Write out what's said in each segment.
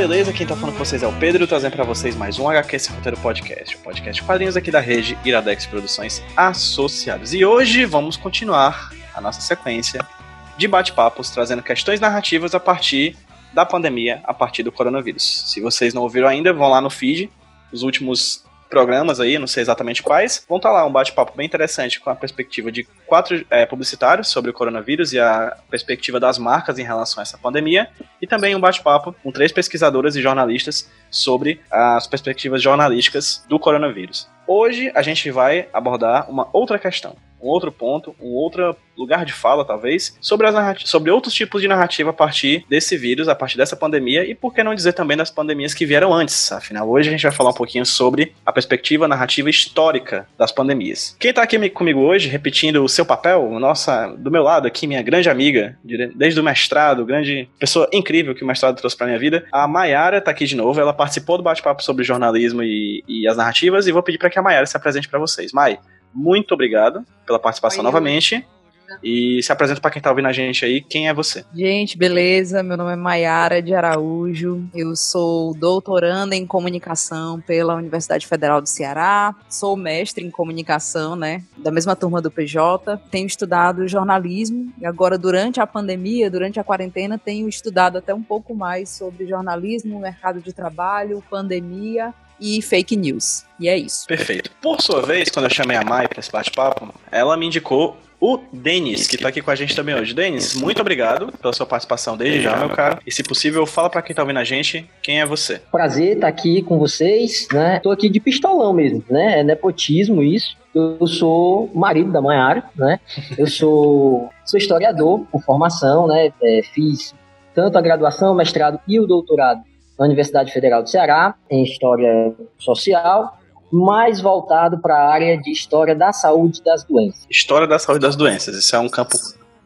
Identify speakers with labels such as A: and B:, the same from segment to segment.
A: beleza? Quem tá falando com vocês é o Pedro, trazendo para vocês mais um HQ Sem Roteiro Podcast, o podcast de quadrinhos aqui da rede Iradex Produções Associados. E hoje vamos continuar a nossa sequência de bate-papos, trazendo questões narrativas a partir da pandemia, a partir do coronavírus. Se vocês não ouviram ainda, vão lá no feed, os últimos programas aí, não sei exatamente quais. Vão estar tá lá um bate-papo bem interessante com a perspectiva de quatro é, publicitários sobre o coronavírus e a perspectiva das marcas em relação a essa pandemia. E também um bate-papo com três pesquisadoras e jornalistas sobre as perspectivas jornalísticas do coronavírus. Hoje a gente vai abordar uma outra questão um outro ponto, um outro lugar de fala, talvez, sobre, as sobre outros tipos de narrativa a partir desse vírus, a partir dessa pandemia, e por que não dizer também das pandemias que vieram antes. Afinal, hoje a gente vai falar um pouquinho sobre a perspectiva narrativa histórica das pandemias. Quem tá aqui comigo hoje, repetindo o seu papel, nossa, do meu lado aqui, minha grande amiga, desde o mestrado, grande pessoa incrível que o mestrado trouxe pra minha vida, a Mayara tá aqui de novo, ela participou do bate-papo sobre jornalismo e, e as narrativas, e vou pedir para que a Mayara se apresente para vocês. Mai, muito obrigado pela participação Oi, novamente. E se apresenta para quem tá ouvindo a gente aí, quem é você?
B: Gente, beleza? Meu nome é Maiara de Araújo. Eu sou doutoranda em comunicação pela Universidade Federal do Ceará. Sou mestre em comunicação, né? Da mesma turma do PJ. Tenho estudado jornalismo e agora durante a pandemia, durante a quarentena, tenho estudado até um pouco mais sobre jornalismo, mercado de trabalho, pandemia e fake news. E é isso.
A: Perfeito. Por sua vez, quando eu chamei a Mai para esse bate-papo, ela me indicou o Denis, que tá aqui com a gente também hoje. Denis, muito obrigado pela sua participação desde já, meu caro. E se possível, fala para quem tá ouvindo a gente quem é você.
C: Prazer estar tá aqui com vocês, né? Tô aqui de pistolão mesmo, né? É nepotismo isso. Eu sou marido da Maiara, né? Eu sou, sou historiador por formação, né? É, fiz tanto a graduação, o mestrado e o doutorado na Universidade Federal do Ceará, em História Social, mais voltado para a área de História da Saúde das Doenças.
A: História da Saúde das Doenças, isso é um campo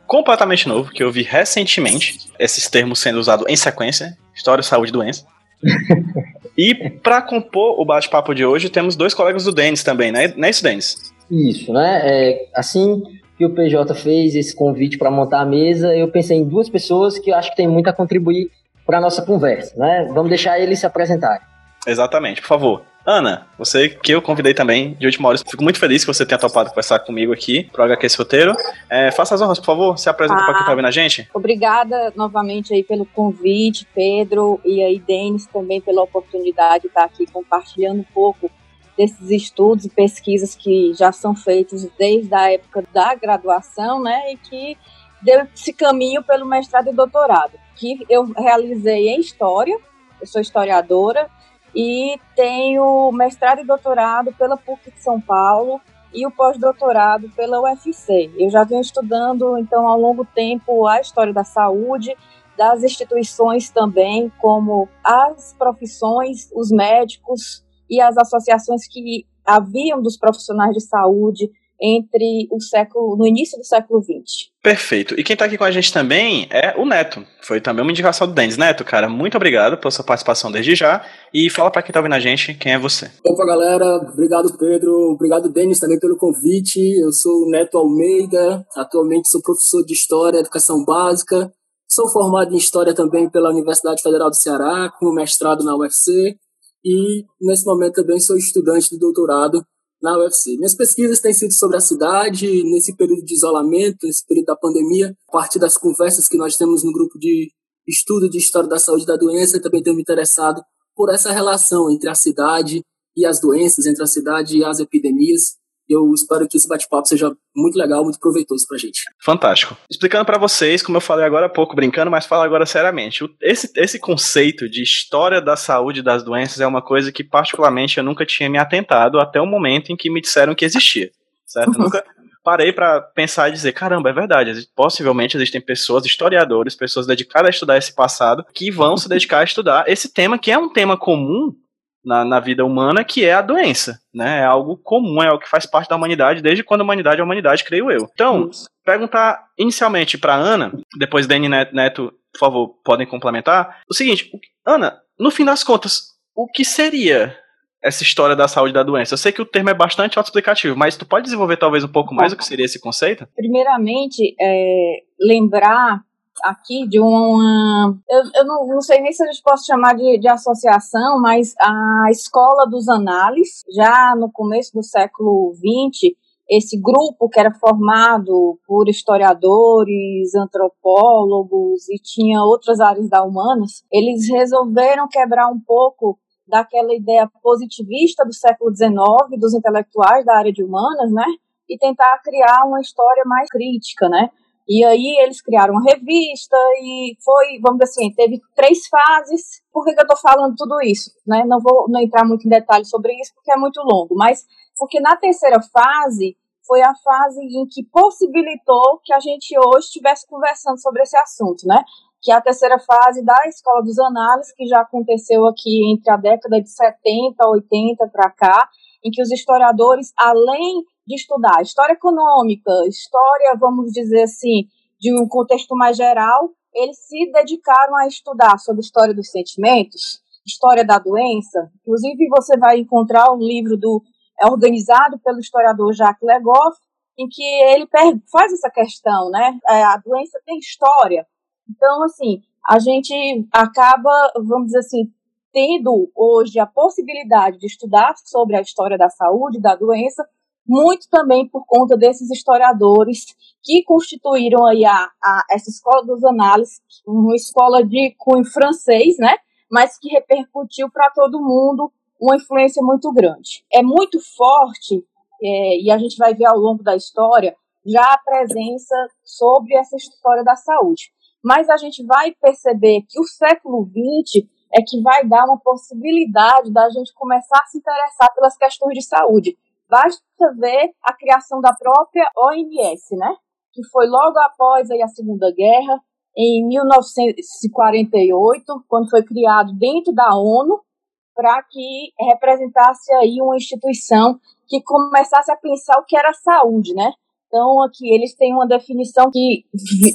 A: completamente novo que eu vi recentemente, esses termos sendo usados em sequência, História, Saúde e Doença. e para compor o bate-papo de hoje, temos dois colegas do Denis também, né? Não é isso, Denis?
C: Isso, né? É, assim que o PJ fez esse convite para montar a mesa, eu pensei em duas pessoas que eu acho que tem muito a contribuir para nossa conversa, né? Vamos deixar eles se apresentarem.
A: Exatamente, por favor. Ana, você que eu convidei também de última hora, fico muito feliz que você tenha topado conversar comigo aqui pro HQ esse roteiro. É, faça as honras, por favor, se apresenta ah, para quem tá ouvindo a gente.
D: Obrigada novamente aí pelo convite, Pedro, e aí Denis também pela oportunidade de estar aqui compartilhando um pouco desses estudos e pesquisas que já são feitos desde a época da graduação, né, e que deu esse caminho pelo mestrado e doutorado que eu realizei em História, eu sou historiadora, e tenho mestrado e doutorado pela PUC de São Paulo e o pós-doutorado pela UFC. Eu já venho estudando, então, ao longo tempo, a história da saúde, das instituições também, como as profissões, os médicos e as associações que haviam dos profissionais de saúde entre o século, no início do século XX.
A: Perfeito. E quem está aqui com a gente também é o Neto. Foi também uma indicação do Denis. Neto, cara, muito obrigado pela sua participação desde já. E fala para quem está ouvindo a gente quem é você.
E: Opa, galera. Obrigado, Pedro. Obrigado, Denis, também pelo convite. Eu sou o Neto Almeida. Atualmente sou professor de História e Educação Básica. Sou formado em História também pela Universidade Federal do Ceará, com mestrado na UFC. E, nesse momento, também sou estudante do doutorado na UFC. Minhas pesquisas têm sido sobre a cidade, nesse período de isolamento, nesse período da pandemia, a partir das conversas que nós temos no grupo de estudo de história da saúde e da doença, também tenho me interessado por essa relação entre a cidade e as doenças, entre a cidade e as epidemias. Eu espero que esse bate-papo seja muito legal, muito proveitoso pra gente.
A: Fantástico. Explicando para vocês, como eu falei agora há pouco, brincando, mas falo agora seriamente. Esse, esse conceito de história da saúde e das doenças é uma coisa que, particularmente, eu nunca tinha me atentado até o momento em que me disseram que existia. Certo? Uhum. Nunca parei para pensar e dizer, caramba, é verdade, possivelmente existem pessoas, historiadores, pessoas dedicadas a estudar esse passado, que vão se dedicar a estudar esse tema, que é um tema comum na, na vida humana, que é a doença, né? É algo comum, é algo que faz parte da humanidade desde quando a humanidade é humanidade, creio eu. Então, perguntar inicialmente para Ana, depois Dani Neto, por favor, podem complementar, o seguinte, Ana, no fim das contas, o que seria essa história da saúde da doença? Eu sei que o termo é bastante autoexplicativo, mas tu pode desenvolver talvez um pouco mais o que seria esse conceito?
D: Primeiramente, é, lembrar aqui de uma. Eu, eu não, não, sei nem se a gente pode chamar de, de associação, mas a Escola dos Análises, já no começo do século XX, esse grupo que era formado por historiadores, antropólogos e tinha outras áreas da humanas, eles resolveram quebrar um pouco daquela ideia positivista do século XIX, dos intelectuais da área de humanas, né? E tentar criar uma história mais crítica, né? E aí eles criaram uma revista e foi, vamos dizer assim, teve três fases. Por que, que eu estou falando tudo isso? Né? Não vou não entrar muito em detalhes sobre isso porque é muito longo, mas porque na terceira fase foi a fase em que possibilitou que a gente hoje estivesse conversando sobre esse assunto, né? Que é a terceira fase da Escola dos Análises, que já aconteceu aqui entre a década de 70, 80 para cá, em que os historiadores, além de estudar história econômica, história, vamos dizer assim, de um contexto mais geral, eles se dedicaram a estudar sobre história dos sentimentos, história da doença. Inclusive, você vai encontrar um livro do é organizado pelo historiador Jacques Legoff, em que ele faz essa questão, né? É, a doença tem história. Então, assim, a gente acaba, vamos dizer assim, tendo hoje a possibilidade de estudar sobre a história da saúde, da doença, muito também por conta desses historiadores que constituíram aí a, a, essa escola dos análises, uma escola de cunho francês, né, mas que repercutiu para todo mundo uma influência muito grande. É muito forte, é, e a gente vai ver ao longo da história, já a presença sobre essa história da saúde. Mas a gente vai perceber que o século XX é que vai dar uma possibilidade da gente começar a se interessar pelas questões de saúde. Basta ver a criação da própria OMS, né? Que foi logo após aí, a Segunda Guerra, em 1948, quando foi criado dentro da ONU, para que representasse aí uma instituição que começasse a pensar o que era saúde, né? Então, aqui eles têm uma definição que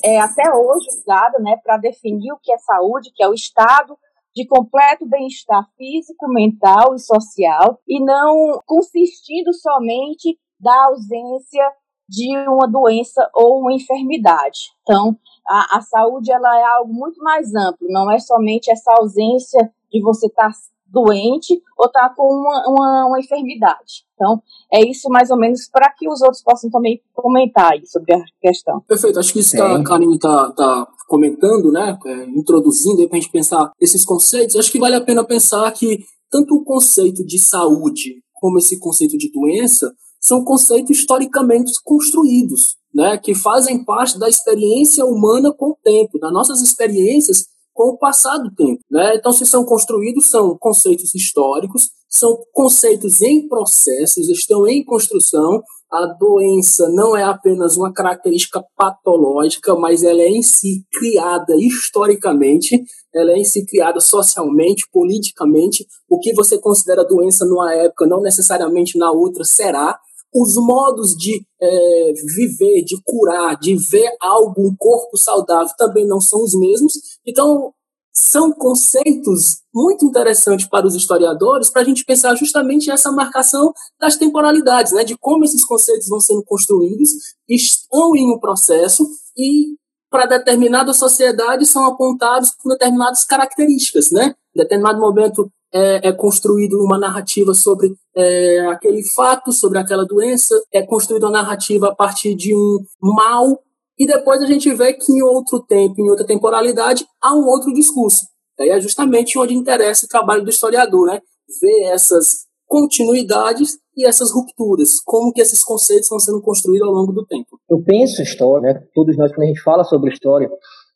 D: é até hoje usada, né, para definir o que é saúde, que é o estado de completo bem-estar físico, mental e social, e não consistindo somente da ausência de uma doença ou uma enfermidade. Então, a, a saúde ela é algo muito mais amplo, não é somente essa ausência de você estar tá doente ou estar tá com uma, uma, uma, enfermidade. Então, é isso mais ou menos para que os outros possam também comentar aí sobre a questão.
E: Perfeito, acho que isso que a Karine está tá comentando, né, é, introduzindo para a gente pensar esses conceitos, acho que vale a pena pensar que tanto o conceito de saúde como esse conceito de doença são conceitos historicamente construídos, né, que fazem parte da experiência humana com o tempo, das nossas experiências com o passar do tempo. Né? Então, se são construídos, são conceitos históricos, são conceitos em processos, estão em construção. A doença não é apenas uma característica patológica, mas ela é em si criada historicamente, ela é em si criada socialmente, politicamente. O que você considera doença numa época, não necessariamente na outra será os modos de é, viver, de curar, de ver algo, um corpo saudável, também não são os mesmos. Então, são conceitos muito interessantes para os historiadores para a gente pensar justamente essa marcação das temporalidades, né, de como esses conceitos vão sendo construídos, estão em um processo e para determinada sociedade são apontados com determinadas características, né? Em determinado momento é, é construído uma narrativa sobre é, aquele fato, sobre aquela doença, é construída uma narrativa a partir de um mal, e depois a gente vê que em outro tempo, em outra temporalidade, há um outro discurso. Aí é justamente onde interessa o trabalho do historiador, né? Ver essas continuidades e essas rupturas, como que esses conceitos estão sendo construídos ao longo do tempo.
C: Eu penso história, né? Todos nós, quando a gente fala sobre história,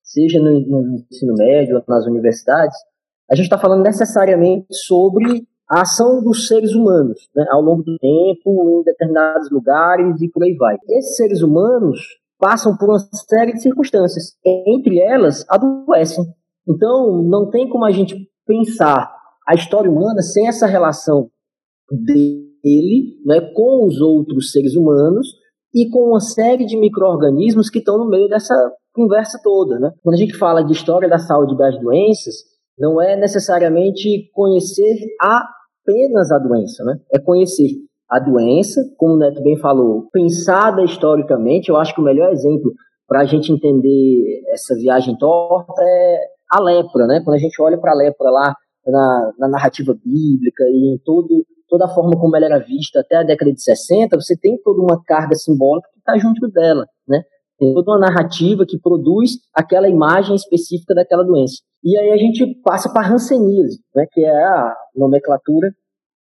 C: seja no, no ensino médio nas universidades, a gente está falando necessariamente sobre a ação dos seres humanos né, ao longo do tempo, em determinados lugares e por aí vai. Esses seres humanos passam por uma série de circunstâncias, entre elas adoecem. Então, não tem como a gente pensar a história humana sem essa relação dele né, com os outros seres humanos e com uma série de micro-organismos que estão no meio dessa conversa toda. Né? Quando a gente fala de história da saúde das doenças, não é necessariamente conhecer apenas a doença, né? É conhecer a doença, como o Neto bem falou, pensada historicamente. Eu acho que o melhor exemplo para a gente entender essa viagem torta é a lepra, né? Quando a gente olha para a lepra lá na, na, narrativa bíblica e em todo, toda a forma como ela era vista até a década de 60, você tem toda uma carga simbólica que está junto dela, né? Tem toda uma narrativa que produz aquela imagem específica daquela doença. E aí a gente passa para a hanseníase, né, que é a nomenclatura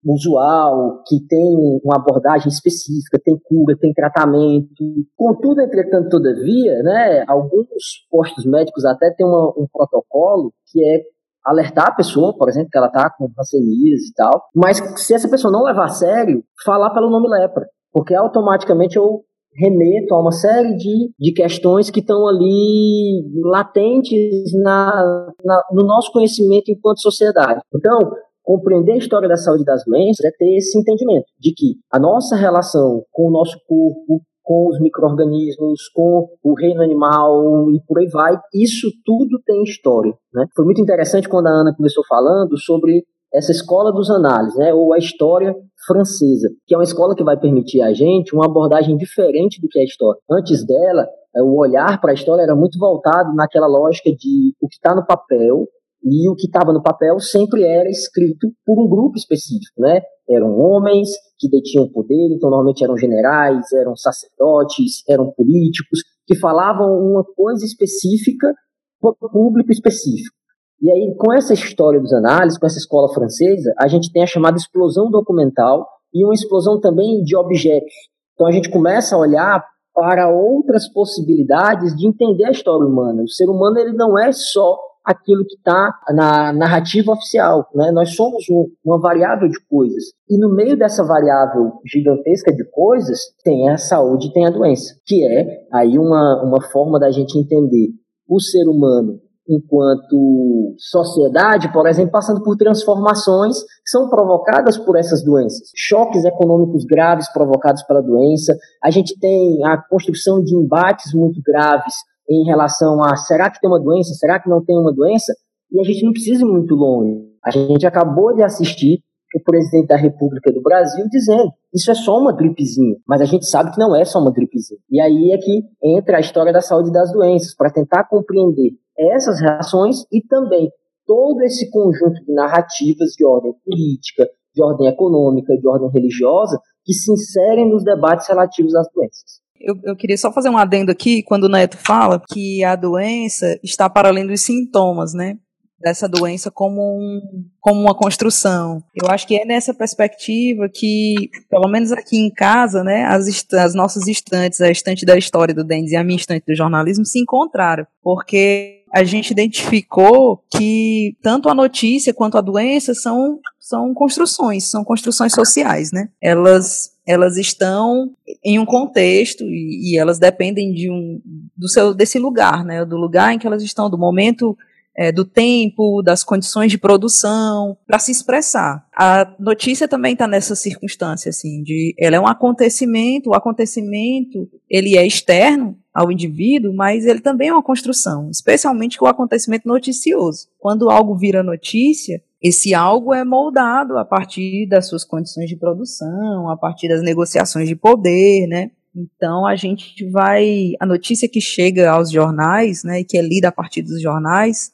C: usual, que tem uma abordagem específica, tem cura, tem tratamento. Contudo, entretanto, todavia, né, alguns postos médicos até têm uma, um protocolo que é alertar a pessoa, por exemplo, que ela está com hanseníase e tal, mas se essa pessoa não levar a sério, falar pelo nome lepra, porque automaticamente eu remeto a uma série de, de questões que estão ali latentes na, na, no nosso conhecimento enquanto sociedade. Então, compreender a história da saúde das doenças é ter esse entendimento de que a nossa relação com o nosso corpo, com os micro-organismos, com o reino animal e por aí vai, isso tudo tem história. Né? Foi muito interessante quando a Ana começou falando sobre essa escola dos análises, né, ou a história francesa, que é uma escola que vai permitir a gente uma abordagem diferente do que é a história. Antes dela, é, o olhar para a história era muito voltado naquela lógica de o que está no papel e o que estava no papel sempre era escrito por um grupo específico, né? Eram homens que detinham poder, então normalmente eram generais, eram sacerdotes, eram políticos que falavam uma coisa específica para o público específico. E aí, com essa história dos análises, com essa escola francesa, a gente tem a chamada explosão documental e uma explosão também de objetos. Então a gente começa a olhar para outras possibilidades de entender a história humana. O ser humano ele não é só aquilo que está na narrativa oficial. Né? Nós somos um, uma variável de coisas. E no meio dessa variável gigantesca de coisas, tem a saúde e tem a doença, que é aí uma, uma forma da gente entender o ser humano enquanto sociedade, por exemplo, passando por transformações que são provocadas por essas doenças. Choques econômicos graves provocados pela doença. A gente tem a construção de embates muito graves em relação a será que tem uma doença, será que não tem uma doença? E a gente não precisa ir muito longe. A gente acabou de assistir o presidente da República do Brasil dizendo isso é só uma gripezinha, mas a gente sabe que não é só uma gripezinha. E aí é que entra a história da saúde das doenças, para tentar compreender essas reações e também todo esse conjunto de narrativas de ordem política, de ordem econômica, de ordem religiosa, que se inserem nos debates relativos às doenças.
B: Eu, eu, queria só fazer um adendo aqui, quando o Neto fala que a doença está para além dos sintomas, né? dessa doença como, um, como uma construção. Eu acho que é nessa perspectiva que, pelo menos aqui em casa, né, as, as nossas estantes, a estante da história do Denis e a minha estante do jornalismo se encontraram, porque a gente identificou que tanto a notícia quanto a doença são, são construções, são construções sociais, né? Elas elas estão em um contexto e, e elas dependem de um do seu desse lugar, né? Do lugar em que elas estão, do momento é, do tempo, das condições de produção, para se expressar. A notícia também está nessa circunstância, assim, de ela é um acontecimento, o acontecimento ele é externo ao indivíduo, mas ele também é uma construção, especialmente o acontecimento noticioso. Quando algo vira notícia, esse algo é moldado a partir das suas condições de produção, a partir das negociações de poder, né? Então a gente vai, a notícia que chega aos jornais, né, e que é lida a partir dos jornais,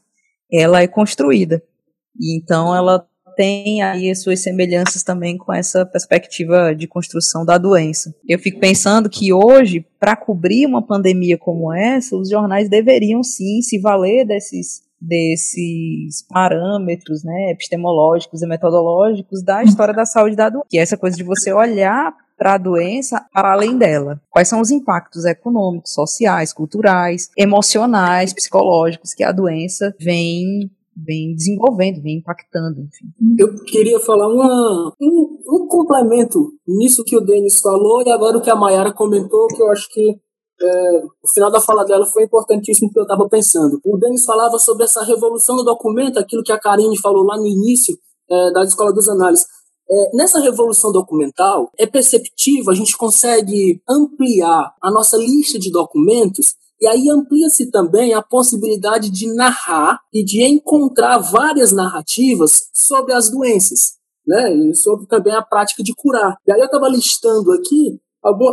B: ela é construída. E então ela tem aí as suas semelhanças também com essa perspectiva de construção da doença. Eu fico pensando que hoje, para cobrir uma pandemia como essa, os jornais deveriam sim se valer desses desses parâmetros né, epistemológicos e metodológicos da história da saúde da doença. Que é essa coisa de você olhar para a doença para além dela. Quais são os impactos econômicos, sociais, culturais, emocionais, psicológicos que a doença vem vem desenvolvendo, vem impactando, enfim.
E: Eu queria falar uma, um, um complemento nisso que o Denis falou e agora o que a Mayara comentou, que eu acho que é, o final da fala dela foi importantíssimo que eu estava pensando. O Denis falava sobre essa revolução do documento, aquilo que a Karine falou lá no início é, da Escola dos Análises. É, nessa revolução documental, é perceptível, a gente consegue ampliar a nossa lista de documentos e aí amplia-se também a possibilidade de narrar e de encontrar várias narrativas sobre as doenças. né? E sobre também a prática de curar. E aí eu estava listando aqui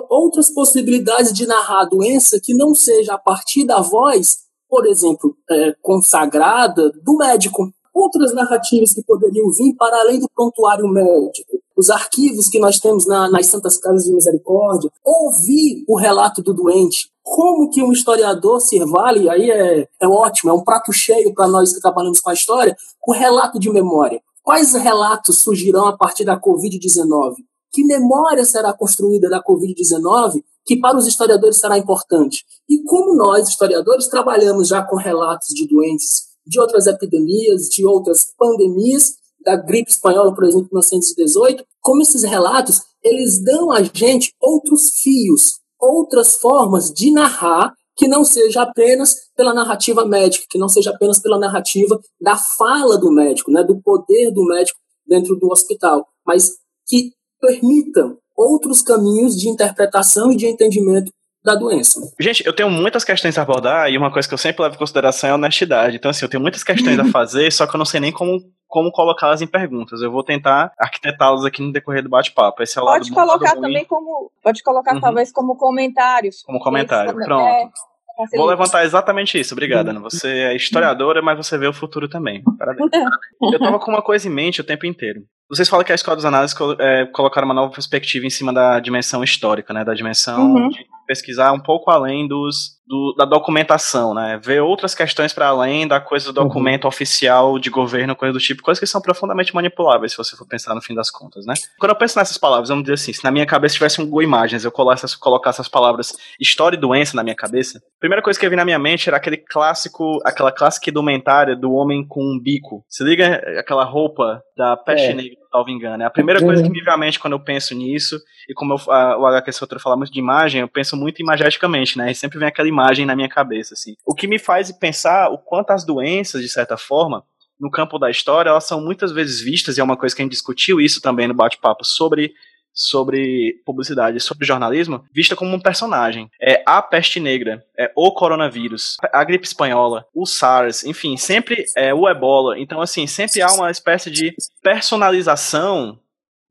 E: outras possibilidades de narrar a doença que não seja a partir da voz, por exemplo, é, consagrada do médico. Outras narrativas que poderiam vir para além do prontuário médico, os arquivos que nós temos na, nas Santas Casas de Misericórdia, ouvir o relato do doente. Como que um historiador se vale, aí é, é ótimo, é um prato cheio para nós que trabalhamos com a história, o relato de memória. Quais relatos surgirão a partir da Covid-19? Que memória será construída da Covid-19 que para os historiadores será importante? E como nós, historiadores, trabalhamos já com relatos de doentes, de outras epidemias, de outras pandemias, da gripe espanhola, por exemplo, em 1918, como esses relatos, eles dão a gente outros fios, outras formas de narrar que não seja apenas pela narrativa médica, que não seja apenas pela narrativa da fala do médico, né, do poder do médico dentro do hospital, mas que permitam outros caminhos de interpretação e de entendimento da doença.
A: Gente, eu tenho muitas questões a abordar e uma coisa que eu sempre levo em consideração é a honestidade. Então, assim, eu tenho muitas questões a fazer, só que eu não sei nem como, como colocá-las em perguntas. Eu vou tentar arquitetá-las aqui no decorrer do bate-papo. Esse é o
D: pode
A: lado
D: colocar também como. Pode colocar, uhum. talvez, como comentários.
A: Como comentário, pronto. É, Vou levantar exatamente isso, obrigada, Ana. Você é historiadora, mas você vê o futuro também. Parabéns. Eu tava com uma coisa em mente o tempo inteiro. Vocês falam que a Escola dos Análises é, colocaram uma nova perspectiva em cima da dimensão histórica, né? Da dimensão uhum. de pesquisar um pouco além dos, do, da documentação, né? Ver outras questões para além da coisa do uhum. documento uhum. oficial de governo, coisa do tipo, coisas que são profundamente manipuláveis, se você for pensar no fim das contas, né? Quando eu penso nessas palavras, vamos dizer assim, se na minha cabeça tivesse um Google Imagens, eu colocasse, colocasse essas palavras história e doença na minha cabeça, a primeira coisa que ia vir na minha mente era aquele clássico, aquela clássica indumentária do homem com um bico. Se liga aquela roupa da peste é. negra salvo engano. É a primeira coisa que me vem à mente quando eu penso nisso, e como eu, a, o HQ Sotra fala muito de imagem, eu penso muito imageticamente, né? E sempre vem aquela imagem na minha cabeça, assim. O que me faz pensar o quanto as doenças, de certa forma, no campo da história, elas são muitas vezes vistas, e é uma coisa que a gente discutiu isso também no bate-papo sobre sobre publicidade, sobre jornalismo, vista como um personagem. É a peste negra, é o coronavírus, a gripe espanhola, o SARS, enfim, sempre é o ebola. Então, assim, sempre há uma espécie de personalização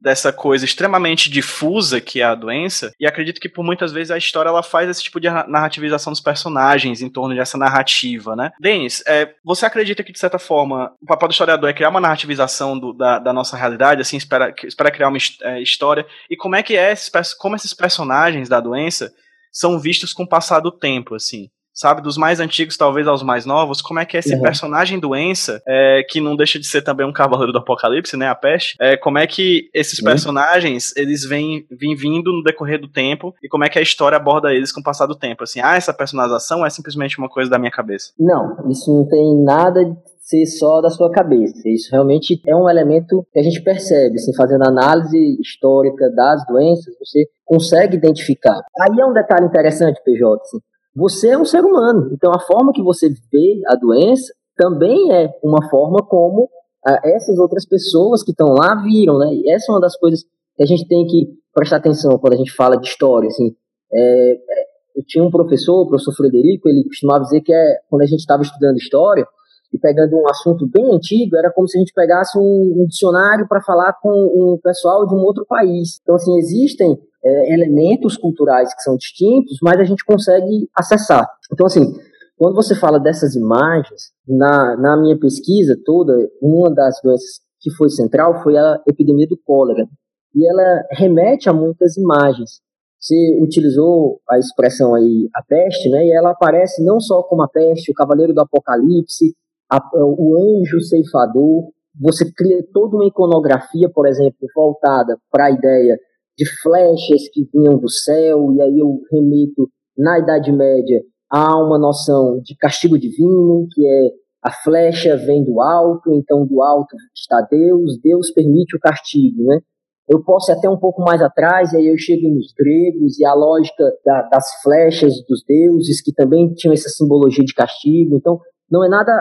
A: dessa coisa extremamente difusa que é a doença, e acredito que por muitas vezes a história ela faz esse tipo de narrativização dos personagens em torno dessa narrativa, né? Denis, é, você acredita que de certa forma o papel do historiador é criar uma narrativização do, da, da, nossa realidade, assim, espera, espera criar uma é, história, e como é que é esses, como esses personagens da doença são vistos com o passar do tempo, assim? Sabe? Dos mais antigos, talvez, aos mais novos, como é que é esse uhum. personagem doença, é, que não deixa de ser também um cavaleiro do apocalipse, né? A peste. É, como é que esses uhum. personagens, eles vêm, vêm vindo no decorrer do tempo e como é que a história aborda eles com o passar do tempo? Assim, ah, essa personalização é simplesmente uma coisa da minha cabeça.
C: Não, isso não tem nada de ser só da sua cabeça. Isso realmente é um elemento que a gente percebe, assim, fazendo análise histórica das doenças, você consegue identificar. Aí é um detalhe interessante, PJ, assim, você é um ser humano. Então, a forma que você vê a doença também é uma forma como ah, essas outras pessoas que estão lá viram, né? E essa é uma das coisas que a gente tem que prestar atenção quando a gente fala de história, assim. É, é eu tinha um professor, o professor Frederico, ele costumava dizer que é, quando a gente estava estudando história e pegando um assunto bem antigo, era como se a gente pegasse um, um dicionário para falar com um pessoal de um outro país. Então, assim, existem é, elementos culturais que são distintos, mas a gente consegue acessar. Então, assim, quando você fala dessas imagens, na, na minha pesquisa toda, uma das doenças que foi central foi a epidemia do cólera. E ela remete a muitas imagens. Você utilizou a expressão aí, a peste, né? E ela aparece não só como a peste, o cavaleiro do apocalipse, a, o anjo ceifador. Você cria toda uma iconografia, por exemplo, voltada para a ideia de flechas que vinham do céu, e aí eu remito na Idade Média a uma noção de castigo divino, que é a flecha vem do alto, então do alto está Deus, Deus permite o castigo, né? Eu posso ir até um pouco mais atrás, e aí eu chego nos gregos e a lógica da, das flechas dos deuses, que também tinham essa simbologia de castigo. Então, não é nada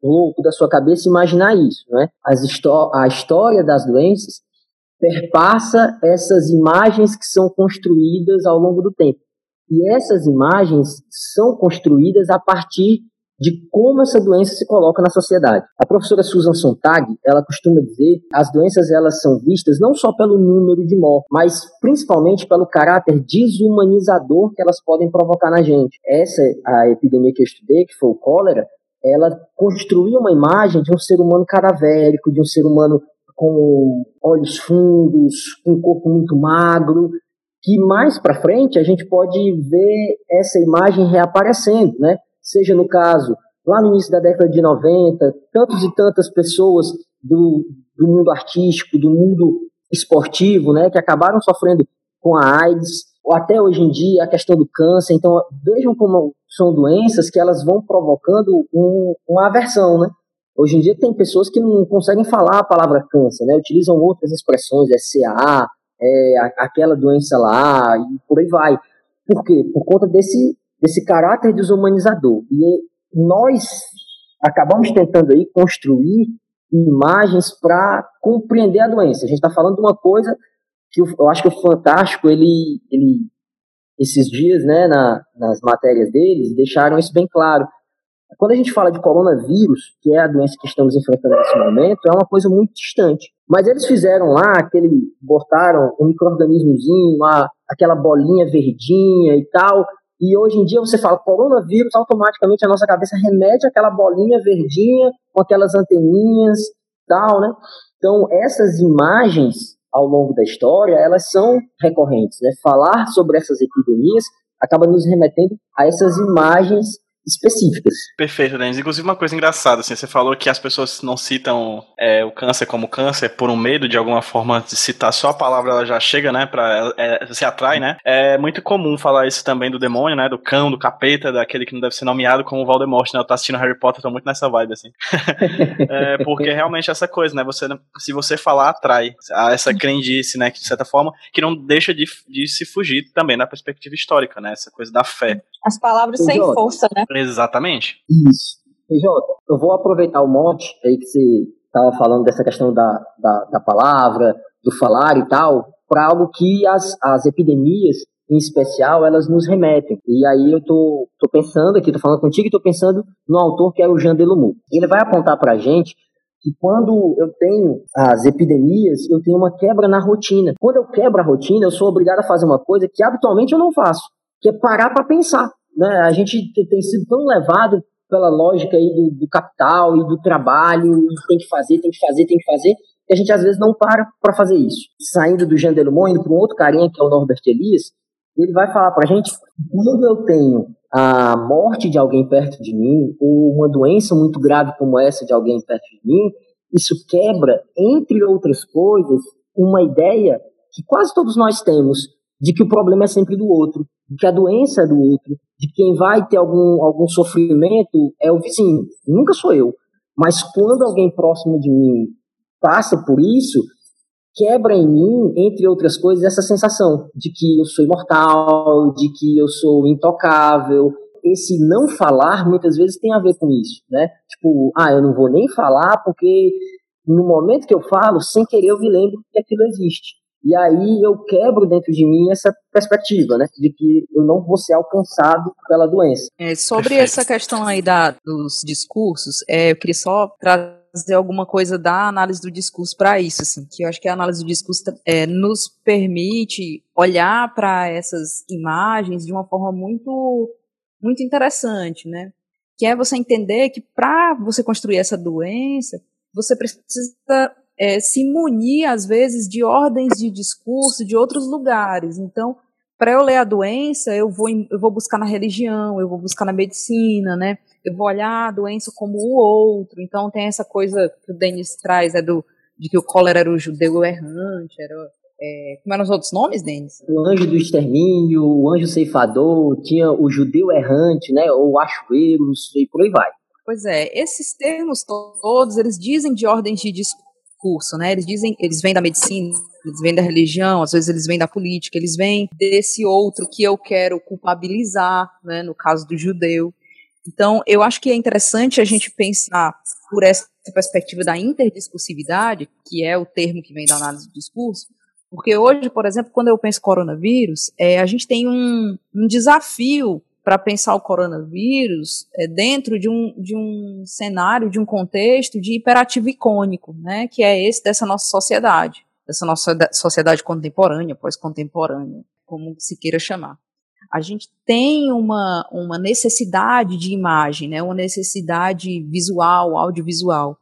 C: louco da sua cabeça imaginar isso, né? As a história das doenças perpassa essas imagens que são construídas ao longo do tempo. E essas imagens são construídas a partir de como essa doença se coloca na sociedade. A professora Susan Sontag, ela costuma dizer, as doenças elas são vistas não só pelo número de mortes, mas principalmente pelo caráter desumanizador que elas podem provocar na gente. Essa a epidemia que eu estudei, que foi o cólera, ela construía uma imagem de um ser humano cadavérico, de um ser humano com olhos fundos, com um corpo muito magro, que mais para frente a gente pode ver essa imagem reaparecendo, né? Seja no caso, lá no início da década de 90, tantos e tantas pessoas do, do mundo artístico, do mundo esportivo, né, que acabaram sofrendo com a AIDS, ou até hoje em dia a questão do câncer. Então, vejam como são doenças que elas vão provocando um, uma aversão, né? Hoje em dia tem pessoas que não conseguem falar a palavra câncer, né? Utilizam outras expressões, é CA, é aquela doença lá, e por aí vai. Por quê? Por conta desse, desse caráter desumanizador. E nós acabamos tentando aí construir imagens para compreender a doença. A gente está falando de uma coisa que eu, eu, acho que o Fantástico, ele, ele esses dias, né, na, nas matérias deles, deixaram isso bem claro. Quando a gente fala de coronavírus, que é a doença que estamos enfrentando nesse momento, é uma coisa muito distante. Mas eles fizeram lá aquele, botaram um microorganismozinho, aquela bolinha verdinha e tal, e hoje em dia você fala coronavírus, automaticamente a nossa cabeça remete àquela bolinha verdinha com aquelas anteninhas tal, né? Então, essas imagens ao longo da história, elas são recorrentes, né? Falar sobre essas epidemias acaba nos remetendo a essas imagens específicas.
A: Perfeito, Denis. Inclusive, uma coisa engraçada, assim, você falou que as pessoas não citam é, o câncer como câncer por um medo de alguma forma de citar só a palavra, ela já chega, né, pra, é, se atrai, né? É muito comum falar isso também do demônio, né, do cão, do capeta, daquele que não deve ser nomeado como Voldemort, né? Eu tô assistindo Harry Potter, tô muito nessa vibe, assim. é, porque realmente essa coisa, né, você, se você falar, atrai essa crendice, né, que de certa forma, que não deixa de, de se fugir também na perspectiva histórica, né, essa coisa da fé.
D: As palavras sem força, né?
A: Exatamente.
C: Isso. PJ, eu vou aproveitar o monte aí que você estava falando dessa questão da, da, da, palavra, do falar e tal, para algo que as, as epidemias, em especial, elas nos remetem. E aí eu tô, tô pensando aqui, tô falando contigo e tô pensando no autor que é o Jean Delumeau. Ele vai apontar para a gente que quando eu tenho as epidemias, eu tenho uma quebra na rotina. Quando eu quebro a rotina, eu sou obrigado a fazer uma coisa que habitualmente eu não faço, que é parar para pensar. Né? A gente tem sido tão levado pela lógica aí do, do, capital e do trabalho, e tem que fazer, tem que fazer, tem que fazer, que a gente às vezes não para para fazer isso. Saindo do Jean Delumont, indo para um outro carinha que é o Norbert Elias, ele vai falar para a gente quando eu tenho a morte de alguém perto de mim, ou uma doença muito grave como essa de alguém perto de mim, isso quebra, entre outras coisas, uma ideia que quase todos nós temos de que o problema é sempre do outro, de que a doença é do outro, de quem vai ter algum, algum sofrimento é o vizinho, nunca sou eu. Mas quando alguém próximo de mim passa por isso, quebra em mim, entre outras coisas, essa sensação de que eu sou imortal, de que eu sou intocável. Esse não falar muitas vezes tem a ver com isso, né? Tipo, ah, eu não vou nem falar porque no momento que eu falo, sem querer eu me lembro que aquilo existe. E aí eu quebro dentro de mim essa perspectiva, né? De que eu não vou ser alcançado pela doença.
B: É, sobre Perfeito. essa questão aí da, dos discursos, é, eu queria só trazer alguma coisa da análise do discurso para isso, assim, que eu acho que a análise do discurso é, nos permite olhar para essas imagens de uma forma muito, muito interessante, né? Que é você entender que para você construir essa doença, você precisa é, se munir, às vezes, de ordens de discurso de outros lugares. Então, para eu ler a doença, eu vou, eu vou buscar na religião, eu vou buscar na medicina, né? Eu vou olhar a doença como o outro. Então, tem essa coisa que o Denis traz, é do, de que o cólera era o judeu errante, era é, como eram os outros nomes, Denis?
C: O anjo do extermínio, o anjo ceifador, tinha o judeu errante, né? Ou o achoeiro, e por aí vai.
B: Pois é, esses termos todos, eles dizem de ordens de discurso curso, né? Eles dizem, eles vêm da medicina, eles vêm da religião, às vezes eles vêm da política, eles vêm desse outro que eu quero culpabilizar, né? No caso do judeu. Então, eu acho que é interessante a gente pensar por essa perspectiva da interdiscursividade, que é o termo que vem da análise do discurso, porque hoje, por exemplo, quando eu penso coronavírus, é, a gente tem um, um desafio para pensar o coronavírus é, dentro de um, de um cenário, de um contexto de hiperativo icônico, né, que é esse dessa nossa sociedade, dessa nossa sociedade contemporânea, pós-contemporânea, como se queira chamar. A gente tem uma, uma necessidade de imagem, né, uma necessidade visual, audiovisual.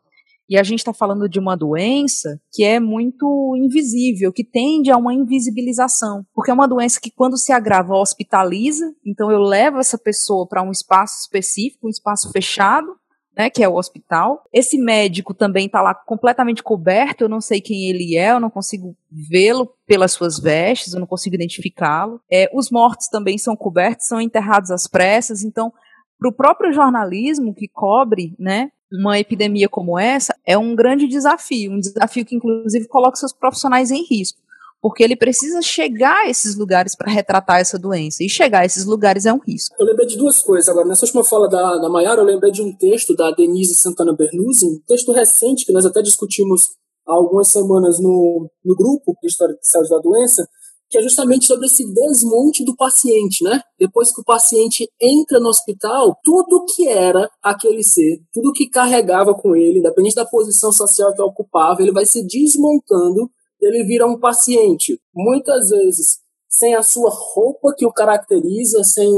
B: E a gente está falando de uma doença que é muito invisível, que tende a uma invisibilização. Porque é uma doença que, quando se agrava, hospitaliza. Então, eu levo essa pessoa para um espaço específico, um espaço fechado, né, que é o hospital. Esse médico também está lá completamente coberto, eu não sei quem ele é, eu não consigo vê-lo pelas suas vestes, eu não consigo identificá-lo. É, os mortos também são cobertos, são enterrados às pressas, então para o próprio jornalismo que cobre, né, uma epidemia como essa é um grande desafio, um desafio que inclusive coloca seus profissionais em risco, porque ele precisa chegar a esses lugares para retratar essa doença, e chegar a esses lugares é um risco.
E: Eu lembrei de duas coisas agora. Nessa última fala da, da Mayara, eu lembrei de um texto da Denise Santana Bernuzzi, um texto recente que nós até discutimos há algumas semanas no, no grupo de História de Saúde da Doença, que é justamente sobre esse desmonte do paciente, né? Depois que o paciente entra no hospital, tudo que era aquele ser, tudo que carregava com ele, independente da posição social que ocupava, ele vai se desmontando, ele vira um paciente. Muitas vezes sem a sua roupa que o caracteriza, sem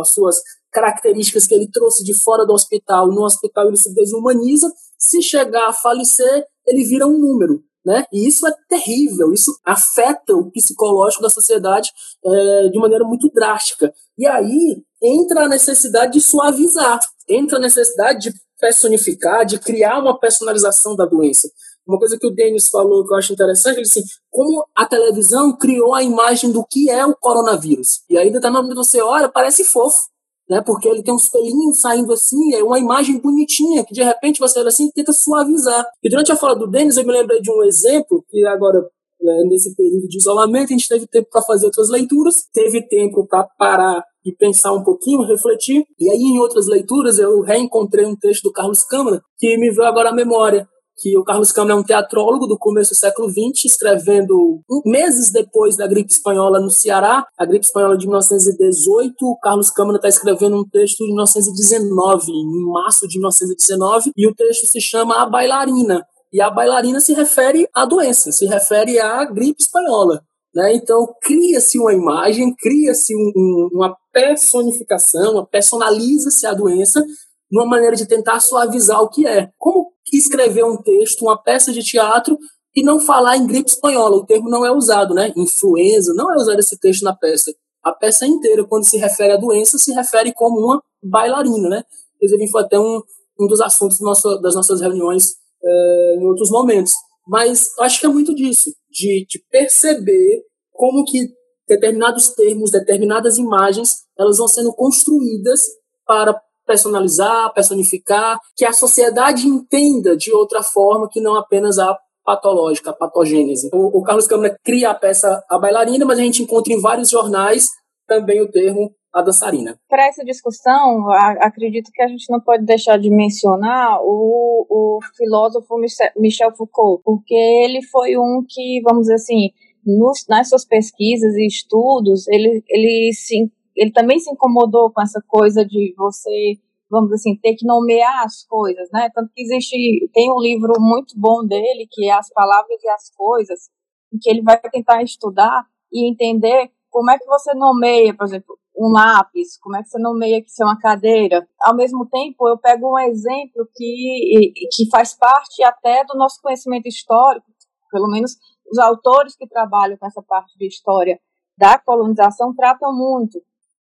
E: as suas características que ele trouxe de fora do hospital, no hospital ele se desumaniza, se chegar a falecer, ele vira um número né? E isso é terrível, isso afeta o psicológico da sociedade é, de maneira muito drástica. E aí entra a necessidade de suavizar, entra a necessidade de personificar, de criar uma personalização da doença. Uma coisa que o Denis falou que eu acho interessante, ele assim, como a televisão criou a imagem do que é o coronavírus. E aí, determinado você olha, parece fofo né? Porque ele tem uns pelinhos saindo assim, é uma imagem bonitinha, que de repente você olha assim e tenta suavizar. E durante a fala do Denis, eu me lembrei de um exemplo, que agora, né, nesse período de isolamento, a gente teve tempo para fazer outras leituras, teve tempo para parar e pensar um pouquinho, refletir. E aí, em outras leituras, eu reencontrei um texto do Carlos Câmara, que me veio agora à memória que o Carlos Câmara é um teatrólogo do começo do século XX, escrevendo meses depois da gripe espanhola no Ceará, a gripe espanhola de 1918. O Carlos Câmara está escrevendo um texto de 1919, em março de 1919, e o texto se chama A Bailarina. E a bailarina se refere à doença, se refere à gripe espanhola. Né? Então, cria-se uma imagem, cria-se um, uma personificação, personaliza-se a doença, numa maneira de tentar suavizar o que é. Como escrever um texto, uma peça de teatro e não falar em gripe espanhola. O termo não é usado, né? Influenza, não é usado esse texto na peça. A peça inteira, quando se refere à doença, se refere como uma bailarina, né? Inclusive, foi até um, um dos assuntos nosso, das nossas reuniões é, em outros momentos. Mas acho que é muito disso, de, de perceber como que determinados termos, determinadas imagens, elas vão sendo construídas para personalizar, personificar, que a sociedade entenda de outra forma que não apenas a patológica, a patogênese. O, o Carlos Câmara cria a peça A Bailarina, mas a gente encontra em vários jornais também o termo a dançarina.
D: Para essa discussão, acredito que a gente não pode deixar de mencionar o, o filósofo Michel Foucault, porque ele foi um que, vamos dizer assim, nos, nas suas pesquisas e estudos, ele, ele se ele também se incomodou com essa coisa de você, vamos assim, ter que nomear as coisas, né? Tanto que existe, tem um livro muito bom dele, que é As Palavras e as Coisas, em que ele vai tentar estudar e entender como é que você nomeia, por exemplo, um lápis, como é que você nomeia que isso é uma cadeira. Ao mesmo tempo, eu pego um exemplo que, que faz parte até do nosso conhecimento histórico, pelo menos os autores que trabalham com essa parte de história da colonização tratam muito,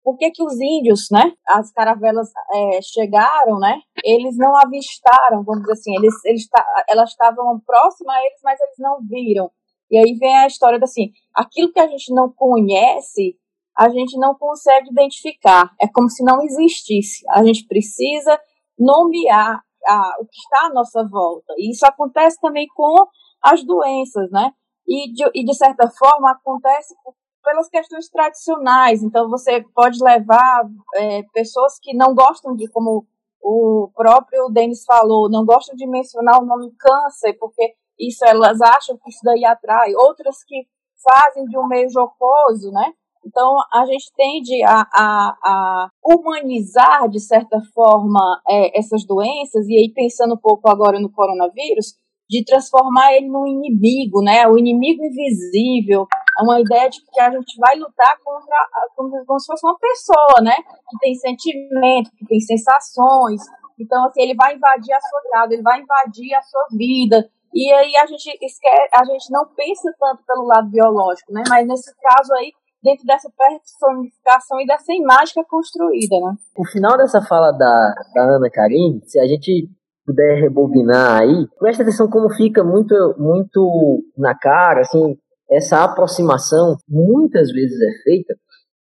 D: por que, que os índios, né, as caravelas é, chegaram, né, eles não avistaram, vamos dizer assim, eles, eles elas estavam próximas a eles, mas eles não viram. E aí vem a história da assim, aquilo que a gente não conhece, a gente não consegue identificar. É como se não existisse. A gente precisa nomear a, o que está à nossa volta. E isso acontece também com as doenças, né? E de, e de certa forma acontece pelas questões tradicionais. Então, você pode levar é, pessoas que não gostam de, como o próprio Denis falou, não gostam de mencionar o nome câncer, porque isso elas acham que isso daí atrai. Outras que fazem de um meio jocoso, né? Então, a gente tende a, a, a humanizar, de certa forma, é, essas doenças, e aí pensando um pouco agora no coronavírus, de transformar ele num inimigo, né? O inimigo invisível. É uma ideia de que a gente vai lutar contra como, se fosse uma pessoa, né? Que tem sentimento, que tem sensações. Então, assim, ele vai invadir a sua casa, ele vai invadir a sua vida. E aí a gente esquece, a gente não pensa tanto pelo lado biológico, né? Mas nesse caso aí, dentro dessa personificação e dessa imagem que é construída, né?
C: O final dessa fala da, da Ana Karim, se a gente puder rebobinar aí, presta atenção como fica muito, muito na cara, assim, essa aproximação muitas vezes é feita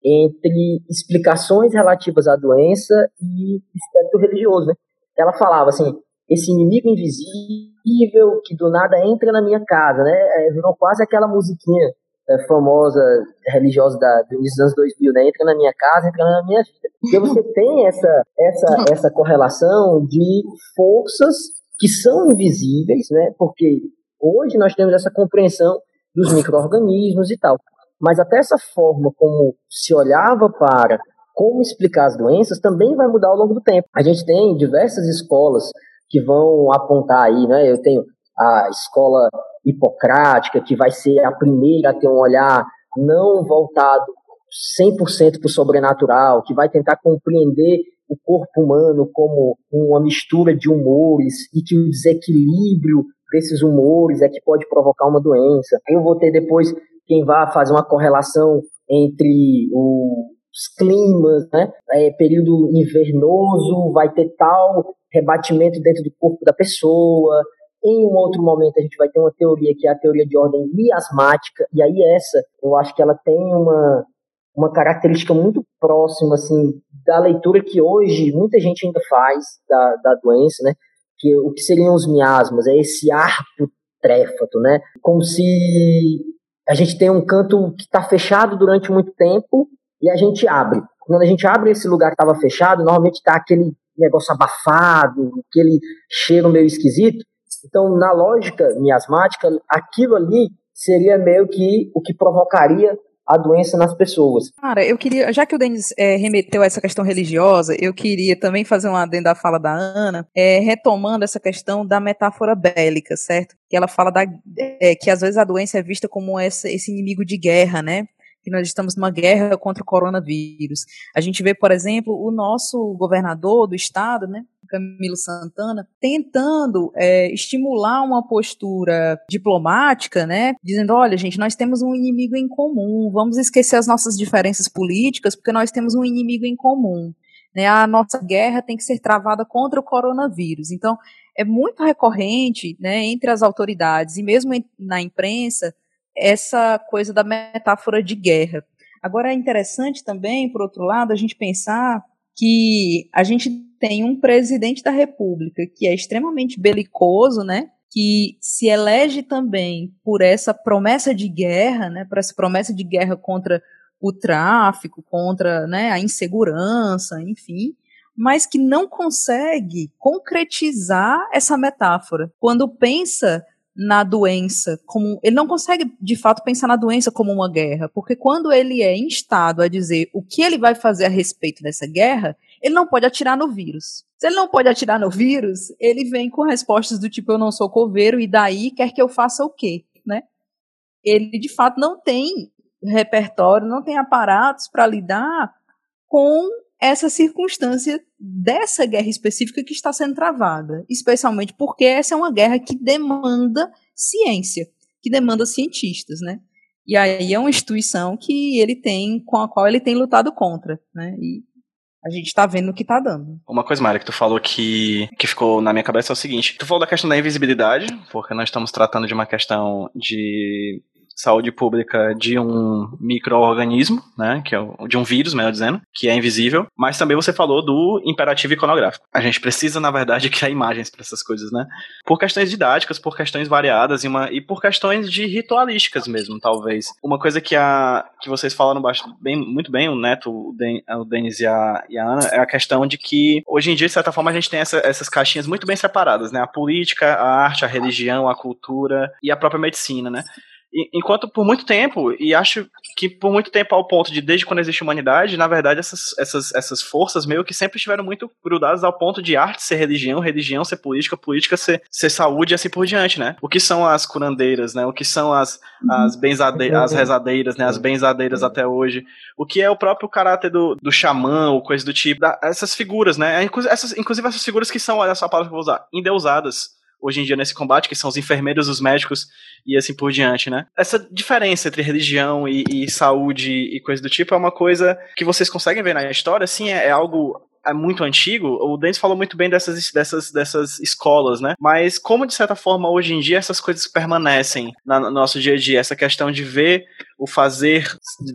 C: entre explicações relativas à doença e aspecto religioso, né? Ela falava assim, esse inimigo invisível que do nada entra na minha casa, né? É, virou quase aquela musiquinha é, famosa religiosa da, dos anos 2000, né? Entra na minha casa, entra na minha vida. Porque você tem essa, essa, essa correlação de forças que são invisíveis, né? Porque hoje nós temos essa compreensão dos micro-organismos e tal. Mas até essa forma como se olhava para como explicar as doenças também vai mudar ao longo do tempo. A gente tem diversas escolas que vão apontar aí, né? Eu tenho a escola hipocrática, que vai ser a primeira a ter um olhar não voltado 100% para o sobrenatural, que vai tentar compreender o corpo humano como uma mistura de humores e que o desequilíbrio desses humores é que pode provocar uma doença. Eu vou ter depois quem vai fazer uma correlação entre os climas, né? É, período invernoso vai ter tal rebatimento dentro do corpo da pessoa. Em um outro momento, a gente vai ter uma teoria que é a teoria de ordem miasmática, e aí essa, eu acho que ela tem uma, uma característica muito próxima, assim, da leitura que hoje muita gente ainda faz da, da doença, né? Que o que seriam os miasmas? É esse arco tréfato, né? Como se a gente tem um canto que está fechado durante muito tempo e a gente abre. Quando a gente abre esse lugar que estava fechado, normalmente está aquele negócio abafado, aquele cheiro meio esquisito. Então, na lógica miasmática, aquilo ali seria meio que o que provocaria a doença nas pessoas.
B: Cara, eu queria, já que o Denis é, remeteu a essa questão religiosa, eu queria também fazer um adendo da fala da Ana, é, retomando essa questão da metáfora bélica, certo? Que ela fala da, é, que às vezes a doença é vista como essa, esse inimigo de guerra, né? Que nós estamos numa guerra contra o coronavírus. A gente vê, por exemplo, o nosso governador do estado, né, Camilo Santana, tentando é, estimular uma postura diplomática, né, dizendo, olha, gente, nós temos um inimigo em comum, vamos esquecer as nossas diferenças políticas, porque nós temos um inimigo em comum. Né, a nossa guerra tem que ser travada contra o coronavírus. Então, é muito recorrente né, entre as autoridades e mesmo na imprensa essa coisa da metáfora de guerra. Agora é interessante também, por outro lado, a gente pensar que a gente tem um presidente da República que é extremamente belicoso, né? Que se elege também por essa promessa de guerra, né? Por essa promessa de guerra contra o tráfico, contra né, a insegurança, enfim, mas que não consegue concretizar essa metáfora. Quando pensa na doença como ele não consegue de fato pensar na doença como uma guerra, porque quando ele é instado a dizer o que ele vai fazer a respeito dessa guerra, ele não pode atirar no vírus. Se ele não pode atirar no vírus, ele vem com respostas do tipo eu não sou coveiro e daí quer que eu faça o quê, né? Ele de fato não tem repertório, não tem aparatos para lidar com essa circunstância dessa guerra específica que está sendo travada, especialmente porque essa é uma guerra que demanda ciência, que demanda cientistas, né? E aí é uma instituição que ele tem, com a qual ele tem lutado contra, né? E a gente está vendo o que está dando.
A: Uma coisa, Mário, que tu falou que, que ficou na minha cabeça é o seguinte: tu falou da questão da invisibilidade, porque nós estamos tratando de uma questão de saúde pública de um microorganismo, né, que é de um vírus, melhor dizendo, que é invisível, mas também você falou do imperativo iconográfico. A gente precisa, na verdade, criar imagens para essas coisas, né? Por questões didáticas, por questões variadas e, uma, e por questões de ritualísticas mesmo, talvez. Uma coisa que, a, que vocês falaram bem, muito bem, o Neto, o, Den, o Denis e a, e a Ana, é a questão de que hoje em dia, de certa forma, a gente tem essa, essas caixinhas muito bem separadas, né? A política, a arte, a religião, a cultura e a própria medicina, né? Enquanto por muito tempo, e acho que por muito tempo ao ponto de desde quando existe humanidade, na verdade essas, essas, essas forças meio que sempre estiveram muito grudadas ao ponto de arte ser religião, religião ser política, política ser, ser saúde e assim por diante, né? O que são as curandeiras, né? O que são as, as, uhum. benzade as rezadeiras, né? As benzadeiras até hoje. O que é o próprio caráter do, do xamã ou coisa do tipo. Da, essas figuras, né? Essas, inclusive essas figuras que são, olha só a palavra que eu vou usar, endeusadas hoje em dia nesse combate, que são os enfermeiros, os médicos e assim por diante, né? Essa diferença entre religião e, e saúde e coisa do tipo é uma coisa que vocês conseguem ver na história, sim, é, é algo é muito antigo, o Denis falou muito bem dessas, dessas, dessas escolas, né? Mas como, de certa forma, hoje em dia essas coisas permanecem no nosso dia a dia, essa questão de ver o fazer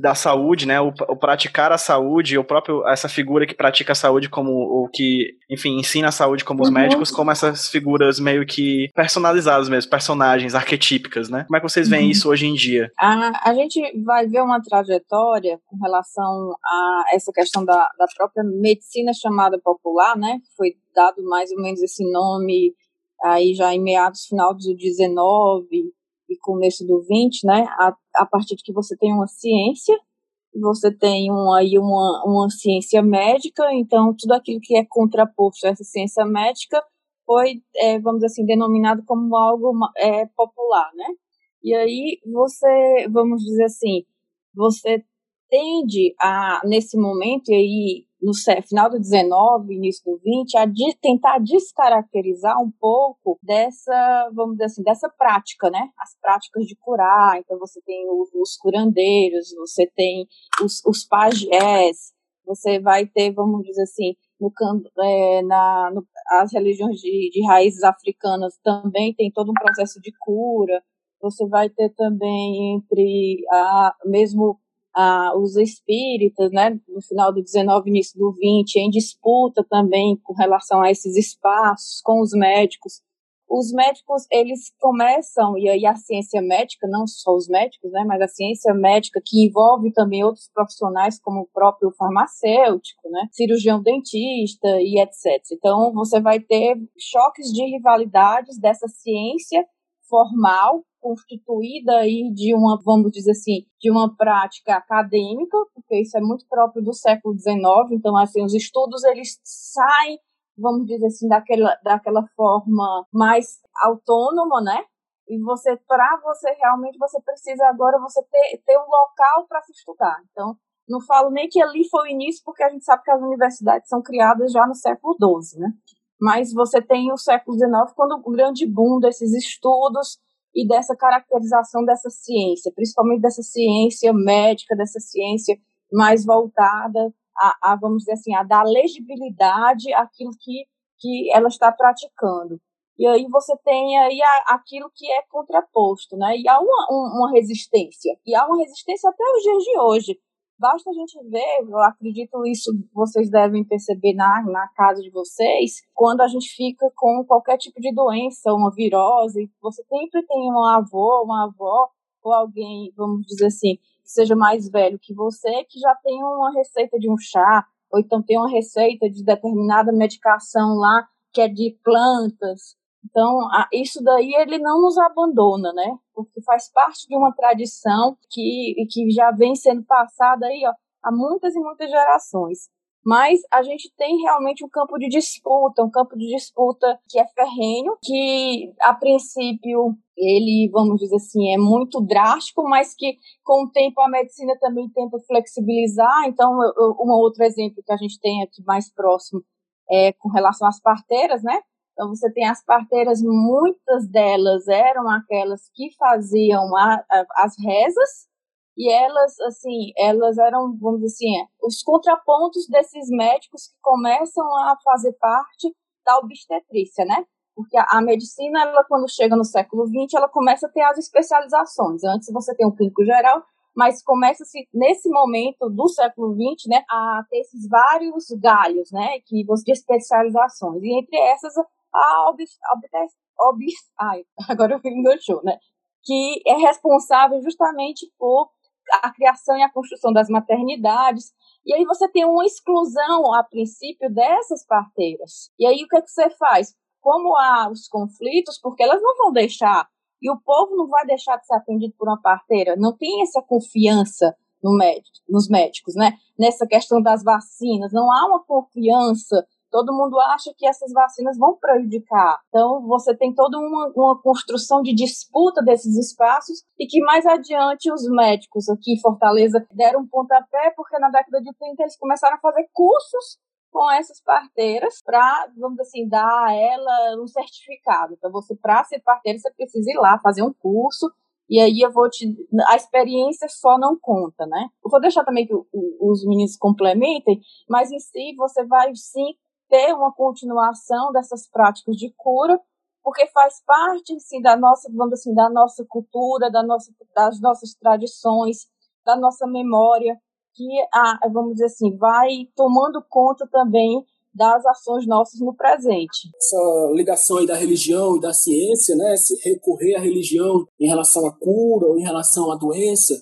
A: da saúde, né, o, o, praticar a saúde, o próprio essa figura que pratica a saúde como o que, enfim, ensina a saúde como os uhum. médicos, como essas figuras meio que personalizadas mesmo, personagens arquetípicas, né? Como é que vocês veem uhum. isso hoje em dia?
D: A, a gente vai ver uma trajetória com relação a essa questão da, da própria medicina chamada popular, né? Foi dado mais ou menos esse nome aí já em meados final do 19 e começo do 20, né, a, a partir de que você tem uma ciência, você tem aí uma, uma ciência médica, então tudo aquilo que é contraposto a essa ciência médica foi, é, vamos dizer assim, denominado como algo é, popular, né? E aí você, vamos dizer assim, você tende a, nesse momento, e aí no final do 19, início do 20, a de tentar descaracterizar um pouco dessa, vamos dizer assim, dessa prática, né? As práticas de curar. Então você tem os, os curandeiros, você tem os, os pajés, você vai ter, vamos dizer assim, no, é, na, no, as religiões de, de raízes africanas também tem todo um processo de cura. Você vai ter também entre a mesmo ah, os espíritas, né, no final do 19, início do 20, em disputa também com relação a esses espaços com os médicos. Os médicos, eles começam, e aí a ciência médica, não só os médicos, né, mas a ciência médica que envolve também outros profissionais, como o próprio farmacêutico, né, cirurgião dentista e etc. Então, você vai ter choques de rivalidades dessa ciência formal constituída aí de uma, vamos dizer assim, de uma prática acadêmica, porque isso é muito próprio do século XIX, então, assim, os estudos, eles saem, vamos dizer assim, daquela, daquela forma mais autônoma, né? E você, para você realmente, você precisa agora você ter, ter um local para se estudar. Então, não falo nem que ali foi o início, porque a gente sabe que as universidades são criadas já no século XII, né? Mas você tem o século XIX, quando o grande boom desses estudos e dessa caracterização dessa ciência, principalmente dessa ciência médica, dessa ciência mais voltada a, a vamos dizer assim, a dar legibilidade àquilo que, que ela está praticando. E aí você tem aí a, aquilo que é contraposto, né? E há uma, uma resistência. E há uma resistência até os dias de hoje. Basta a gente ver, eu acredito isso vocês devem perceber na, na casa de vocês, quando a gente fica com qualquer tipo de doença, uma virose, você sempre tem um avô, uma avó, ou alguém, vamos dizer assim, que seja mais velho que você, que já tem uma receita de um chá, ou então tem uma receita de determinada medicação lá, que é de plantas, então, isso daí ele não nos abandona, né? Porque faz parte de uma tradição que, que já vem sendo passada aí, ó, há muitas e muitas gerações. Mas a gente tem realmente um campo de disputa, um campo de disputa que é ferrenho, que a princípio ele, vamos dizer assim, é muito drástico, mas que com o tempo a medicina também tenta flexibilizar. Então, um outro exemplo que a gente tem aqui mais próximo é com relação às parteiras, né? Então, você tem as parteiras, muitas delas eram aquelas que faziam a, a, as rezas, e elas, assim, elas eram, vamos dizer assim, os contrapontos desses médicos que começam a fazer parte da obstetrícia, né? Porque a, a medicina, ela, quando chega no século XX, ela começa a ter as especializações. Antes você tem o clínico geral, mas começa-se nesse momento do século XX, né, a ter esses vários galhos, né, que de especializações. E entre essas a obs, obs, obs, ai, agora eu me enganchou, né? Que é responsável justamente por a criação e a construção das maternidades. E aí você tem uma exclusão, a princípio, dessas parteiras. E aí o que, é que você faz? Como há os conflitos, porque elas não vão deixar E o povo não vai deixar de ser atendido por uma parteira. Não tem essa confiança no médico, nos médicos, né? Nessa questão das vacinas, não há uma confiança. Todo mundo acha que essas vacinas vão prejudicar. Então, você tem toda uma, uma construção de disputa desses espaços e que mais adiante os médicos aqui em Fortaleza deram um pontapé, porque na década de 30 eles começaram a fazer cursos com essas parteiras para, vamos dizer assim, dar a ela um certificado. Então, você, para ser parteira, você precisa ir lá fazer um curso e aí eu vou te. A experiência só não conta, né? Eu vou deixar também que os meninos complementem, mas em si você vai sim ter uma continuação dessas práticas de cura, porque faz parte sim da nossa, vamos assim, da nossa cultura, da nossa, das nossas tradições, da nossa memória, que vamos dizer assim, vai tomando conta também das ações nossas no presente.
E: Essa ligação aí da religião e da ciência, né, se recorrer à religião em relação à cura ou em relação à doença,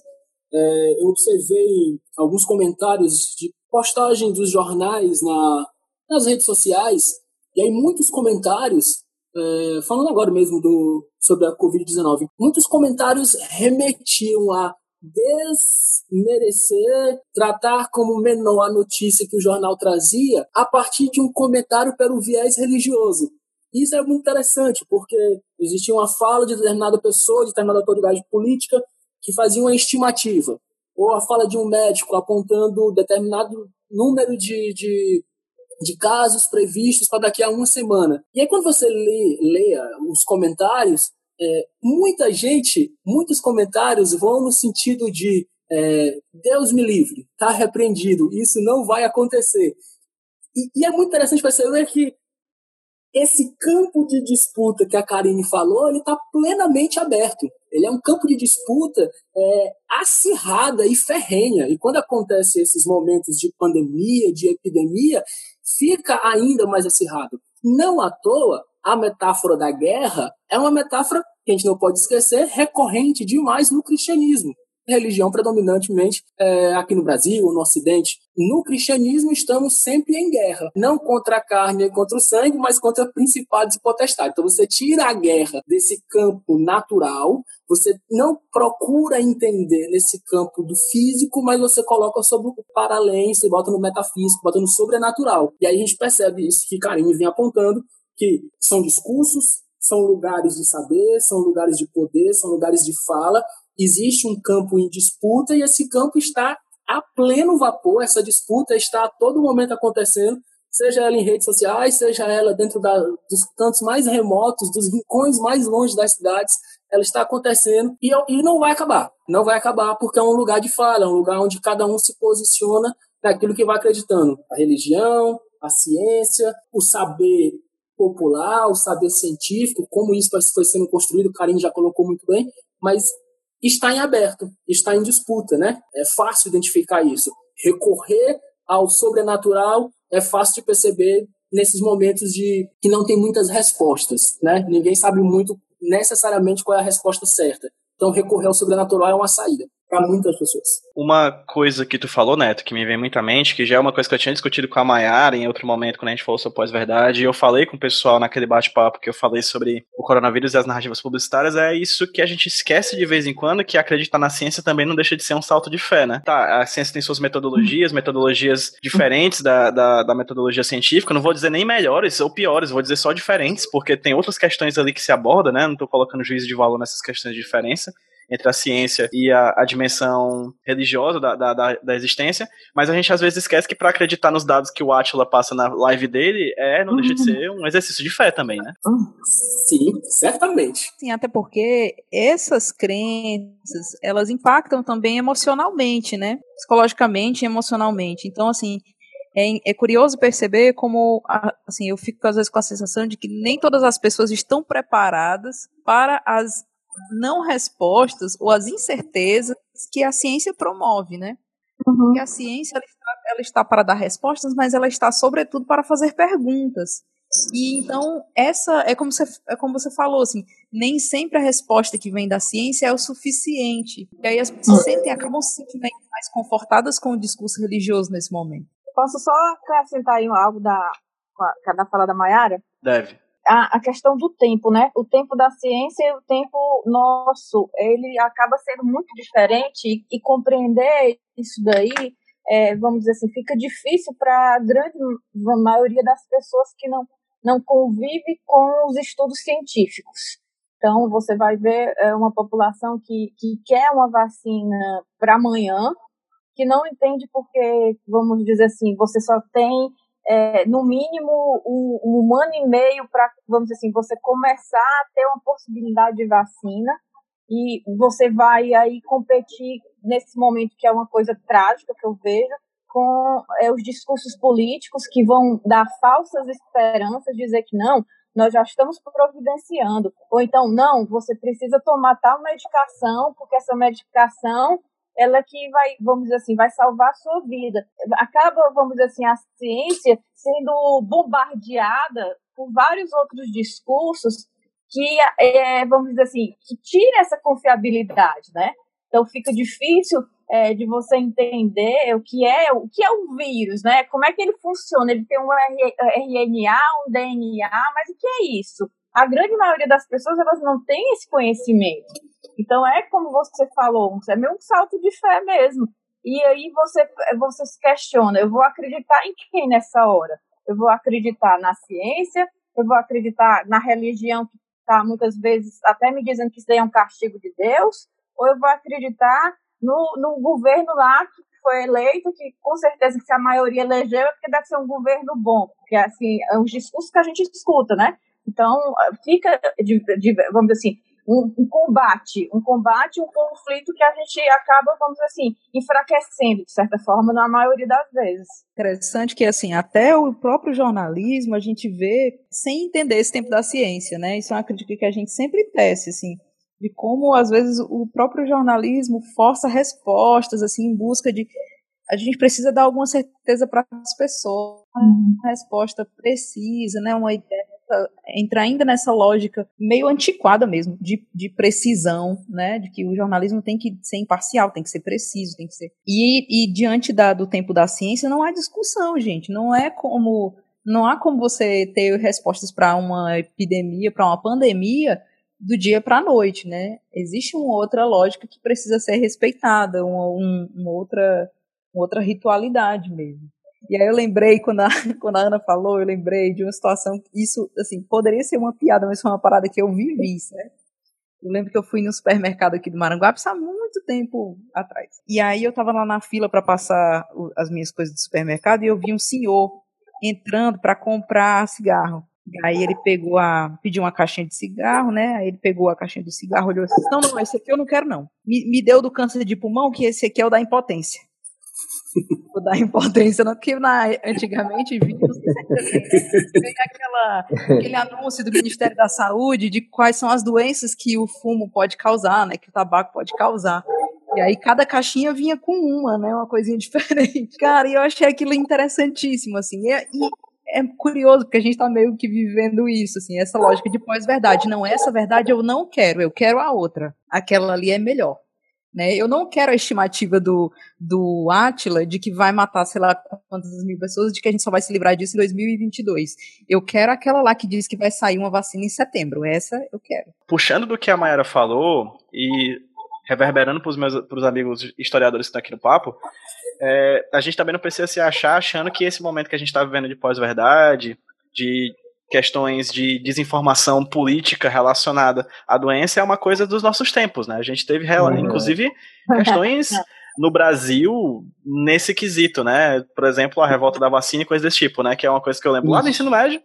E: é, eu observei alguns comentários de postagem dos jornais na, nas redes sociais, e aí muitos comentários, é, falando agora mesmo do, sobre a Covid-19, muitos comentários remetiam a desmerecer, tratar como menor a notícia que o jornal trazia a partir de um comentário pelo viés religioso. Isso é muito interessante, porque existia uma fala de determinada pessoa, de determinada autoridade política, que fazia uma estimativa, ou a fala de um médico apontando determinado número de, de, de casos previstos para daqui a uma semana. E aí, quando você lê, lê os comentários, é, muita gente, muitos comentários vão no sentido de é, Deus me livre, está repreendido, isso não vai acontecer. E, e, é muito interessante perceber que esse campo de disputa que a Karine falou, ele está plenamente aberto. Ele é um campo de disputa é, acirrada e ferrenha. E quando acontecem esses momentos de pandemia, de epidemia, fica ainda mais acirrado. Não à toa, a metáfora da guerra é uma metáfora que a gente não pode esquecer, recorrente demais no cristianismo. Religião predominantemente é, aqui no Brasil, no Ocidente. No cristianismo, estamos sempre em guerra. Não contra a carne e contra o sangue, mas contra principados e potestades. Então, você tira a guerra desse campo natural, você não procura entender nesse campo do físico, mas você coloca sobre o paralelo, você bota no metafísico, bota no sobrenatural. E aí a gente percebe isso que Karine vem apontando, que são discursos, são lugares de saber, são lugares de poder, são lugares de fala. Existe um campo em disputa e esse campo está a pleno vapor, essa disputa está a todo momento acontecendo, seja ela em redes sociais, seja ela dentro da, dos cantos mais remotos, dos rincões mais longe das cidades, ela está acontecendo e, e não vai acabar. Não vai acabar porque é um lugar de fala, é um lugar onde cada um se posiciona naquilo que vai acreditando. A religião, a ciência, o saber popular, o saber científico, como isso foi sendo construído, o Karim já colocou muito bem, mas está em aberto, está em disputa, né? É fácil identificar isso. Recorrer ao sobrenatural é fácil de perceber nesses momentos de que não tem muitas respostas, né? Ninguém sabe muito necessariamente qual é a resposta certa. Então recorrer ao sobrenatural é uma saída para muitas pessoas.
A: Uma coisa que tu falou, Neto, que me vem muito à mente, que já é uma coisa que eu tinha discutido com a Mayara em outro momento, quando a gente falou sobre pós-verdade, e eu falei com o pessoal naquele bate-papo que eu falei sobre o coronavírus e as narrativas publicitárias, é isso que a gente esquece de vez em quando, que acreditar na ciência também não deixa de ser um salto de fé, né? Tá, a ciência tem suas metodologias, metodologias diferentes da, da, da metodologia científica, não vou dizer nem melhores ou piores, vou dizer só diferentes, porque tem outras questões ali que se aborda, né? Não tô colocando juízo de valor nessas questões de diferença entre a ciência e a, a dimensão religiosa da, da, da, existência, mas a gente às vezes esquece que para acreditar nos dados que o Atila passa na live dele, é, não deixa de ser um exercício de fé também, né?
E: Sim, certamente.
B: Sim, até porque essas crenças, elas impactam também emocionalmente, né? Psicologicamente e emocionalmente. Então, assim, é, é, curioso perceber como, assim, eu fico às vezes com a sensação de que nem todas as pessoas estão preparadas para as não respostas ou as incertezas que a ciência promove, né? Uhum. a ciência ela está, ela está para dar respostas, mas ela está sobretudo para fazer perguntas. E então essa é como você é como você falou assim, nem sempre a resposta que vem da ciência é o suficiente. E aí as pessoas sentem, acabam se sentindo mais confortadas com o discurso religioso nesse momento.
D: Posso só acrescentar aí algo da da fala da Mayara?
A: Deve
D: a, a, questão do tempo, né? O tempo da ciência e o tempo nosso, ele acaba sendo muito diferente e, compreender isso daí, é, vamos dizer assim, fica difícil para a grande maioria das pessoas que não, não convive com os estudos científicos. Então, você vai ver é, uma população que, que quer uma vacina para amanhã, que não entende porque, vamos dizer assim, você só tem é, no mínimo um, um, ano e meio para, vamos dizer assim, você começar a ter uma possibilidade de vacina e você vai aí competir nesse momento que é uma coisa trágica que eu vejo com é, os discursos políticos que vão dar falsas esperanças, dizer que não, nós já estamos providenciando, ou então não, você precisa tomar tal medicação porque essa medicação ela que vai, vamos dizer assim, vai salvar a sua vida. Acaba, vamos dizer assim, a ciência sendo bombardeada por vários outros discursos que, é, vamos dizer assim, que tira essa confiabilidade, né? Então fica difícil é, de você entender o que é o que é o vírus, né? Como é que ele funciona? Ele tem um RNA, um DNA, mas o que é isso? A grande maioria das pessoas elas não tem esse conhecimento. Então é como você falou, é meio um salto de fé mesmo. E aí você, você se questiona, eu vou acreditar em quem nessa hora? Eu vou acreditar na ciência, eu vou acreditar na religião que está muitas vezes até me dizendo que isso é um castigo de Deus, ou eu vou acreditar no, no governo lá que foi eleito, que com certeza se a maioria elegeu é porque deve ser um governo bom, porque assim, é um discurso que a gente escuta, né? Então, fica, de, de, vamos dizer assim, um, um, combate, um combate, um conflito que a gente acaba, vamos dizer assim, enfraquecendo, de certa forma, na maioria das vezes.
B: Interessante que, assim, até o próprio jornalismo a gente vê sem entender esse tempo da ciência, né? Isso é uma crítica que a gente sempre tece, assim, de como, às vezes, o próprio jornalismo força respostas, assim, em busca de a gente precisa dar alguma certeza para as pessoas, uma resposta precisa, né, uma ideia entra ainda nessa lógica meio antiquada mesmo, de, de precisão, né? De que o jornalismo tem que ser imparcial, tem que ser preciso, tem que ser. E, e diante da, do tempo da ciência, não há discussão, gente. Não é como. Não há como você ter respostas para uma epidemia, para uma pandemia, do dia para a noite, né? Existe uma outra lógica que precisa ser respeitada, uma, um, uma outra, uma outra ritualidade mesmo. E aí eu lembrei, quando a, quando a Ana falou, eu lembrei de uma situação, isso, assim, poderia ser uma piada, mas foi uma parada que eu vivi, né? Eu lembro que eu fui no supermercado aqui do Maranguape há muito tempo atrás. E aí eu tava lá na fila para passar as minhas coisas do supermercado e eu vi um senhor entrando para comprar cigarro. E aí ele pegou a. pediu uma caixinha de cigarro, né? Aí ele pegou a caixinha do cigarro, olhou assim: não, não, esse aqui eu não quero, não. Me, me deu do câncer de pulmão, que esse aqui é o da impotência vou dar importância, não, porque na, antigamente vinha, aquela, aquele anúncio do Ministério da Saúde de quais são as doenças que o fumo pode causar, né, que o tabaco pode causar. E aí cada caixinha vinha com uma, né, uma coisinha diferente. Cara, e eu achei aquilo interessantíssimo, assim, e, e é curioso, porque a gente está meio que vivendo isso, assim, essa lógica de pós-verdade. Não, essa verdade eu não quero, eu quero a outra. Aquela ali é melhor. Né? Eu não quero a estimativa do, do Atila de que vai matar, sei lá, quantas mil pessoas, de que a gente só vai se livrar disso em 2022. Eu quero aquela lá que diz que vai sair uma vacina em setembro. Essa eu quero.
A: Puxando do que a Mayara falou e reverberando para os meus pros amigos historiadores que estão aqui no papo, é, a gente também não precisa se achar achando que esse momento que a gente está vivendo de pós-verdade, de questões de desinformação política relacionada à doença é uma coisa dos nossos tempos, né? A gente teve, uhum. inclusive, questões no Brasil nesse quesito, né? Por exemplo, a revolta da vacina e coisas desse tipo, né? Que é uma coisa que eu lembro lá do ensino médio,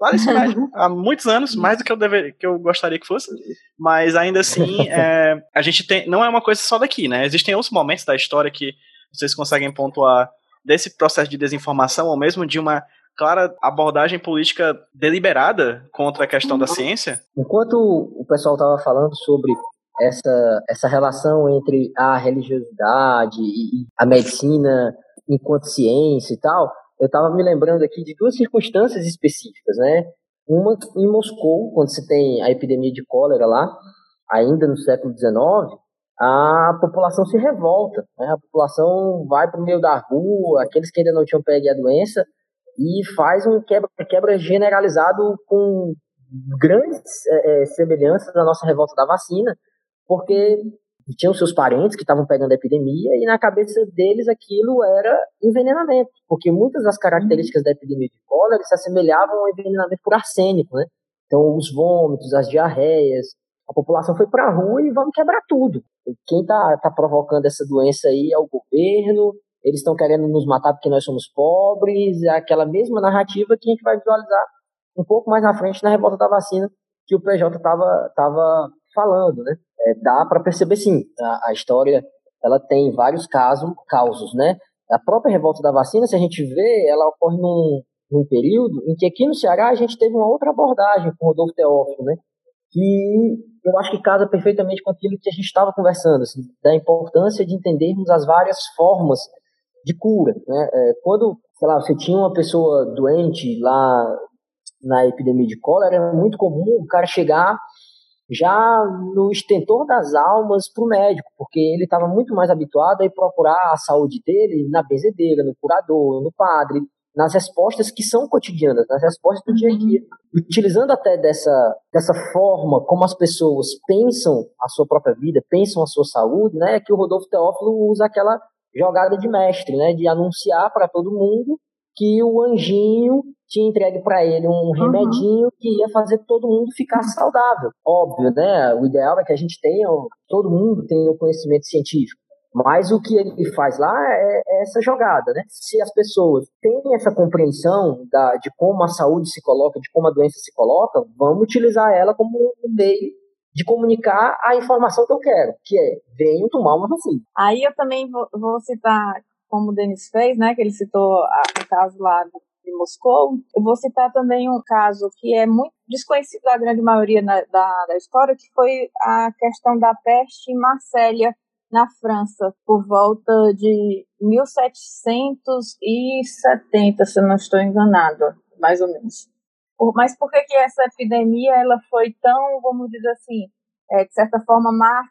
A: lá no ensino médio, há muitos anos, mais do que eu, dever, que eu gostaria que fosse, mas ainda assim, é, a gente tem, não é uma coisa só daqui, né? Existem outros momentos da história que vocês conseguem pontuar desse processo de desinformação ou mesmo de uma clara abordagem política deliberada contra a questão da ciência?
C: Enquanto o pessoal estava falando sobre essa, essa relação entre a religiosidade e a medicina enquanto ciência e tal, eu estava me lembrando aqui de duas circunstâncias específicas, né? Uma em Moscou, quando se tem a epidemia de cólera lá, ainda no século XIX, a população se revolta, né? A população vai para o meio da rua, aqueles que ainda não tinham pego a doença e faz um quebra, quebra generalizado com grandes é, é, semelhanças da nossa revolta da vacina, porque tinham seus parentes que estavam pegando a epidemia e na cabeça deles aquilo era envenenamento, porque muitas das características da epidemia de cólera se assemelhavam ao envenenamento por arsênico, né? Então, os vômitos, as diarreias, a população foi para a rua e vamos quebrar tudo. Quem está tá provocando essa doença aí é o governo, eles estão querendo nos matar porque nós somos pobres, é aquela mesma narrativa que a gente vai visualizar um pouco mais na frente na revolta da vacina que o PJ estava tava falando, né? É, dá para perceber sim, a, a, história ela tem vários casos, causos, né? A própria revolta da vacina, se a gente vê, ela ocorre num, num período em que aqui no Ceará a gente teve uma outra abordagem com o Rodolfo Teófilo, né? Que eu acho que casa perfeitamente com aquilo que a gente estava conversando, assim, da importância de entendermos as várias formas de cura, né? É, quando, sei lá, você tinha uma pessoa doente lá na epidemia de cólera, era muito comum o cara chegar já no extentor das almas para o médico, porque ele estava muito mais habituado a ir procurar a saúde dele na benzedeira, no curador, no padre, nas respostas que são cotidianas, nas respostas do dia a dia. Utilizando até dessa, dessa forma como as pessoas pensam a sua própria vida, pensam a sua saúde, né, é que o Rodolfo Teófilo usa aquela jogada de mestre, né, de anunciar para todo mundo que o anjinho tinha entregue para ele um uhum. remedinho uhum. que ia fazer todo mundo ficar saudável. Óbvio, né? O ideal é que a gente tenha, todo mundo tenha o conhecimento científico. Mas o que ele faz lá é, é, essa jogada, né? Se as pessoas têm essa compreensão da, de como a saúde se coloca, de como a doença se coloca, vamos utilizar ela como um meio de comunicar a informação que eu quero, que é venham tomar uma vacina.
D: Aí eu também vou, vou citar, como o Denis fez, né? Que ele citou o caso lá de Moscou. Eu vou citar também um caso que é muito desconhecido da grande maioria na, da, da história, que foi a questão da peste em Marsella, na França por volta de 1770, se não estou enganado, mais ou menos. Mas por que, que essa epidemia ela foi tão, vamos dizer assim, é, de certa forma mar,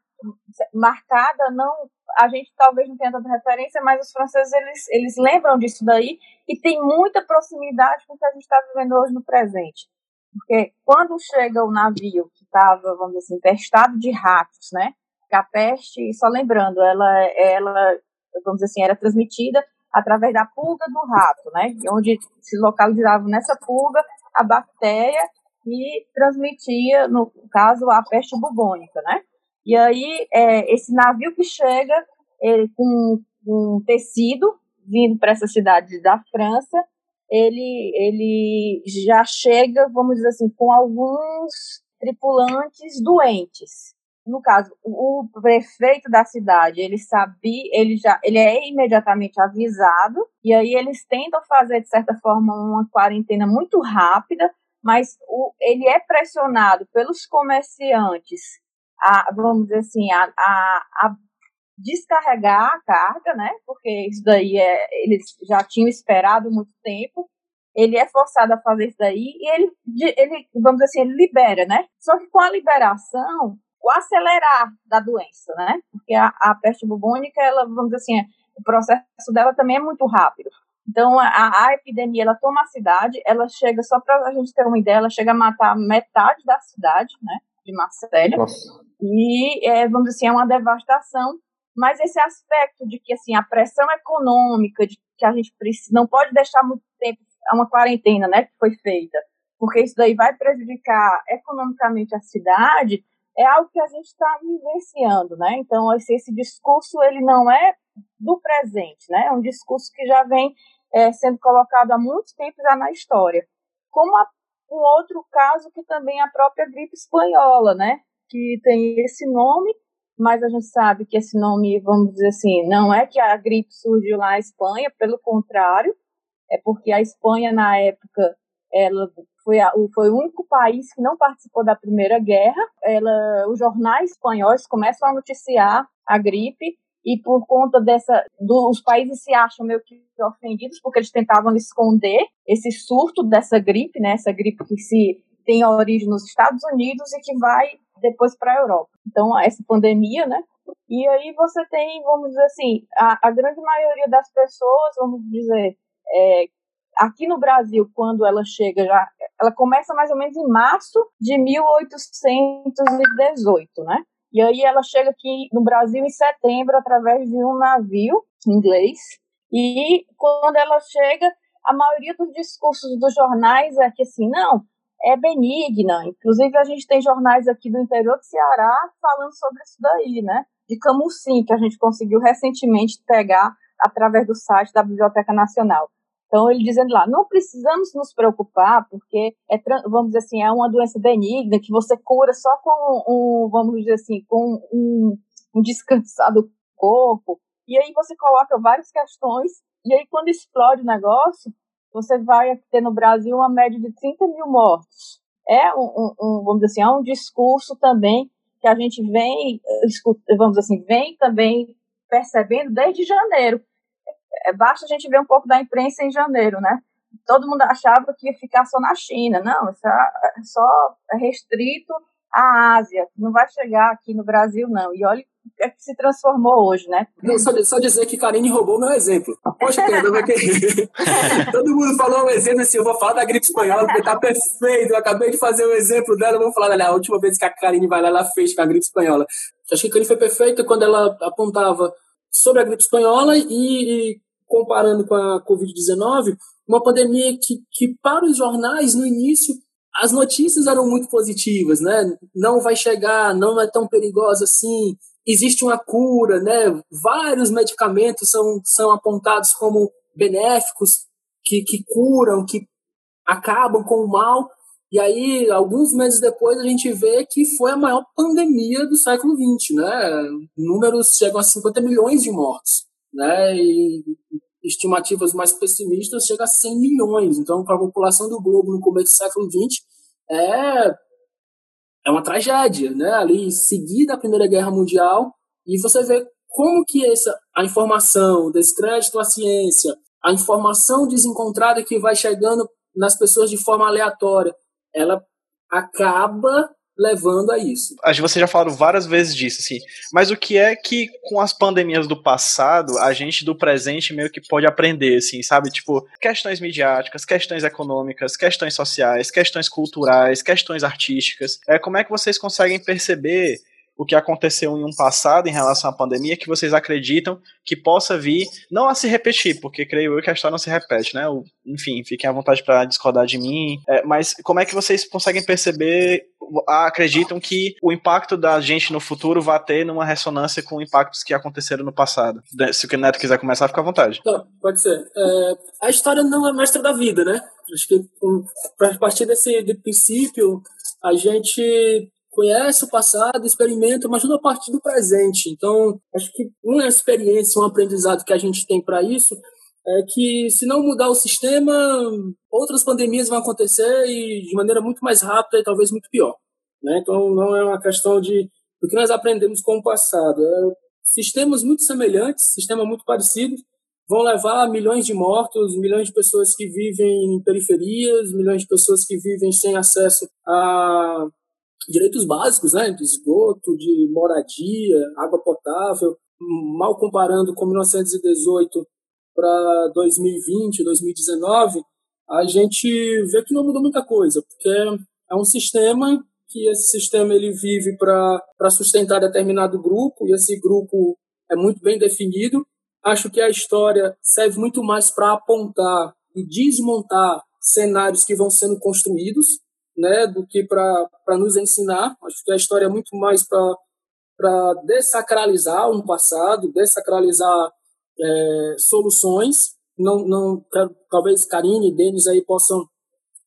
D: marcada? Não, a gente talvez não tenha tanta referência, mas os franceses eles, eles lembram disso daí e tem muita proximidade com o que a gente está vivendo hoje no presente. Porque quando chega o navio que estava, vamos dizer assim, infestado de ratos, né? que a peste, só lembrando, ela, ela, vamos dizer assim, era transmitida através da pulga do rato, né? Onde se localizava nessa pulga a bactéria que transmitia, no caso, a peste bubônica, né? E aí, é, esse navio que chega ele, com um tecido vindo para essa cidade da França, ele, ele já chega, vamos dizer assim, com alguns tripulantes doentes no caso, o prefeito da cidade, ele sabia, ele já, ele é imediatamente avisado, e aí eles tentam fazer, de certa forma, uma quarentena muito rápida, mas o, ele é pressionado pelos comerciantes a, vamos dizer assim, a, a, a descarregar a carga, né? Porque isso daí é, eles já tinham esperado muito tempo. Ele é forçado a fazer isso daí e ele, ele, vamos dizer assim, ele libera, né? Só que com a liberação, o acelerar da doença, né? Porque a, a peste bubônica, ela, vamos dizer assim, o processo dela também é muito rápido. Então, a, a epidemia, ela toma a cidade, ela chega, só para a gente ter uma ideia, ela chega a matar metade da cidade, né, de Marselha. E, é, vamos dizer assim, é uma devastação. Mas esse aspecto de que, assim, a pressão econômica, de que a gente precisa, não pode deixar muito tempo, é uma quarentena, né, que foi feita, porque isso daí vai prejudicar economicamente a cidade, é algo que a gente está vivenciando, né? Então, esse, esse, discurso, ele não é do presente, né? É um discurso que já vem é, sendo colocado há muito tempo já na história. Como a, um outro caso que também é a própria gripe espanhola, né? Que tem esse nome, mas a gente sabe que esse nome, vamos dizer assim, não é que a gripe surgiu lá na Espanha, pelo contrário, é porque a Espanha, na época, ela foi, a, foi o único país que não participou da Primeira Guerra. Ela, os jornais espanhóis começam a noticiar a gripe e por conta dessa, do, os países se acham meio que ofendidos porque eles tentavam esconder esse surto dessa gripe, né? Essa gripe que se tem origem nos Estados Unidos e que vai depois para a Europa. Então, essa pandemia, né? E aí você tem, vamos dizer assim, a, a grande maioria das pessoas, vamos dizer, é, aqui no Brasil, quando ela chega já, ela começa mais ou menos em março de 1818, né? E aí ela chega aqui no Brasil em setembro através de um navio inglês. E quando ela chega, a maioria dos discursos dos jornais é que assim, não, é benigna. Inclusive a gente tem jornais aqui do interior do Ceará falando sobre isso daí, né? De Camusim, que a gente conseguiu recentemente pegar através do site da Biblioteca Nacional. Então, ele dizendo lá, não precisamos nos preocupar, porque, é, vamos dizer assim, é uma doença benigna que você cura só com um, vamos dizer assim, com um, um descansado corpo. E aí você coloca várias questões, e aí quando explode o negócio, você vai ter no Brasil uma média de 30 mil mortos. É um, um, vamos dizer assim, é um discurso também que a gente vem, vamos dizer assim, vem também percebendo desde janeiro é, basta a gente ver um pouco da imprensa em janeiro, né? Todo mundo achava que ia ficar só na China. Não, isso é só é restrito à Ásia. Não vai chegar aqui no Brasil, não. E olha o que, é que se transformou hoje, né?
E: Não, só, só dizer que Karine roubou meu exemplo. Poxa, querida, vai querer. Todo mundo falou um exemplo assim, eu vou falar da gripe espanhola porque tá perfeito. Eu acabei de fazer o um exemplo dela, vamos falar, olha, a última vez que a Karine vai lá, ela fez com a gripe espanhola. Acho que a Karine foi perfeita quando ela apontava sobre a gripe espanhola e, e comparando com a Covid-19, uma pandemia que, que, para os jornais, no início, as notícias eram muito positivas, né? Não vai chegar, não é tão perigosa assim, existe uma cura, né? Vários medicamentos são, são apontados como benéficos, que, que curam, que acabam com o mal. E aí, alguns meses depois, a gente vê que foi a maior pandemia do século XX, né? Números chegam a 50 milhões de mortos né? E estimativas mais pessimistas chega a 100 milhões. Então, para a população do globo no começo do século XX, é, é uma tragédia, né? Ali, seguida a Primeira Guerra Mundial, e você vê como que essa, a informação, o descrédito à ciência, a informação desencontrada que vai chegando nas pessoas de forma aleatória, ela acaba levando a isso.
A: Acho que vocês já falaram várias vezes disso, assim. Mas o que é que com as pandemias do passado, a gente do presente meio que pode aprender, assim, sabe? Tipo, questões midiáticas, questões econômicas, questões sociais, questões culturais, questões artísticas. É, como é que vocês conseguem perceber o que aconteceu em um passado em relação à pandemia que vocês acreditam que possa vir, não a se repetir, porque creio eu que a história não se repete, né? Enfim, fiquem à vontade para discordar de mim, é, mas como é que vocês conseguem perceber, acreditam que o impacto da gente no futuro vai ter numa ressonância com impactos que aconteceram no passado? Se o Neto quiser começar, fica à vontade.
E: Tá, pode ser. É, a história não é mestra da vida, né? Acho que a partir desse de princípio, a gente conhece o passado, experimenta, mas tudo a partir do presente. Então, acho que uma experiência, um aprendizado que a gente tem para isso é que se não mudar o sistema, outras pandemias vão acontecer e de maneira muito mais rápida e talvez muito pior. Né? Então, não é uma questão de do que nós aprendemos com o passado. É sistemas muito semelhantes, sistemas muito parecidos, vão levar a milhões de mortos, milhões de pessoas que vivem em periferias, milhões de pessoas que vivem sem acesso a direitos básicos, né, de esgoto, de moradia, água potável, mal comparando com 1918 para 2020, 2019, a gente vê que não mudou muita coisa, porque é um sistema que esse sistema ele vive para sustentar determinado grupo e esse grupo é muito bem definido. Acho que a história serve muito mais para apontar e desmontar cenários que vão sendo construídos né, do que para nos ensinar. Acho que a história é muito mais para dessacralizar um passado, dessacralizar é, soluções. Não, não, talvez Karine e Denis aí possam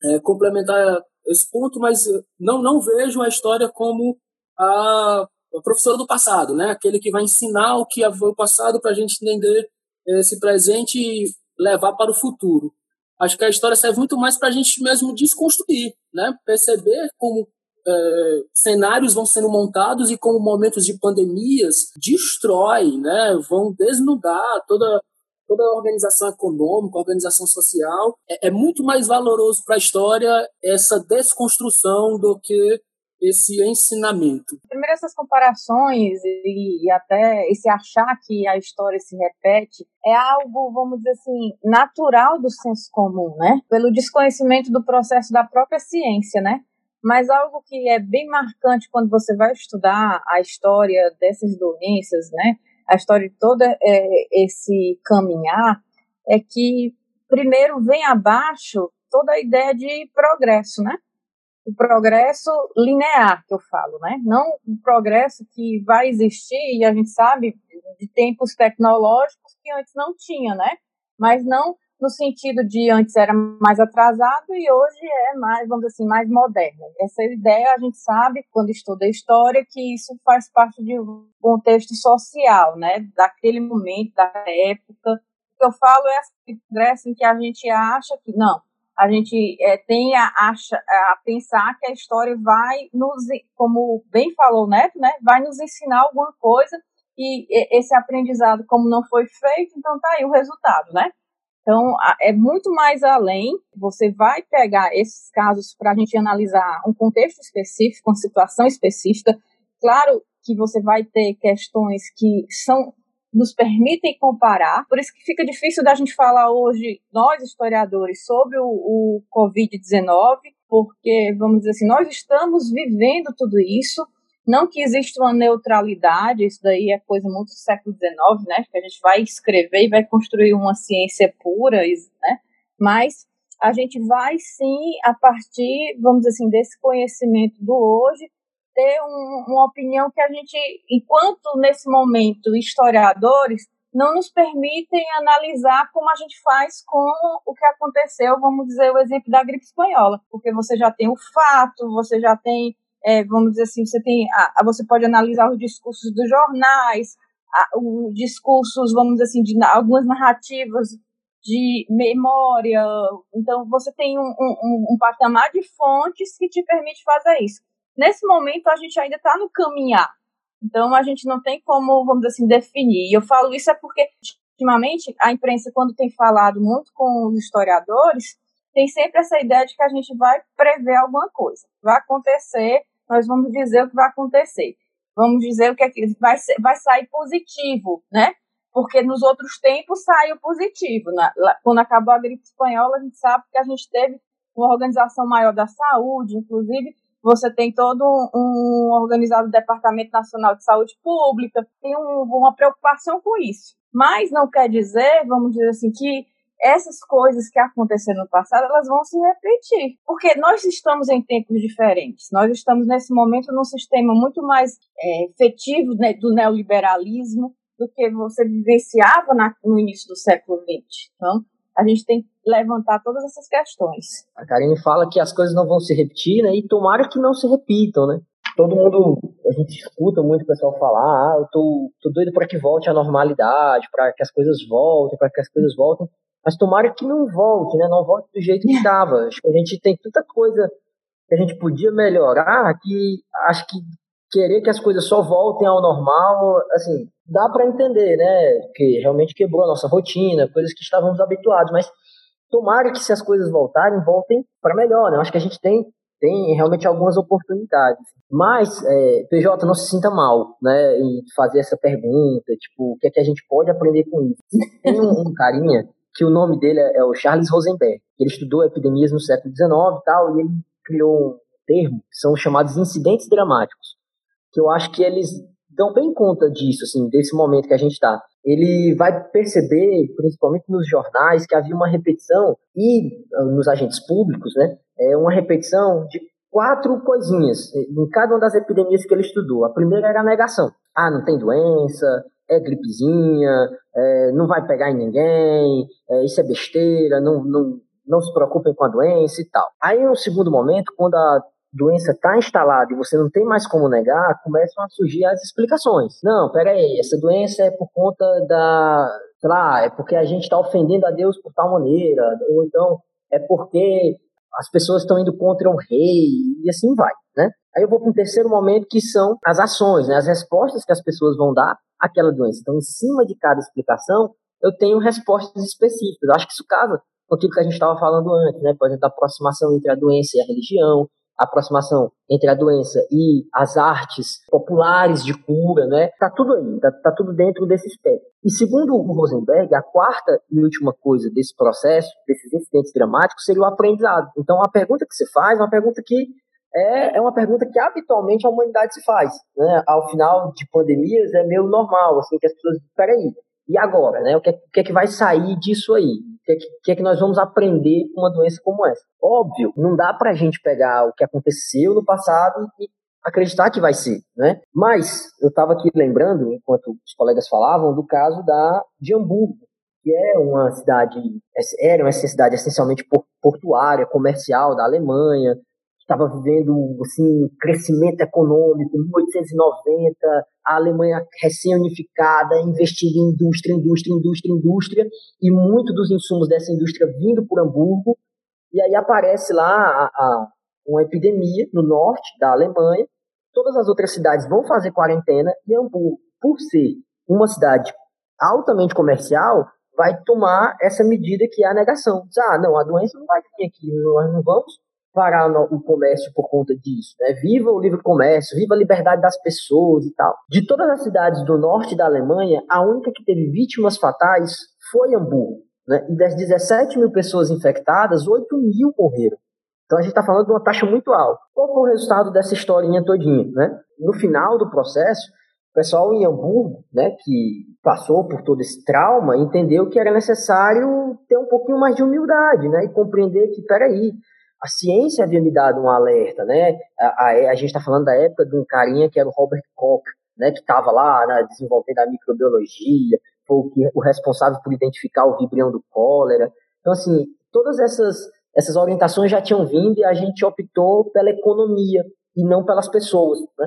E: é, complementar esse ponto, mas não, não vejo a história como a, a professora do passado, né? Aquele que vai ensinar o que foi o passado para a gente entender esse presente e levar para o futuro. Acho que a história serve muito mais para a gente mesmo desconstruir, né? Perceber como é, cenários vão sendo montados e como momentos de pandemias destrói, né? Vão desnudar toda toda a organização econômica, organização social. É, é muito mais valoroso para a história essa desconstrução do que esse ensinamento?
D: Primeiro, essas comparações e, e, até esse achar que a história se repete é algo, vamos dizer assim, natural do senso comum, né? Pelo desconhecimento do processo da própria ciência, né? Mas algo que é bem marcante quando você vai estudar a história dessas doenças, né? A história de todo é, esse caminhar, é que primeiro vem abaixo toda a ideia de progresso, né? O progresso linear que eu falo, né? Não o progresso que vai existir e a gente sabe de tempos tecnológicos que antes não tinha, né? Mas não no sentido de antes era mais atrasado e hoje é mais, vamos dizer assim, mais moderno. Essa ideia a gente sabe quando estuda história que isso faz parte de um contexto social, né? Daquele momento, da época. O que eu falo é esse progresso em que a gente acha que não, a gente é, tem a, a, a, pensar que a história vai nos, como bem falou o Neto, né, vai nos ensinar alguma coisa e esse aprendizado, como não foi feito, então tá aí o resultado, né? Então, é muito mais além. Você vai pegar esses casos para a gente analisar um contexto específico, uma situação específica. Claro que você vai ter questões que são nos permitem comparar. Por isso que fica difícil da gente falar hoje, nós historiadores, sobre o, o Covid-19, porque, vamos dizer assim, nós estamos vivendo tudo isso. Não que exista uma neutralidade, isso daí é coisa muito do século XIX, né? Que a gente vai escrever e vai construir uma ciência pura, né? Mas a gente vai sim, a partir, vamos dizer assim, desse conhecimento do hoje, ter um, uma opinião que a gente, enquanto nesse momento historiadores, não nos permitem analisar como a gente faz com o que aconteceu, vamos dizer, o exemplo da gripe espanhola, porque você já tem o fato, você já tem, é, vamos dizer assim, você tem, a, você pode analisar os discursos dos jornais, os discursos, vamos dizer assim, de algumas narrativas de memória, então você tem um, um, um patamar de fontes que te permite fazer isso. Nesse momento, a gente ainda está no caminhar. Então, a gente não tem como, vamos dizer assim, definir. E eu falo isso é porque, ultimamente, a imprensa, quando tem falado muito com os historiadores, tem sempre essa ideia de que a gente vai prever alguma coisa. Vai acontecer, nós vamos dizer o que vai acontecer. Vamos dizer o que, é que vai, ser, vai sair positivo, né? Porque nos outros tempos saiu positivo. quando acabou a gripe espanhola, a gente sabe que a gente teve uma organização maior da saúde, inclusive você tem todo um, organizado Departamento Nacional de Saúde Pública, tem um, uma preocupação com isso. Mas não quer dizer, vamos dizer assim, que essas coisas que aconteceram no passado, elas vão se repetir. Porque nós estamos em tempos diferentes. Nós estamos, nesse momento, num sistema muito mais é, efetivo né, do neoliberalismo do que você vivenciava na, no início do século XX. Então, a gente tem que levantar todas essas questões.
C: A Karine fala que as coisas não vão se repetir, né? E tomara que não se repitam, né? Todo mundo, a gente escuta muito o pessoal falar, ah, eu tô, tô doido para que volte à normalidade, para que as coisas voltem, para que as coisas voltem. Mas tomara que não volte, né? Não volte do jeito que estava. Acho que a gente tem tanta coisa que a gente podia melhorar que acho que querer que as coisas só voltem ao normal, assim, dá para entender, né? Que realmente quebrou a nossa rotina, coisas que estávamos habituados, mas tomara que se as coisas voltarem, voltem para melhor, né? Eu acho que a gente tem tem realmente algumas oportunidades. Mas, é, PJ, não se sinta mal, né, em fazer essa pergunta, tipo, o que é que a gente pode aprender com isso? Tem um, um carinha que o nome dele é, é o Charles Rosenberg, ele estudou epidemias no século XIX e tal, e ele criou um termo que são chamados incidentes dramáticos, que eu acho que eles dão bem conta disso, assim, desse momento que a gente está. Ele vai perceber, principalmente nos jornais, que havia uma repetição, e ah, nos agentes públicos, né, é uma repetição de quatro coisinhas em cada uma das epidemias que ele estudou. A primeira era a negação. Ah, não tem doença, é gripezinha, é, não vai pegar em ninguém, é, isso é besteira, não, não, não se preocupem com a doença e tal. Aí, no segundo momento, quando a doença está instalada e você não tem mais como negar, começam a surgir as explicações. Não, peraí, essa doença é por conta da. Sei lá, é porque a gente está ofendendo a Deus por tal maneira, ou então é porque as pessoas estão indo contra o rei, e assim vai, né? Aí eu vou para um terceiro momento que são as ações, né? as respostas que as pessoas vão dar àquela doença. Então, em cima de cada explicação, eu tenho respostas específicas. Eu acho que isso casa com aquilo que a gente estava falando antes, né? Por exemplo, a aproximação entre a doença e a religião, aproximação entre a doença e as artes populares de cura, né? Tá tudo aí, tá, tá tudo dentro desse espectro. E segundo o Rosenberg, a quarta e última coisa desse processo, desses incidentes dramáticos, seria o aprendizado. Então, a pergunta que se faz é uma pergunta que é, é uma pergunta que habitualmente a humanidade se faz. Né? Ao final de pandemias é meio normal, assim, que as pessoas, peraí, e agora, né? O que, é, o que é que vai sair disso aí? É que, que é que nós vamos aprender com uma doença como essa? Óbvio, não dá pra gente pegar o que aconteceu no passado e acreditar que vai ser, né? Mas eu estava aqui lembrando, enquanto os colegas falavam, do caso da de Hamburgo, que é uma cidade, era uma cidade essencialmente portuária, comercial da Alemanha, estava vivendo assim crescimento econômico, 1890, a Alemanha recém-unificada, investindo em indústria, indústria, indústria, indústria, e muito dos insumos dessa indústria vindo por Hamburgo, e aí aparece lá a, a, uma epidemia no norte da Alemanha, todas as outras cidades vão fazer quarentena, e Hamburgo, por ser uma cidade altamente comercial, vai tomar essa medida que é a negação. Diz, ah, não, a doença não vai vir aqui, nós não vamos parar o comércio por conta disso. Né? Viva o livre comércio, viva a liberdade das pessoas e tal. De todas as cidades do norte da Alemanha, a única que teve vítimas fatais foi Hamburgo. Né? E das 17 mil pessoas infectadas, 8 mil morreram. Então a gente está falando de uma taxa muito alta. Qual foi o resultado dessa historinha todinha? Né? No final do processo, o pessoal em Hamburgo, né, que passou por todo esse trauma, entendeu que era necessário ter um pouquinho mais de humildade, né, e compreender que, peraí, a ciência havia me dado um alerta, né? A, a, a gente está falando da época de um carinha que era o Robert Koch, né? Que estava lá né, desenvolvendo a microbiologia, foi o, que, o responsável por identificar o vibrião do cólera. Então, assim, todas essas, essas orientações já tinham vindo e a gente optou pela economia e não pelas pessoas, né?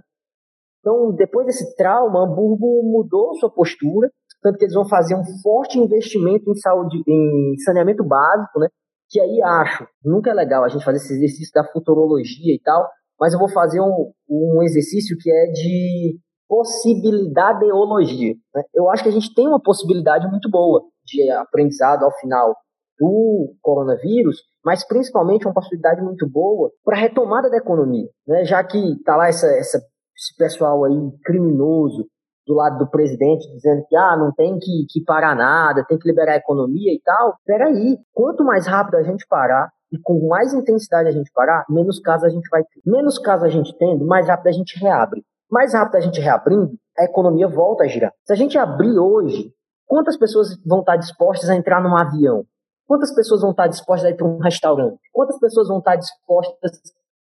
C: Então, depois desse trauma, Hamburgo mudou sua postura, tanto que eles vão fazer um forte investimento em saúde, em saneamento básico, né? Que aí acho, nunca é legal a gente fazer esse exercício da futurologia e tal, mas eu vou fazer um, um exercício que é de possibilidadeologia. Né? Eu acho que a gente tem uma possibilidade muito boa de aprendizado ao final do coronavírus, mas principalmente uma possibilidade muito boa para a retomada da economia, né? já que está lá essa, essa, esse pessoal aí criminoso do lado do presidente dizendo que ah, não tem que, que parar nada, tem que liberar a economia e tal. Peraí, quanto mais rápido a gente parar e com mais intensidade a gente parar, menos casos a gente vai ter. Menos casos a gente tendo, mais rápido a gente reabre. Mais rápido a gente reabrindo, a economia volta a girar. Se a gente abrir hoje, quantas pessoas vão estar dispostas a entrar num avião? Quantas pessoas vão estar dispostas a ir para um restaurante? Quantas pessoas vão estar dispostas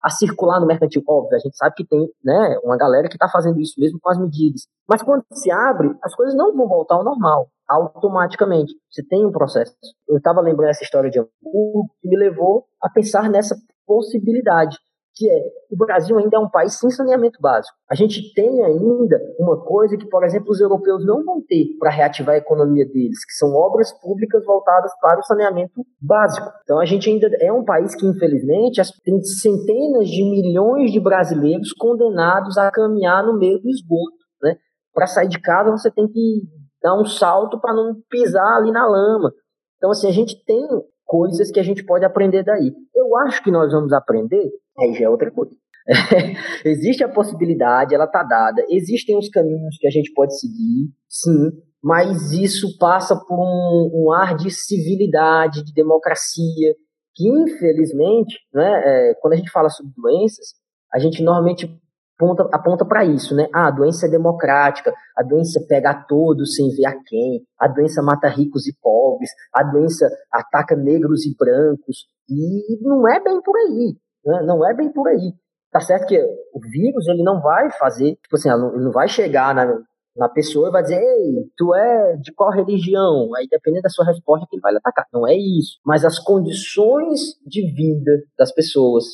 C: a circular no mercantil. Óbvio, a gente sabe que tem né, uma galera que está fazendo isso mesmo com as medidas. Mas quando se abre, as coisas não vão voltar ao normal, automaticamente. Você tem um processo. Eu estava lembrando essa história de Hamburgo que me levou a pensar nessa possibilidade que é o Brasil ainda é um país sem saneamento básico. A gente tem ainda uma coisa que, por exemplo, os europeus não vão ter para reativar a economia deles, que são obras públicas voltadas para o saneamento básico. Então a gente ainda é um país que, infelizmente, tem centenas de milhões de brasileiros condenados a caminhar no meio do esgoto. Né? Para sair de casa, você tem que dar um salto para não pisar ali na lama. Então, assim, a gente tem coisas que a gente pode aprender daí. Eu acho que nós vamos aprender aí já é outra coisa. Existe a possibilidade, ela está dada. Existem os caminhos que a gente pode seguir, sim, mas isso passa por um, um ar de civilidade, de democracia, que infelizmente, né, é, quando a gente fala sobre doenças, a gente normalmente aponta, aponta para isso, né? Ah, a doença é democrática, a doença pega a todos sem ver a quem, a doença mata ricos e pobres, a doença ataca negros e brancos, e não é bem por aí. Né? Não é bem por aí. Tá certo que o vírus ele não vai fazer, tipo assim, ele não vai chegar na, na pessoa e vai dizer, ei, tu é de qual religião? Aí dependendo da sua resposta que ele vai atacar. Não é isso. Mas as condições de vida das pessoas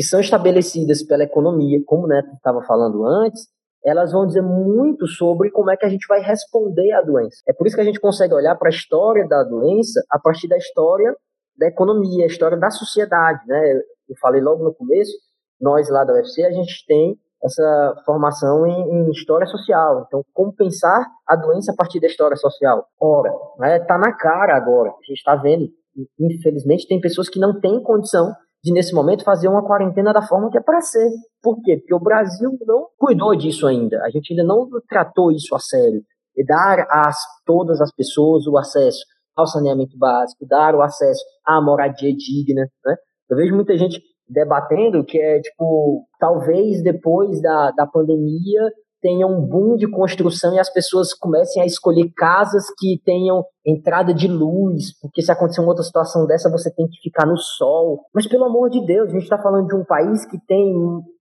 C: que são estabelecidas pela economia, como o Neto estava falando antes, elas vão dizer muito sobre como é que a gente vai responder à doença. É por isso que a gente consegue olhar para a história da doença a partir da história da economia, a história da sociedade, né? eu falei logo no começo, nós lá da UFC, a gente tem essa formação em, em, história social. Então, como pensar a doença a partir da história social? Ora, né, tá na cara agora. A gente está vendo, infelizmente, tem pessoas que não têm condição de, nesse momento, fazer uma quarentena da forma que é para ser. Por quê? Porque o Brasil não cuidou disso ainda. A gente ainda não tratou isso a sério. E dar a todas as pessoas o acesso ao saneamento básico, dar o acesso à moradia digna. Né? Eu vejo muita gente debatendo que é, tipo, talvez depois da, da pandemia tenha um boom de construção e as pessoas comecem a escolher casas que tenham entrada de luz, porque se acontecer uma outra situação dessa, você tem que ficar no sol. Mas pelo amor de Deus, a gente está falando de um país que tem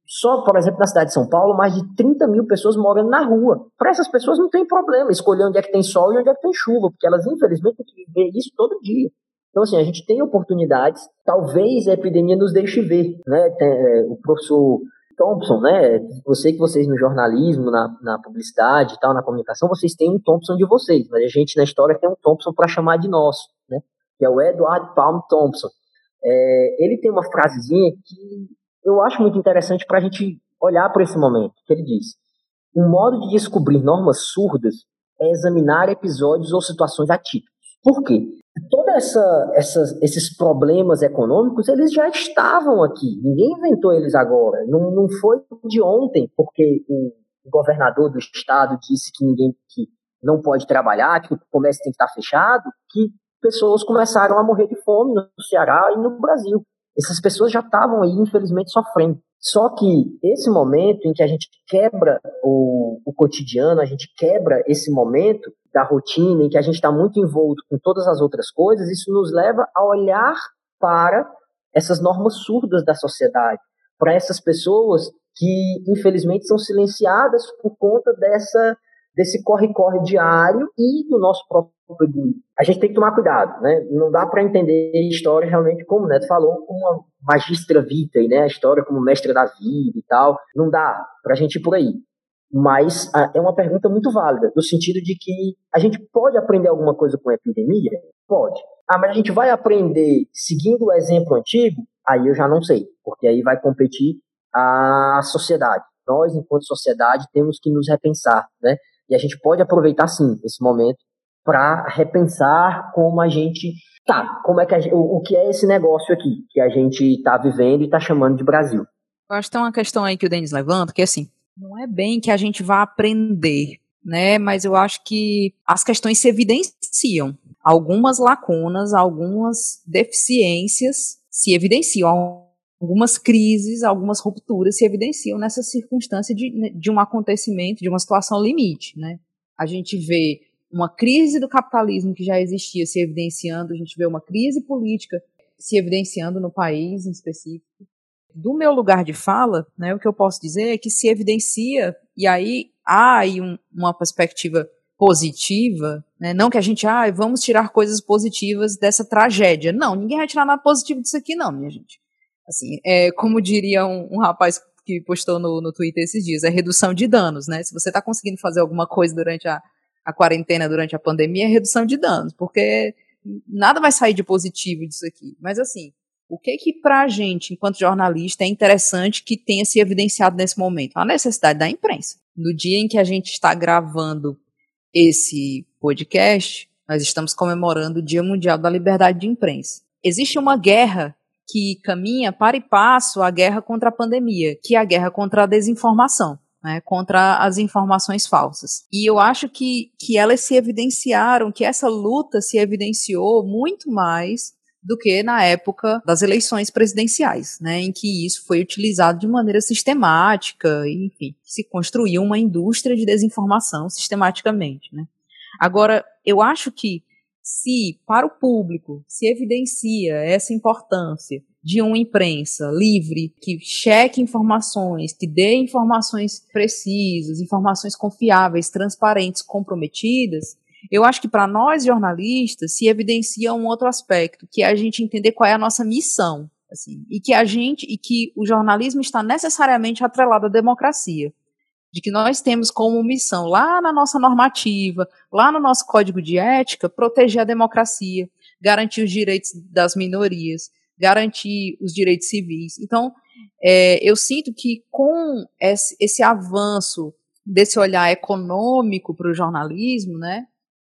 C: só, por exemplo, na cidade de São Paulo, mais de 30 mil pessoas moram na rua. Para essas pessoas não tem problema escolher onde é que tem sol e onde é que tem chuva, porque elas, infelizmente, têm que viver isso todo dia. Então, assim, a gente tem oportunidades, talvez a epidemia nos deixe ver, né? É, o professor Thompson, né? Eu que vocês no jornalismo, na, na publicidade e tal, na comunicação, vocês têm um Thompson de vocês, mas a gente na história tem um Thompson para chamar de nosso, né? Que é o Edward Palm Thompson. É, ele tem uma frasezinha que eu acho muito interessante para a gente olhar para esse momento, que ele diz: um modo de descobrir normas surdas é examinar episódios ou situações atípicas. Por quê? Todos essa, esses problemas econômicos, eles já estavam aqui. Ninguém inventou eles agora. Não, não foi de ontem, porque o governador do estado disse que ninguém que não pode trabalhar, que o comércio tem que estar fechado, que pessoas começaram a morrer de fome no Ceará e no Brasil. Essas pessoas já estavam aí, infelizmente, sofrendo. Só que esse momento em que a gente quebra o, o cotidiano, a gente quebra esse momento da rotina, em que a gente está muito envolto com todas as outras coisas, isso nos leva a olhar para essas normas surdas da sociedade, para essas pessoas que, infelizmente, são silenciadas por conta dessa desse corre-corre diário e do nosso próprio egoísmo. A gente tem que tomar cuidado, né? Não dá para entender a história realmente, como o Neto falou, como uma magistra vitae, né? A história como mestra da vida e tal. Não dá para a gente ir por aí. Mas ah, é uma pergunta muito válida, no sentido de que a gente pode aprender alguma coisa com a epidemia? Pode. Ah, mas a gente vai aprender seguindo o exemplo antigo? Aí eu já não sei, porque aí vai competir a sociedade. Nós, enquanto sociedade, temos que nos repensar, né? E a gente pode aproveitar sim esse momento para repensar como a gente tá, como é que o, o, que é esse negócio aqui que a gente está vivendo e está chamando de Brasil.
B: Eu acho que tem uma questão aí que o Denis levanta, que assim, não é bem que a gente vá aprender, né? Mas eu acho que as questões se evidenciam. Algumas lacunas, algumas deficiências se evidenciam algumas crises, algumas rupturas se evidenciam nessa circunstância de, de um acontecimento, de uma situação limite, né? A gente vê uma crise do capitalismo que já existia se evidenciando, a gente vê uma crise política se evidenciando no país em específico. Do meu lugar de fala, né, o que eu posso dizer é que se evidencia, e aí há aí um, uma perspectiva positiva, né, não que a gente, ah, vamos tirar coisas positivas dessa tragédia. Não, ninguém vai tirar nada positivo disso aqui, não, minha gente. Assim, é, como diria um, um rapaz que postou no, no Twitter esses dias, é redução de danos, né? Se você está conseguindo fazer alguma coisa durante a, a quarentena, durante a pandemia, é redução de danos, porque nada vai sair de positivo disso aqui. Mas assim, o que que para a gente, enquanto jornalista, é interessante que tenha se evidenciado nesse momento? A necessidade da imprensa. No dia em que a gente está gravando esse podcast, nós estamos comemorando o Dia Mundial da Liberdade de Imprensa. Existe uma guerra que caminha para e passo a guerra contra a pandemia, que é a guerra contra a desinformação. Né, contra as informações falsas. E eu acho que, que elas se evidenciaram, que essa luta se evidenciou muito mais do que na época das eleições presidenciais, né, em que isso foi utilizado de maneira sistemática, enfim, se construiu uma indústria de desinformação sistematicamente. Né. Agora, eu acho que se para o público se evidencia essa importância de uma imprensa livre, que cheque informações, que dê informações precisas, informações confiáveis, transparentes, comprometidas, eu acho que para nós jornalistas se evidencia um outro aspecto, que é a gente entender qual é a nossa missão, assim, e que a gente e que o jornalismo está necessariamente atrelado à democracia de que nós temos como missão, lá na nossa normativa, lá no nosso código de ética, proteger a democracia, garantir os direitos das minorias, garantir os direitos civis. Então, é, eu sinto que com esse, esse avanço desse olhar econômico para o jornalismo, né,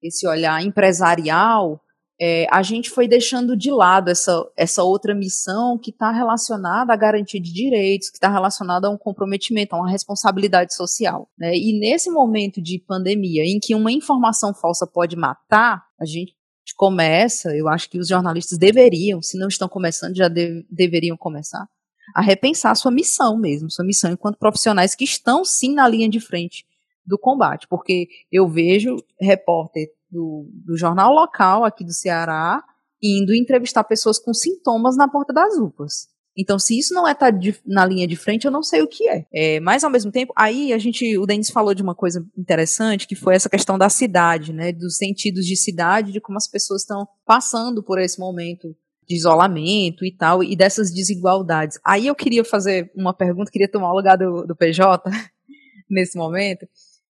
B: esse olhar empresarial, é, a gente foi deixando de lado essa, essa outra missão que está relacionada à garantia de direitos, que está relacionada a um comprometimento, a uma responsabilidade social. Né? E nesse momento de pandemia, em que uma informação falsa pode matar, a gente começa, eu acho que os jornalistas deveriam, se não estão começando, já de, deveriam começar, a repensar sua missão mesmo, sua missão enquanto profissionais que estão sim na linha de frente do combate, porque eu vejo repórter do, do jornal local aqui do Ceará indo entrevistar pessoas com sintomas na porta das UPAs. Então, se isso não é estar tá na linha de frente, eu não sei o que é. é. Mas, ao mesmo tempo, aí a gente, o Denis falou de uma coisa interessante, que foi essa questão da cidade, né? Dos sentidos de cidade, de como as pessoas estão passando por esse momento de isolamento e tal, e dessas desigualdades. Aí eu queria fazer uma pergunta, queria tomar o lugar do, do PJ nesse momento,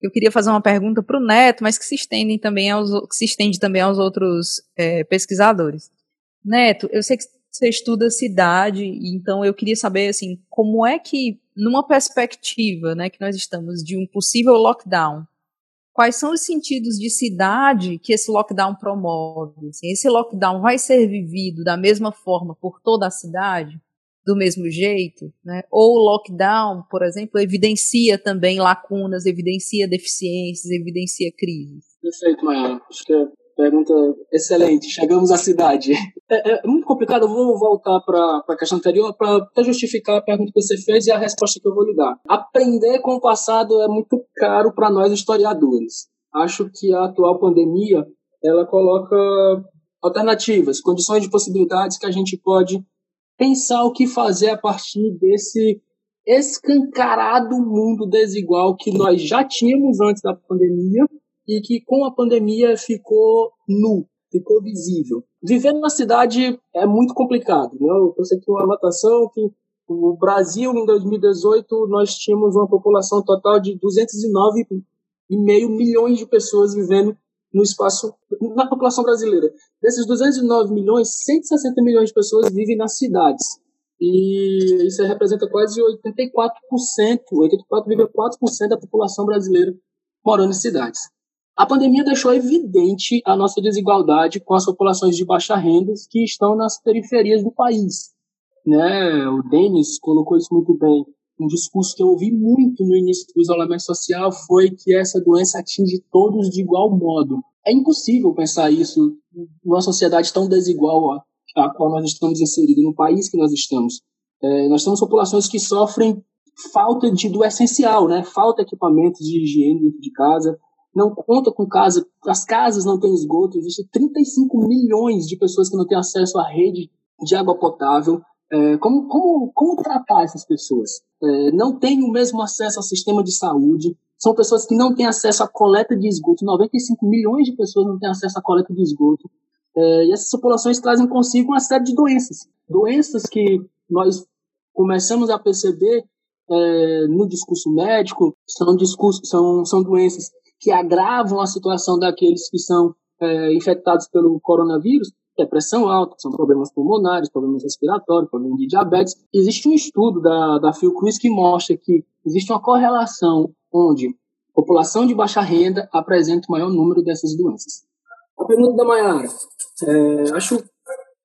B: eu queria fazer uma pergunta para o Neto, mas que se estende também aos, que se estende também aos outros é, pesquisadores. Neto, eu sei que você estuda cidade, então eu queria saber assim, como é que, numa perspectiva, né, que nós estamos de um possível lockdown, quais são os sentidos de cidade que esse lockdown promove? Assim, esse lockdown vai ser vivido da mesma forma por toda a cidade? Do mesmo jeito, né? Ou o lockdown, por exemplo, evidencia também lacunas, evidencia deficiências, evidencia crises.
E: Perfeito, Maia. Acho que é pergunta excelente. Chegamos à cidade. É, é muito complicado, eu vou voltar para a questão anterior para justificar a pergunta que você fez e a resposta que eu vou lhe dar. Aprender com o passado é muito caro para nós historiadores. Acho que a atual pandemia ela coloca alternativas, condições de possibilidades que a gente pode pensar o que fazer a partir desse escancarado mundo desigual que nós já tínhamos antes da pandemia e que com a pandemia ficou nu, ficou visível. Viver na cidade é muito complicado. Né? Eu trouxe aqui uma anotação que o Brasil, em 2018, nós tínhamos uma população total de 209,5 milhões de pessoas vivendo no espaço, na população brasileira. Desses 209 milhões, 160 milhões de pessoas vivem nas cidades. E isso representa quase 84%, 84,4% da população brasileira morando em cidades. A pandemia deixou evidente a nossa desigualdade com as populações de baixa renda que estão nas periferias do país. Né? O Denis colocou isso muito bem um discurso que eu ouvi muito no início do isolamento social foi que essa doença atinge todos de igual modo. É impossível pensar isso numa sociedade tão desigual a, qual nós estamos inseridos, no país que nós estamos. É, nós temos populações que sofrem falta de, do essencial, né? falta de equipamentos de higiene dentro de casa, não conta com casa, as casas não têm esgoto, existem 35 milhões de pessoas que não têm acesso à rede de água potável, é, como, como, como tratar essas pessoas? É, não têm o mesmo acesso ao sistema de saúde, são pessoas que não têm acesso à coleta de esgoto, 95 milhões de pessoas não têm acesso à coleta de esgoto, é, e essas populações trazem consigo uma série de doenças. Doenças que nós começamos a perceber é, no discurso médico, são, são, são doenças que agravam a situação daqueles que são é, infectados pelo coronavírus, é pressão alta, são problemas pulmonares, problemas respiratórios, problemas de diabetes. Existe um estudo da, da Fiocruz que mostra que existe uma correlação onde população de baixa renda apresenta o maior número dessas doenças. A pergunta da Mayara. É, acho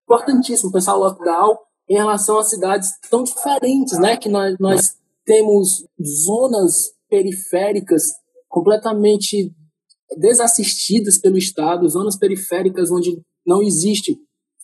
E: importantíssimo pensar o lockdown em relação a cidades tão diferentes, né? Que nós, nós temos zonas periféricas completamente desassistidas pelo Estado, zonas periféricas onde não existe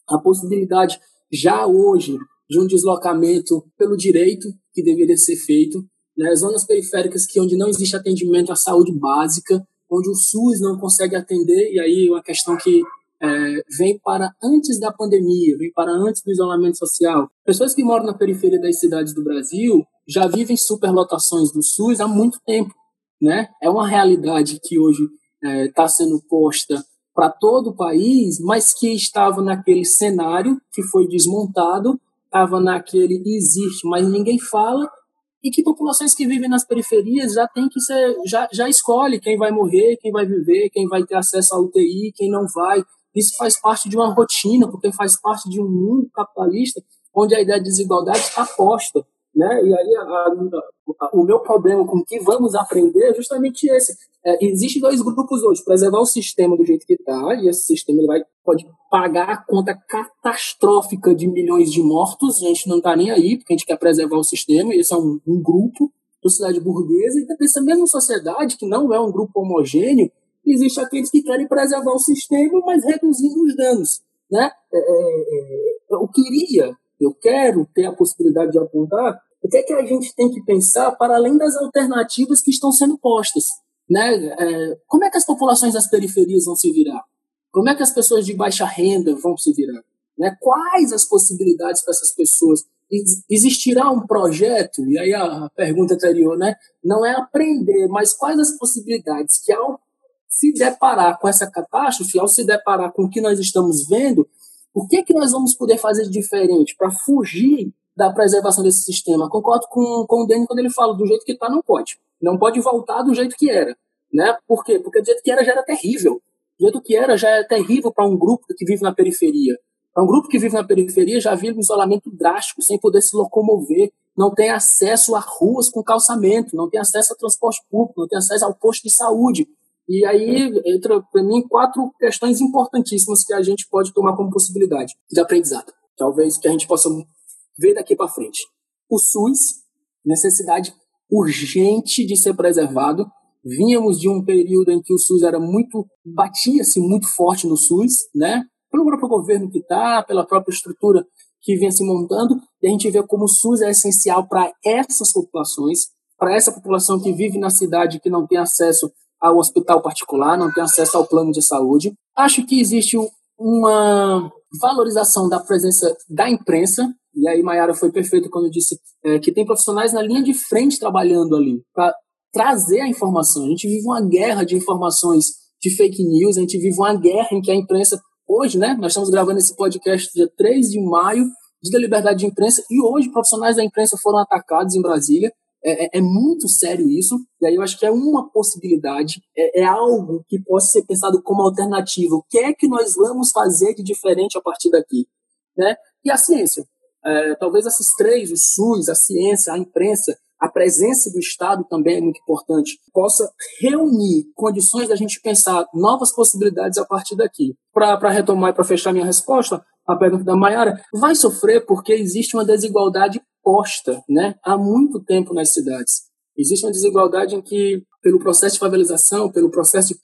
E: a possibilidade já hoje de um deslocamento pelo direito que deveria ser feito, né? zonas periféricas que onde não existe atendimento à saúde básica, onde o SUS não consegue atender, e aí é uma questão que é, vem para antes da pandemia, vem para antes do isolamento social. Pessoas que moram na periferia das cidades do Brasil já vivem superlotações do SUS há muito tempo. Né? É uma realidade que hoje está é, sendo posta para todo o país, mas que estava naquele cenário que foi desmontado, estava naquele existe, mas ninguém fala, e que populações que vivem nas periferias já tem que ser, já, já escolhe quem vai morrer, quem vai viver, quem vai ter acesso à UTI, quem não vai. Isso faz parte de uma rotina, porque faz parte de um mundo capitalista onde a ideia de desigualdade está posta. Né? E aí a, a, o meu problema com o que vamos aprender é justamente esse. É, Existem dois grupos hoje, preservar o sistema do jeito que está, e esse sistema ele vai, pode pagar a conta catastrófica de milhões de mortos, a gente não está nem aí, porque a gente quer preservar o sistema, e esse é um, um grupo, sociedade burguesa, e dessa mesma sociedade, que não é um grupo homogêneo, existe aqueles que querem preservar o sistema, mas reduzindo os danos. Né? É, é, é eu queria, eu quero ter a possibilidade de apontar o que é que a gente tem que pensar para além das alternativas que estão sendo postas. Né? É, como é que as populações das periferias vão se virar? Como é que as pessoas de baixa renda vão se virar? Né? Quais as possibilidades para essas pessoas? Existirá um projeto? E aí a pergunta anterior, né? Não é aprender, mas quais as possibilidades que ao se deparar com essa catástrofe, ao se deparar com o que nós estamos vendo, o que, é que nós vamos poder fazer de diferente para fugir da preservação desse sistema? Concordo com, com o Dani quando ele fala do jeito que está, não pode. Não pode voltar do jeito que era. Né? Por quê? Porque do jeito que era já era terrível. Do jeito que era já é terrível para um grupo que vive na periferia. Para um grupo que vive na periferia já vive um isolamento drástico, sem poder se locomover, não tem acesso a ruas com calçamento, não tem acesso a transporte público, não tem acesso ao posto de saúde. E aí entra, para mim, quatro questões importantíssimas que a gente pode tomar como possibilidade de aprendizado. Talvez que a gente possa ver daqui para frente. O SUS, necessidade urgente de ser preservado. Vínhamos de um período em que o SUS era muito, batia-se muito forte no SUS, né? Pelo próprio governo que está, pela própria estrutura que vinha se montando, e a gente vê como o SUS é essencial para essas populações, para essa população que vive na cidade que não tem acesso ao hospital particular, não tem acesso ao plano de saúde. Acho que existe uma valorização da presença da imprensa, e aí Mayara foi perfeito quando disse é, que tem profissionais na linha de frente trabalhando ali para trazer a informação. A gente vive uma guerra de informações de fake news, a gente vive uma guerra em que a imprensa, hoje, né, nós estamos gravando esse podcast dia 3 de maio, dia da liberdade de imprensa, e hoje profissionais da imprensa foram atacados em Brasília, é, é, é, muito sério isso, e aí eu acho que é uma possibilidade, é, é, algo que pode ser pensado como alternativa. O que é que nós vamos fazer de diferente a partir daqui? Né? E a ciência. É, talvez esses três, o SUS, a ciência, a imprensa, a presença do Estado também é muito importante, possa reunir condições da gente pensar novas possibilidades a partir daqui. Para retomar e para fechar minha resposta, a pergunta da Mayara, vai sofrer porque existe uma desigualdade posta né, há muito tempo nas cidades. Existe uma desigualdade em que, pelo processo de favelização, pelo processo de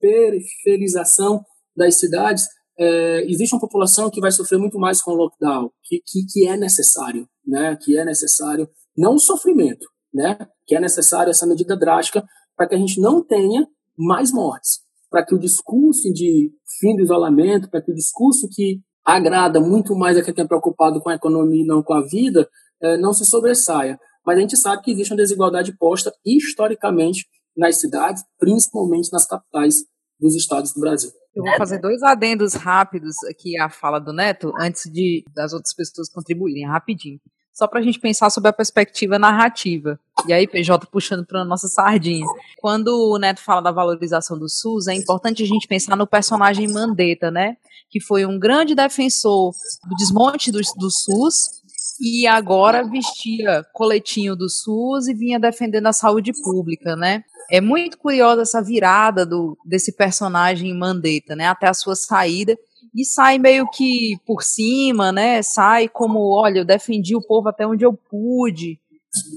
E: periferização das cidades, é, existe uma população que vai sofrer muito mais com o lockdown, que, que, que é necessário, né, que é necessário, não o sofrimento, né, que é necessário essa medida drástica para que a gente não tenha mais mortes, para que o discurso de fim do isolamento, para que o discurso que agrada muito mais a quem está preocupado com a economia e não com a vida, é, não se sobressaia. Mas a gente sabe que existe uma desigualdade posta historicamente nas cidades, principalmente nas capitais dos estados do Brasil.
B: Eu vou fazer dois adendos rápidos aqui à fala do Neto, antes de das outras pessoas contribuírem, rapidinho. Só para a gente pensar sobre a perspectiva narrativa. E aí, PJ puxando para nossa sardinha. Quando o Neto fala da valorização do SUS, é importante a gente pensar no personagem Mandetta, né? que foi um grande defensor do desmonte do, do SUS e agora vestia coletinho do SUS e vinha defendendo a saúde pública, né? É muito curiosa essa virada do, desse personagem Mandetta, né? Até a sua saída e sai meio que por cima, né? Sai como, olha, eu defendi o povo até onde eu pude.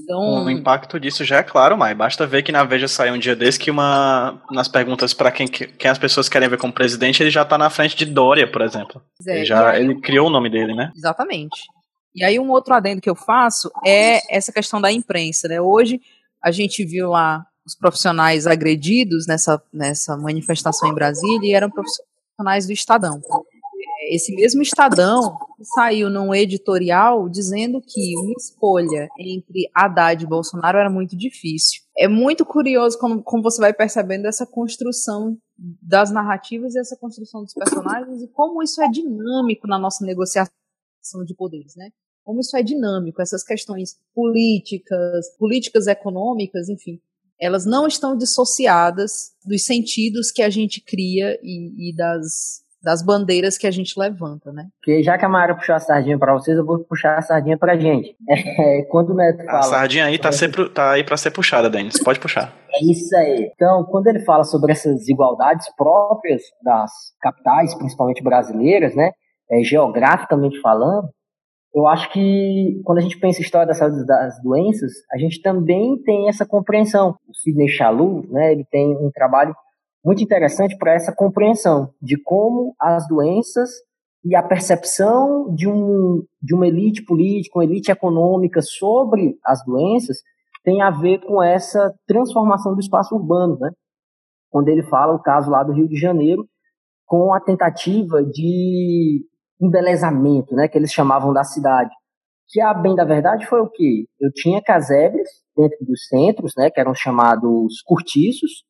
A: Então... O impacto disso já é claro, mas basta ver que na Veja saiu um dia desse que uma nas perguntas para quem, quem as pessoas querem ver como presidente, ele já tá na frente de Dória, por exemplo. É, ele, já, aí, ele criou o nome dele, né?
B: Exatamente. E aí um outro adendo que eu faço é essa questão da imprensa, né? Hoje a gente viu lá os profissionais agredidos nessa, nessa manifestação em Brasília e eram profissionais do Estadão esse mesmo Estadão saiu num editorial dizendo que uma escolha entre Haddad e Bolsonaro era muito difícil. É muito curioso como, como você vai percebendo essa construção das narrativas e essa construção dos personagens e como isso é dinâmico na nossa negociação de poderes, né? Como isso é dinâmico, essas questões políticas, políticas econômicas, enfim, elas não estão dissociadas dos sentidos que a gente cria e, e das das bandeiras que a gente levanta, né?
C: Porque já que a Mara puxou a sardinha para vocês, eu vou puxar a sardinha pra gente. É, quando o Neto fala...
A: A sardinha aí tá, sempre, tá aí para ser puxada, Denis. Pode puxar.
C: É isso aí. Então, quando ele fala sobre essas desigualdades próprias das capitais, principalmente brasileiras, né? É, geograficamente falando, eu acho que quando a gente pensa em história da saúde das doenças, a gente também tem essa compreensão. O Sidney Chalou, né, ele tem um trabalho muito interessante para essa compreensão de como as doenças e a percepção de, um, de uma elite política, uma elite econômica sobre as doenças tem a ver com essa transformação do espaço urbano, né? Quando ele fala o caso lá do Rio de Janeiro, com a tentativa de embelezamento, né, que eles chamavam da cidade. Que a bem da verdade foi o quê? Eu tinha casebres dentro dos centros, né, que eram chamados cortiços,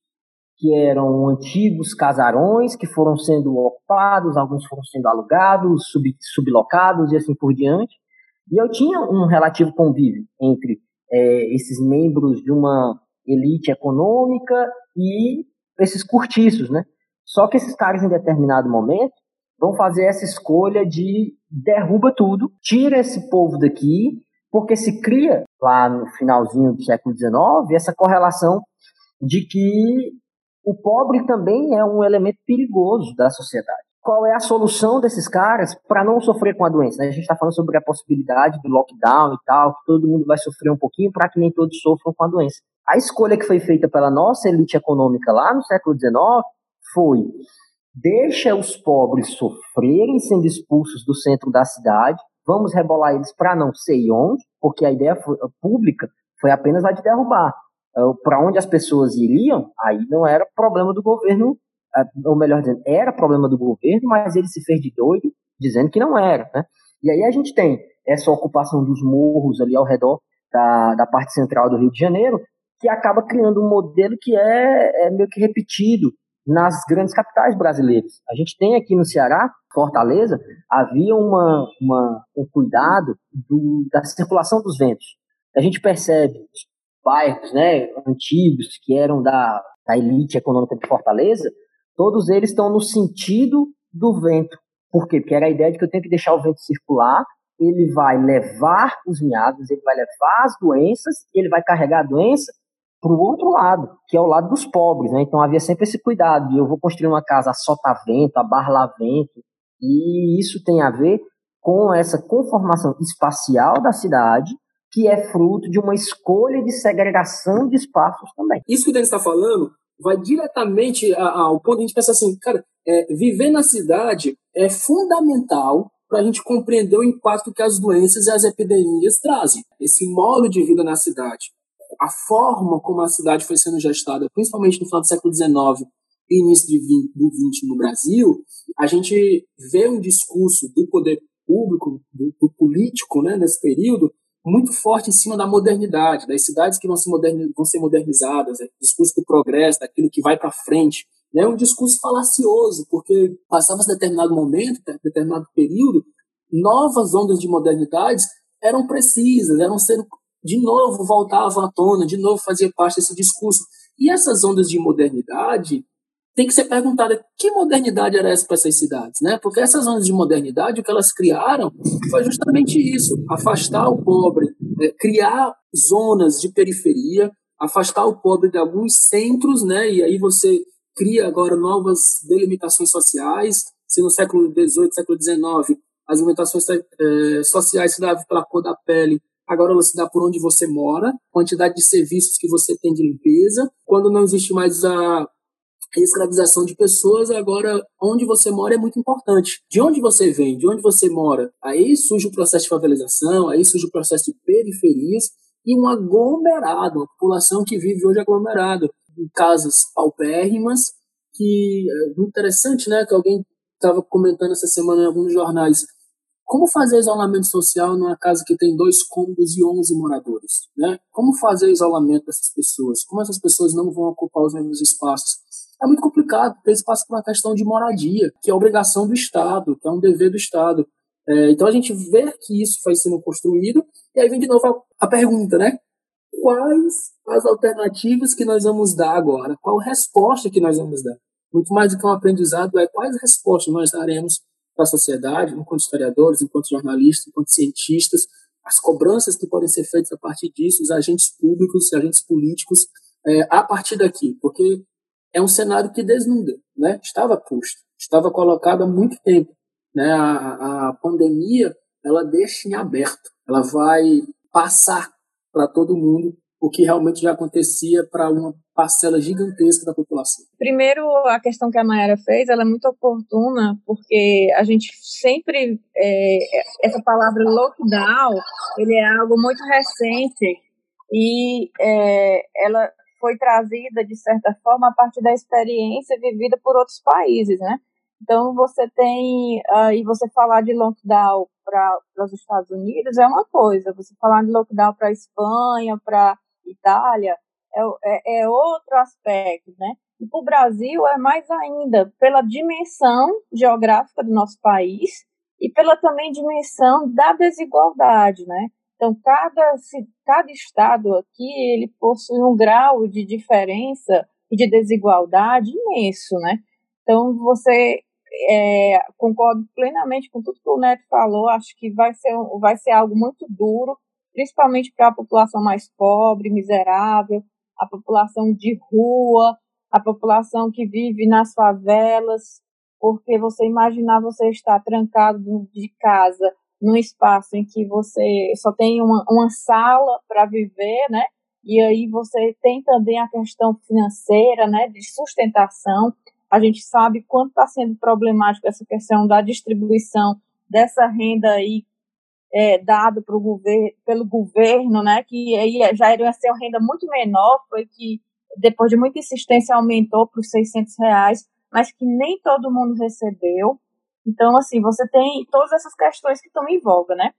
C: que eram antigos casarões que foram sendo ocupados, alguns foram sendo alugados, sub, sublocados e assim por diante. E eu tinha um relativo convívio entre é, esses membros de uma elite econômica e esses cortiços, né? Só que esses caras, em determinado momento, vão fazer essa escolha de derruba tudo, tira esse povo daqui, porque se cria lá no finalzinho do século XIX essa correlação de que o pobre também é um elemento perigoso da sociedade. Qual é a solução desses caras para não sofrer com a doença? A gente está falando sobre a possibilidade do lockdown e tal, que todo mundo vai sofrer um pouquinho para que nem todos sofram com a doença. A escolha que foi feita pela nossa elite econômica lá no século XIX foi deixa os pobres sofrerem sendo expulsos do centro da cidade, vamos rebolar eles para não sei onde, porque a ideia pública foi apenas a de derrubar. Uh, para onde as pessoas iriam, aí não era problema do governo, uh, ou melhor dizendo, era problema do governo, mas ele se fez de doido, dizendo que não era. Né? E aí a gente tem essa ocupação dos morros ali ao redor da, da parte central do Rio de Janeiro, que acaba criando um modelo que é, é meio que repetido nas grandes capitais brasileiras. A gente tem aqui no Ceará, Fortaleza, havia uma, uma um cuidado do, da circulação dos ventos. A gente percebe os bairros né, antigos que eram da, da elite econômica de Fortaleza, todos eles estão no sentido do vento. Por quê? Porque era a ideia de que eu tenho que deixar o vento circular, ele vai levar os miados, ele vai levar as doenças, ele vai carregar a doença para o outro lado, que é o lado dos pobres, né? Então havia sempre esse cuidado de eu vou construir uma casa a sotavento, a barlavento, e isso tem a ver com essa conformação espacial da cidade, que é fruto de uma escolha de segregação de espaços também.
E: Isso que o Denis está falando vai diretamente ao ponto de a gente pensar assim, cara, é, viver na cidade é fundamental para a gente compreender o impacto que as doenças e as epidemias trazem. Esse modo de vida na cidade, a forma como a cidade foi sendo gestada, principalmente no final do século XIX e início do XX no Brasil, a gente vê um discurso do poder público, do, do político, né, nesse período, muito forte em cima da modernidade, das cidades que vão, se moderni vão ser modernizadas, é, discurso do progresso, daquilo que vai para frente. É né, um discurso falacioso, porque passava-se determinado momento, determinado período, novas ondas de modernidades eram precisas, eram sendo de novo voltavam à tona, de novo fazia parte desse discurso. E essas ondas de modernidade tem que ser perguntada que modernidade era essa para essas cidades, né? Porque essas ondas de modernidade, o que elas criaram foi justamente isso: afastar o pobre, é, criar zonas de periferia, afastar o pobre de alguns centros, né? E aí você cria agora novas delimitações sociais. Se no século XVIII, século XIX, as limitações é, sociais se davam pela cor da pele, agora ela se dá por onde você mora, quantidade de serviços que você tem de limpeza. Quando não existe mais a escravização de pessoas, agora onde você mora é muito importante. De onde você vem, de onde você mora, aí surge o processo de favelização, aí surge o processo de periferias e um aglomerado, uma população que vive hoje aglomerado, em casas paupérrimas, que é interessante, né, que alguém estava comentando essa semana em alguns jornais, como fazer isolamento social numa casa que tem dois cômodos e 11 moradores? Né? Como fazer isolamento dessas pessoas? Como essas pessoas não vão ocupar os mesmos espaços? É muito complicado, porque eles passam por uma questão de moradia, que é obrigação do Estado, que é um dever do Estado. É, então a gente vê que isso vai sendo construído, e aí vem de novo a, a pergunta, né? Quais as alternativas que nós vamos dar agora? Qual resposta que nós vamos dar? muito mais do que um aprendizado, é quais respostas nós daremos para a sociedade, enquanto historiadores, enquanto jornalistas, enquanto cientistas, as cobranças que podem ser feitas a partir disso, os agentes públicos, os agentes políticos, é, a partir daqui, porque é um cenário que desnuda, né? Estava posto, estava colocado há muito tempo, né? A, a pandemia ela deixa em aberto, ela vai passar para todo mundo o que realmente já acontecia para uma parcela gigantesca da população.
D: Primeiro, a questão que a Mayara fez, ela é muito oportuna, porque a gente sempre, é, essa palavra lockdown, ele é algo muito recente e é, ela foi trazida, de certa forma, a partir da experiência vivida por outros países, né? Então, você tem, uh, e você falar de lockdown para os Estados Unidos é uma coisa, você falar de lockdown para a Espanha, para Itália, é, é, é, outro aspecto, né? E para o Brasil é mais ainda, pela dimensão geográfica do nosso país e pela também dimensão da desigualdade, né? Então, cada, cada estado aqui, ele possui um grau de diferença e de desigualdade imenso, né? Então, você é, concordo plenamente com tudo que o Neto falou. Acho que vai ser, vai ser algo muito duro, principalmente para a população mais pobre, miserável, a população de rua, a população que vive nas favelas, porque você imaginar você estar trancado de casa num espaço em que você só tem uma, uma sala para viver, né? E aí você tem também a questão financeira, né, de sustentação. A gente sabe quanto está sendo problemático essa questão da distribuição dessa renda aí é, dado pro governo, pelo governo, né, que aí já era ser uma renda muito menor, foi que depois de muita insistência aumentou para os 600 reais, mas que nem todo mundo recebeu. Então, assim, você tem todas essas questões que estão em voga, né?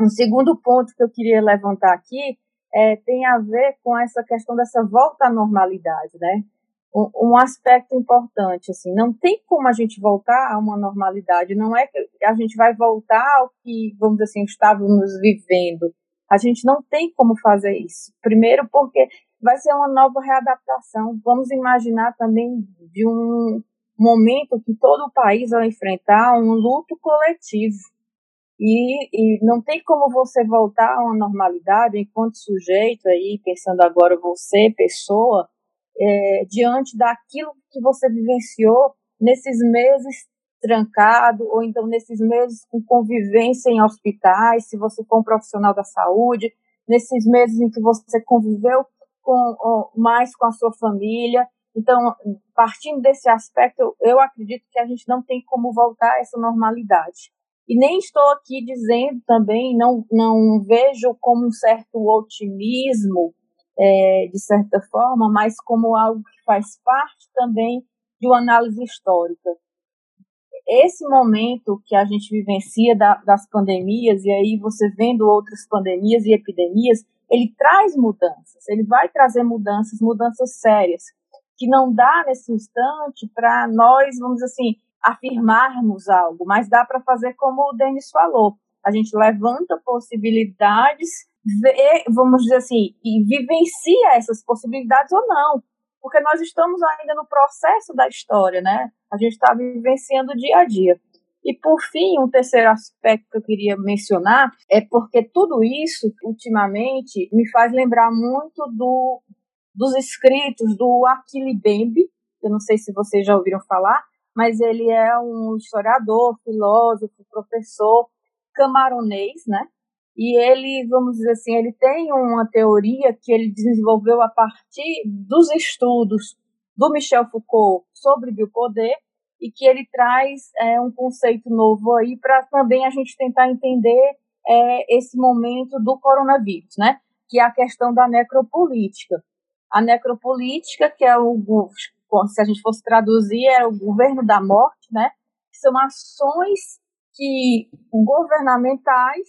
D: Um segundo ponto que eu queria levantar aqui é, tem a ver com essa questão dessa volta à normalidade, né? Um, aspecto importante, assim, não tem como a gente voltar a uma normalidade, não é que a gente vai voltar ao que, vamos dizer assim, estávamos vivendo. A gente não tem como fazer isso. Primeiro porque vai ser uma nova readaptação. Vamos imaginar também de um momento que todo o país vai enfrentar um luto coletivo. E, e, não tem como você voltar a uma normalidade enquanto sujeito aí, pensando agora você, pessoa, é, diante daquilo que você vivenciou nesses meses trancado, ou então nesses meses com convivência em hospitais, se você for um profissional da saúde, nesses meses em que você conviveu com, mais com a sua família. Então, partindo desse aspecto, eu acredito que a gente não tem como voltar a essa normalidade. E nem estou aqui dizendo também, não, não vejo como um certo otimismo é, de certa forma, mas como algo que faz parte também de uma análise histórica. Esse momento que a gente vivencia da, das pandemias, e aí você vendo outras pandemias e epidemias, ele traz mudanças, ele vai trazer mudanças, mudanças sérias, que não dá nesse instante para nós, vamos assim, afirmarmos algo, mas dá para fazer como o Denis falou. A gente levanta possibilidades vê, vamos dizer assim, e vivencia essas possibilidades ou não. Porque nós estamos ainda no processo da história, né? A gente está vivenciando dia a dia. E, por fim, um terceiro aspecto que eu queria mencionar é porque tudo isso, ultimamente, me faz lembrar muito do, dos escritos do Achille Bembe, eu não sei se vocês já ouviram falar, mas ele é um historiador, filósofo, professor camaronês, né? E ele, vamos dizer assim, ele tem uma teoria que ele desenvolveu a partir dos estudos do Michel Foucault sobre biopoder e que ele traz é, um conceito novo aí para também a gente tentar entender é, esse momento do coronavírus, né? Que é a questão da necropolítica. A necropolítica, que é o, se a gente fosse traduzir, é o governo da morte, né? São ações que governamentais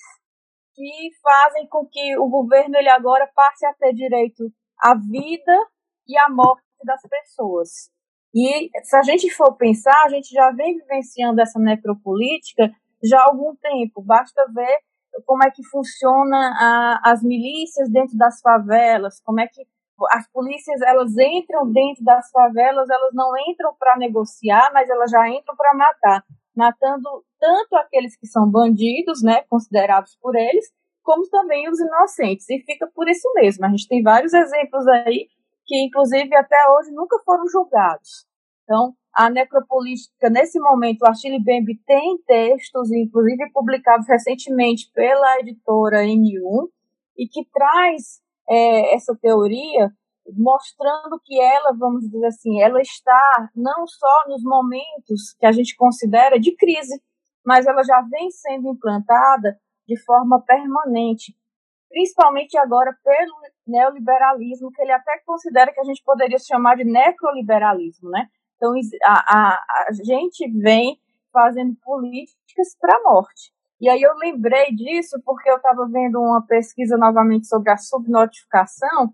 D: que fazem com que o governo ele agora passe a ter direito à vida e à morte das pessoas. E se a gente for pensar, a gente já vem vivenciando essa necropolítica já há algum tempo. Basta ver como é que funciona a, as milícias dentro das favelas, como é que as polícias elas entram dentro das favelas, elas não entram para negociar, mas elas já entram para matar, matando tanto aqueles que são bandidos, né, considerados por eles, como também os inocentes. E fica por isso mesmo. A gente tem vários exemplos aí que, inclusive, até hoje nunca foram julgados. Então, a necropolítica, nesse momento, a Chile Bembe tem textos, inclusive publicados recentemente pela editora N1, e que traz é, essa teoria mostrando que ela, vamos dizer assim, ela está não só nos momentos que a gente considera de crise, mas ela já vem sendo implantada de forma permanente, principalmente agora pelo neoliberalismo, que ele até considera que a gente poderia chamar de necroliberalismo, né? Então, a, a, a gente vem fazendo políticas para a morte. E aí eu lembrei disso porque eu estava vendo uma pesquisa novamente sobre a subnotificação,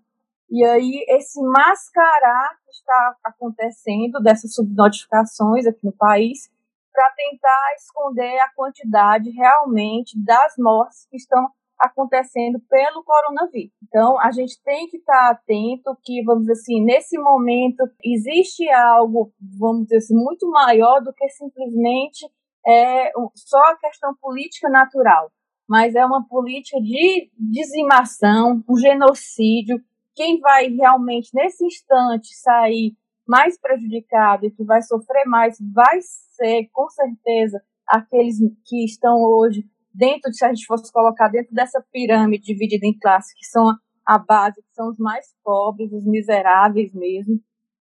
D: e aí esse mascarar que está acontecendo dessas subnotificações aqui no país para tentar esconder a quantidade realmente das mortes que estão acontecendo pelo coronavírus. Então, a gente tem que estar atento que, vamos dizer assim, nesse momento existe algo, vamos dizer assim, muito maior do que simplesmente é, só a questão política natural, mas é uma política de dizimação, um genocídio. Quem vai realmente, nesse instante, sair mais prejudicado e que vai sofrer mais vai ser, com certeza, aqueles que estão hoje dentro, se a gente fosse colocar dentro dessa pirâmide dividida em classes, que são a base, que são os mais pobres, os miseráveis mesmo,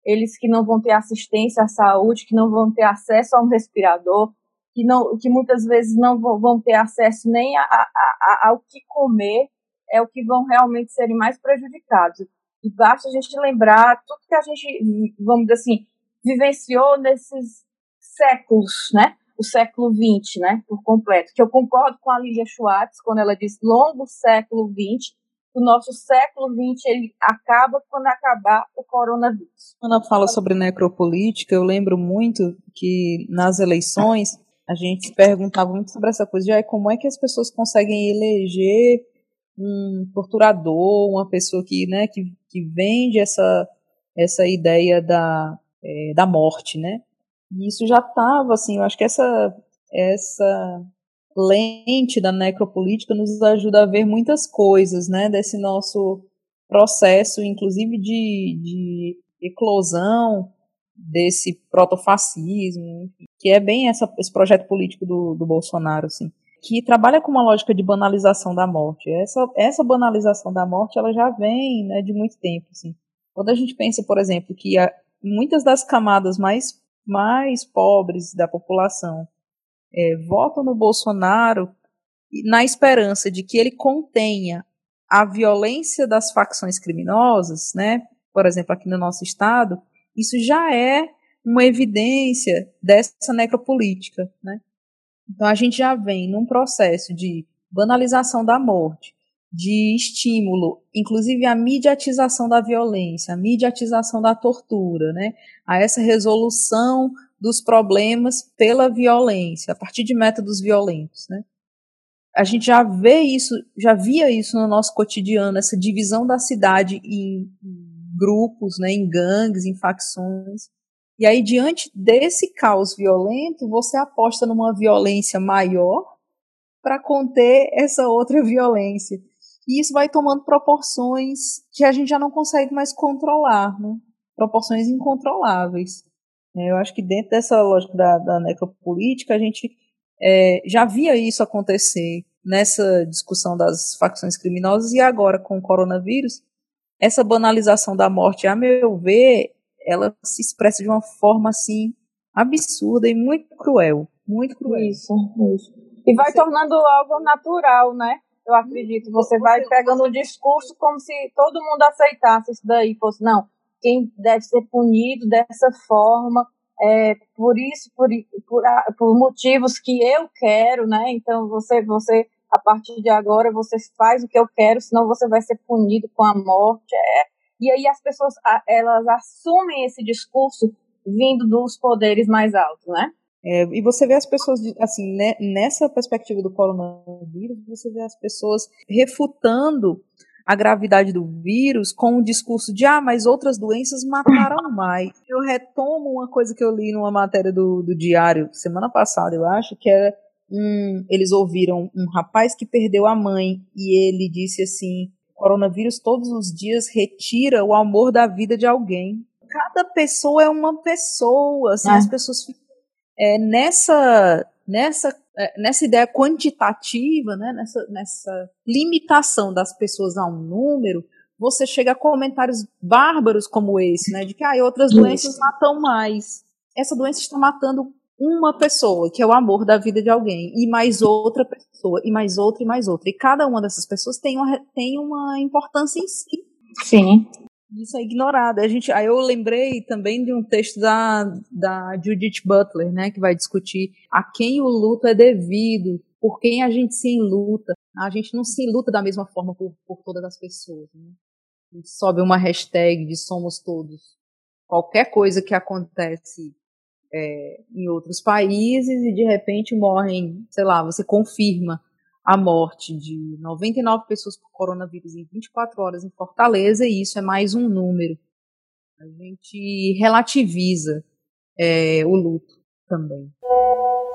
D: eles que não vão ter assistência à saúde, que não vão ter acesso a um respirador, que, não, que muitas vezes não vão, vão ter acesso nem a, a, a, ao que comer, é o que vão realmente serem mais prejudicados. E basta a gente lembrar tudo que a gente, vamos dizer assim, vivenciou nesses séculos, né? o século XX, né, por completo. Que eu concordo com a Lígia Schwartz quando ela diz longo século XX. O nosso século XX ele acaba quando acabar o coronavírus.
B: Quando ela fala sobre necropolítica, eu lembro muito que nas eleições a gente perguntava muito sobre essa coisa de ah, como é que as pessoas conseguem eleger um torturador, uma pessoa que, né, que, que vende essa, essa ideia da, é, da morte, né? E isso já estava, assim, eu acho que essa, essa lente da necropolítica nos ajuda a ver muitas coisas, né, desse nosso processo, inclusive de, de eclosão desse protofascismo, que é bem essa, esse projeto político do, do Bolsonaro, assim, que trabalha com uma lógica de banalização da morte. Essa, essa banalização da morte, ela já vem, né, de muito tempo, assim. Quando a gente pensa, por exemplo, que a, muitas das camadas mais mais pobres da população é, votam no Bolsonaro na esperança de que ele contenha a violência das facções criminosas, né? Por exemplo, aqui no nosso estado, isso já é uma evidência dessa necropolítica, né? Então a gente já vem num processo de banalização da morte, de estímulo, inclusive a mediatização da violência, a mediatização da tortura, né? a essa resolução dos problemas pela violência, a partir de métodos violentos. Né? A gente já vê isso, já via isso no nosso cotidiano, essa divisão da cidade em grupos, né, em gangues, em facções. E aí, diante desse caos violento, você aposta numa violência maior para conter essa outra violência. E isso vai tomando proporções que a gente já não consegue mais controlar, né? proporções incontroláveis. É, eu acho que dentro dessa lógica da, da necropolítica, a gente é, já via isso acontecer nessa discussão das facções criminosas e agora com o coronavírus, essa banalização da morte, a meu ver, ela se expressa de uma forma assim absurda e muito cruel, muito cruel.
D: Isso, isso. E vai tornando algo natural, né? eu acredito. Você vai pegando o discurso como se todo mundo aceitasse isso daí, fosse, não, quem deve ser punido dessa forma, é, por isso, por, por, por motivos que eu quero, né? Então você, você, a partir de agora, você faz o que eu quero, senão você vai ser punido com a morte. É. E aí as pessoas, elas assumem esse discurso vindo dos poderes mais altos, né?
B: É, e você vê as pessoas, assim, né, nessa perspectiva do coronavírus, você vê as pessoas refutando a gravidade do vírus com o discurso de ah, mas outras doenças mataram mais. Eu retomo uma coisa que eu li numa matéria do, do diário semana passada, eu acho, que é um, eles ouviram um rapaz que perdeu a mãe e ele disse assim: coronavírus todos os dias retira o amor da vida de alguém. Cada pessoa é uma pessoa, assim, as pessoas ficam é, nessa nessa é, nessa ideia quantitativa, né, nessa, nessa limitação das pessoas a um número, você chega a comentários bárbaros como esse, né, de que ah, outras doenças matam mais. Essa doença está matando uma pessoa, que é o amor da vida de alguém, e mais outra pessoa, e mais outra, e mais outra. E cada uma dessas pessoas tem uma, tem uma importância em si.
D: Sim.
B: Isso é ignorado. A gente, aí eu lembrei também de um texto da, da Judith Butler, né, que vai discutir a quem o luto é devido, por quem a gente se enluta. A gente não se luta da mesma forma por, por todas as pessoas. Né? A gente sobe uma hashtag de somos todos. Qualquer coisa que acontece é, em outros países e de repente morrem, sei lá, você confirma a morte de 99 pessoas por coronavírus em 24 horas em Fortaleza, e isso é mais um número. A gente relativiza é, o luto também.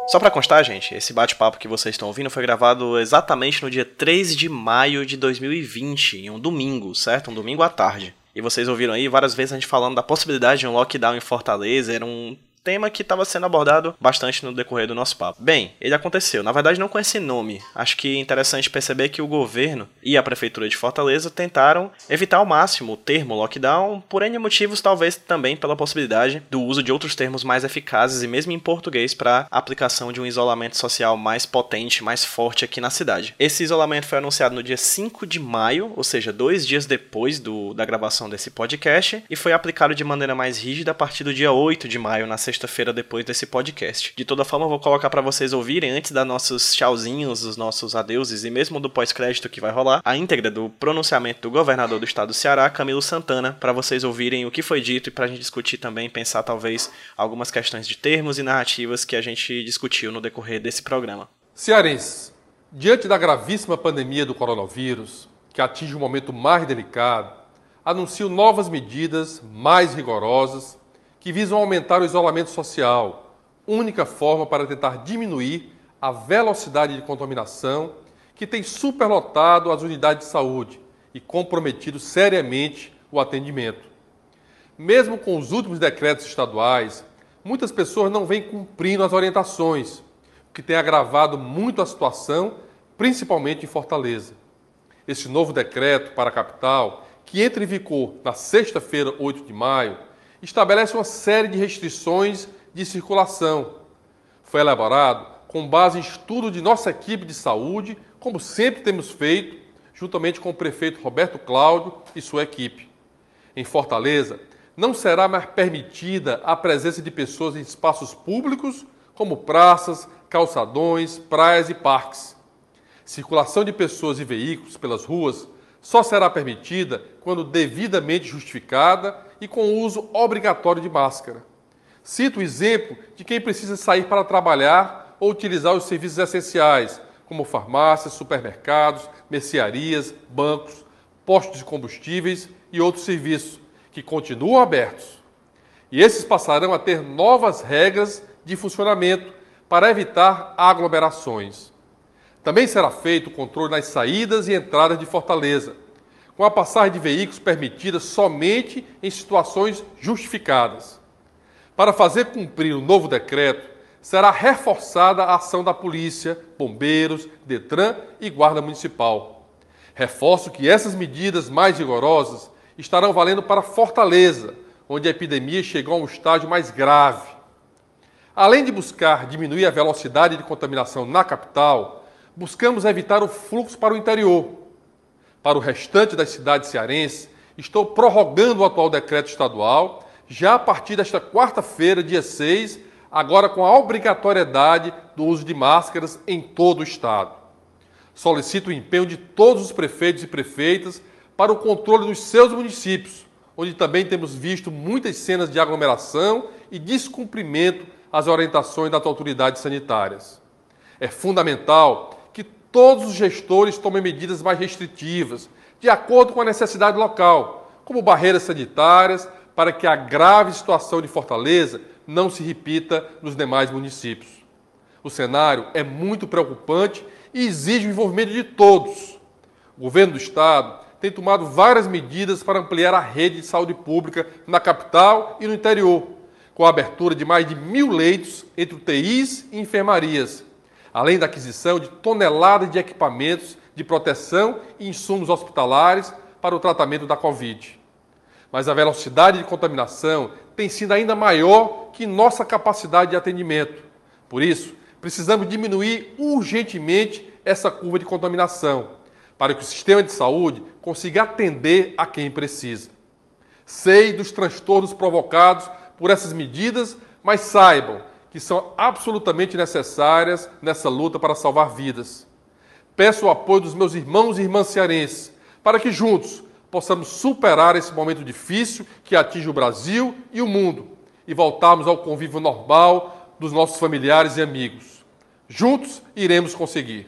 A: Só para constar, gente, esse bate-papo que vocês estão ouvindo foi gravado exatamente no dia 3 de maio de 2020, em um domingo, certo? Um domingo à tarde. E vocês ouviram aí várias vezes a gente falando da possibilidade de um lockdown em Fortaleza, era um tema que estava sendo abordado bastante no decorrer do nosso papo. Bem, ele aconteceu. Na verdade, não com esse nome. Acho que é interessante perceber que o governo e a prefeitura de Fortaleza tentaram evitar ao máximo o termo lockdown, por N motivos, talvez também pela possibilidade do uso de outros termos mais eficazes e mesmo em português para aplicação de um isolamento social mais potente, mais forte aqui na cidade. Esse isolamento foi anunciado no dia 5 de maio, ou seja, dois dias depois do, da gravação desse podcast, e foi aplicado de maneira mais rígida a partir do dia 8 de maio, na sexta sexta-feira depois desse podcast. De toda forma, eu vou colocar para vocês ouvirem, antes da nossos tchauzinhos, os nossos adeuses e mesmo do pós-crédito que vai rolar, a íntegra do pronunciamento do governador do estado do Ceará, Camilo Santana, para vocês ouvirem o que foi dito e para a gente discutir também, pensar talvez algumas questões de termos e narrativas que a gente discutiu no decorrer desse programa.
F: Cearenses, diante da gravíssima pandemia do coronavírus, que atinge um momento mais delicado, anuncio novas medidas mais rigorosas que visam aumentar o isolamento social, única forma para tentar diminuir a velocidade de contaminação que tem superlotado as unidades de saúde e comprometido seriamente o atendimento. Mesmo com os últimos decretos estaduais, muitas pessoas não vêm cumprindo as orientações, o que tem agravado muito a situação, principalmente em Fortaleza. Este novo decreto para a capital, que entra em vigor na sexta-feira, 8 de maio, estabelece uma série de restrições de circulação. Foi elaborado com base em estudo de nossa equipe de saúde, como sempre temos feito, juntamente com o prefeito Roberto Cláudio e sua equipe. Em Fortaleza, não será mais permitida a presença de pessoas em espaços públicos, como praças, calçadões, praias e parques. Circulação de pessoas e veículos pelas ruas só será permitida quando devidamente justificada e com uso obrigatório de máscara. Cito o exemplo de quem precisa sair para trabalhar ou utilizar os serviços essenciais, como farmácias, supermercados, mercearias, bancos, postos de combustíveis e outros serviços, que continuam abertos. E esses passarão a ter novas regras de funcionamento para evitar aglomerações. Também será feito o controle nas saídas e entradas de Fortaleza, com a passagem de veículos permitida somente em situações justificadas. Para fazer cumprir o novo decreto, será reforçada a ação da polícia, bombeiros, Detran e Guarda Municipal. Reforço que essas medidas mais rigorosas estarão valendo para Fortaleza, onde a epidemia chegou a um estágio mais grave. Além de buscar diminuir a velocidade de contaminação na capital, buscamos evitar o fluxo para o interior. Para o restante das cidades cearenses, estou prorrogando o atual decreto estadual, já a partir desta quarta-feira, dia 6, agora com a obrigatoriedade do uso de máscaras em todo o estado. Solicito o empenho de todos os prefeitos e prefeitas para o controle dos seus municípios, onde também temos visto muitas cenas de aglomeração e descumprimento às orientações das autoridades sanitárias. É fundamental todos os gestores tomem medidas mais restritivas, de acordo com a necessidade local, como barreiras sanitárias, para que a grave situação de Fortaleza não se repita nos demais municípios. O cenário é muito preocupante e exige o envolvimento de todos. O governo do estado tem tomado várias medidas para ampliar a rede de saúde pública na capital e no interior, com a abertura de mais de mil leitos entre UTIs e enfermarias, além da aquisição de toneladas de equipamentos de proteção e insumos hospitalares para o tratamento da Covid. Mas a velocidade de contaminação tem sido ainda maior que nossa capacidade de atendimento. Por isso, precisamos diminuir urgentemente essa curva de contaminação, para que o sistema de saúde consiga atender a quem precisa. Sei dos transtornos provocados por essas medidas, mas saibam que são absolutamente necessárias nessa luta para salvar vidas. Peço o apoio dos meus irmãos e irmãs cearenses para que juntos possamos superar esse momento difícil que atinge o Brasil e o mundo e voltarmos ao convívio normal dos nossos familiares e amigos. Juntos iremos conseguir.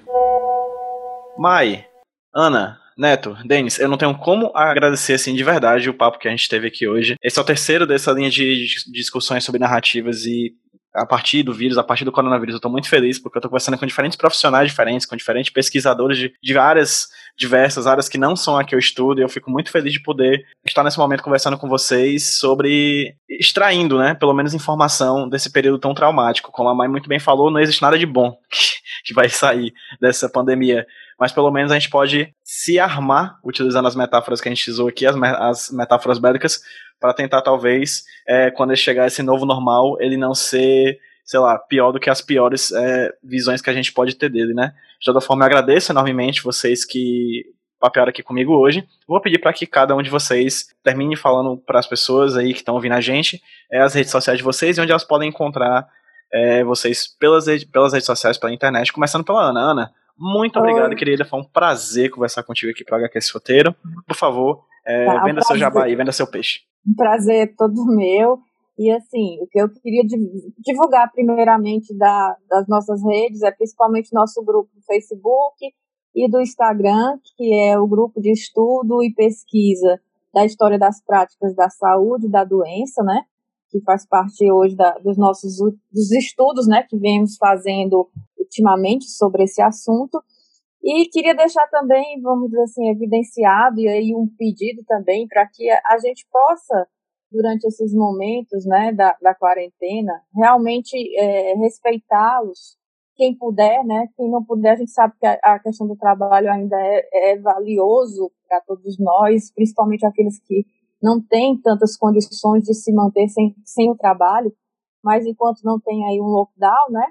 A: Mai, Ana, Neto, Denis, eu não tenho como agradecer assim de verdade o papo que a gente teve aqui hoje. Esse é o terceiro dessa linha de discussões sobre narrativas e a partir do vírus, a partir do coronavírus, eu estou muito feliz porque eu estou conversando com diferentes profissionais diferentes, com diferentes pesquisadores de, de áreas diversas, áreas que não são a que eu estudo, e eu fico muito feliz de poder estar nesse momento conversando com vocês sobre extraindo, né, pelo menos informação desse período tão traumático. Como a mãe muito bem falou, não existe nada de bom que vai sair dessa pandemia mas pelo menos a gente pode se armar, utilizando as metáforas que a gente usou aqui, as, as metáforas bélicas, para tentar talvez, é, quando ele chegar esse novo normal, ele não ser, sei lá, pior do que as piores é, visões que a gente pode ter dele, né? De toda forma, eu agradeço enormemente vocês que papearam aqui comigo hoje. Vou pedir para que cada um de vocês termine falando para as pessoas aí que estão ouvindo a gente é, as redes sociais de vocês e onde elas podem encontrar é, vocês pelas, pelas redes sociais, pela internet, começando pela Ana. Ana, muito obrigado, Oi. querida. Foi um prazer conversar contigo aqui para HQ esse roteiro. Por favor, é, tá, venda um seu jabá aí, venda seu peixe.
D: Um prazer é todo meu. E assim, o que eu queria divulgar primeiramente da, das nossas redes é principalmente nosso grupo do Facebook e do Instagram, que é o grupo de estudo e pesquisa da história das práticas da saúde e da doença, né? Que faz parte hoje da, dos nossos dos estudos, né? Que vemos fazendo ultimamente sobre esse assunto. E queria deixar também, vamos dizer assim, evidenciado e aí um pedido também para que a gente possa, durante esses momentos né, da, da quarentena, realmente é, respeitá-los, quem puder, né? Quem não puder, a gente sabe que a, a questão do trabalho ainda é, é valioso para todos nós, principalmente aqueles que não têm tantas condições de se manter sem, sem o trabalho, mas enquanto não tem aí um lockdown, né?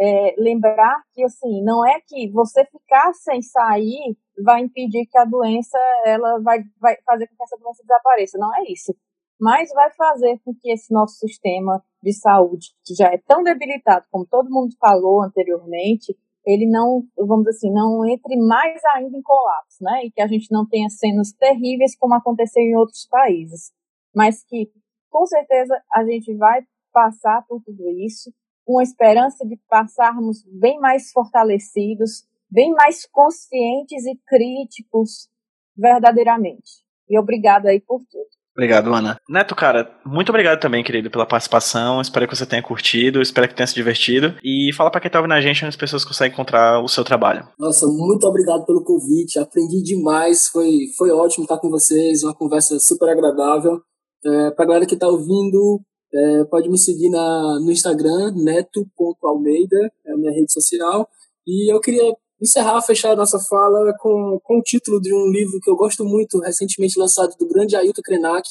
D: É, lembrar que assim não é que você ficar sem sair vai impedir que a doença ela vai, vai fazer com que essa doença desapareça. Não é isso. Mas vai fazer com que esse nosso sistema de saúde que já é tão debilitado como todo mundo falou anteriormente ele não vamos dizer assim não entre mais ainda em colapso né? E que a gente não tenha cenas terríveis como aconteceu em outros países. Mas que com certeza a gente vai passar por tudo isso com a esperança de passarmos bem mais fortalecidos, bem mais conscientes e críticos verdadeiramente. E obrigado aí por tudo.
A: Obrigado, Ana. Neto, cara, muito obrigado também, querido, pela participação. Espero que você tenha curtido, espero que tenha se divertido. E fala para quem tá ouvindo a gente onde as pessoas conseguem encontrar o seu trabalho.
E: Nossa, muito obrigado pelo convite. Aprendi demais. Foi, foi ótimo estar com vocês. Uma conversa super agradável. É, pra galera que tá ouvindo, é, pode me seguir na, no Instagram, neto.almeida, é a minha rede social. E eu queria encerrar, fechar a nossa fala com, com o título de um livro que eu gosto muito, recentemente lançado do grande Ailton Krenak,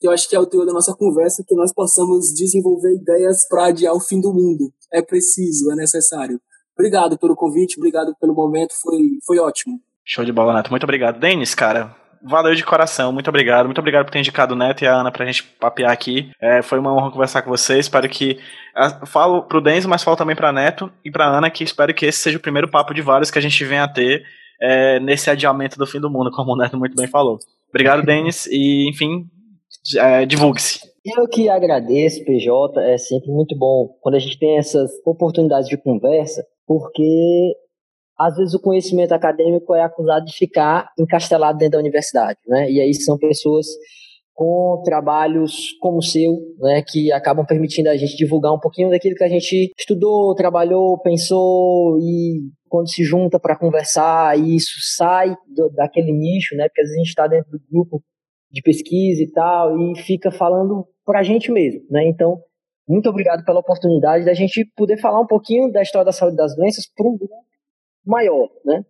E: que eu acho que é o teor da nossa conversa, que nós possamos desenvolver ideias para adiar o fim do mundo. É preciso, é necessário. Obrigado pelo convite, obrigado pelo momento, foi, foi ótimo.
A: Show de bola, Neto. Muito obrigado. Denis, cara, valeu de coração, muito obrigado. Muito obrigado por ter indicado o Neto e a Ana pra gente papear aqui. É, foi uma honra conversar com vocês. Espero que. Falo pro Denzo, mas falo também pra Neto e pra Ana que espero que esse seja o primeiro papo de vários que a gente venha a ter é, nesse adiamento do fim do mundo, como o Neto muito bem falou. Obrigado, Denis, e enfim, é, divulgue-se.
C: Eu que agradeço, PJ. É sempre muito bom quando a gente tem essas oportunidades de conversa, porque às vezes o conhecimento acadêmico é acusado de ficar encastelado dentro da universidade, né? E aí são pessoas com trabalhos como o seu, né, que acabam permitindo a gente divulgar um pouquinho daquilo que a gente estudou, trabalhou, pensou e quando se junta para conversar isso sai do, daquele nicho, né, porque às vezes a gente está dentro do grupo de pesquisa e tal e fica falando para a gente mesmo, né, então muito obrigado pela oportunidade da gente poder falar um pouquinho da história da saúde das doenças para um grupo maior, né.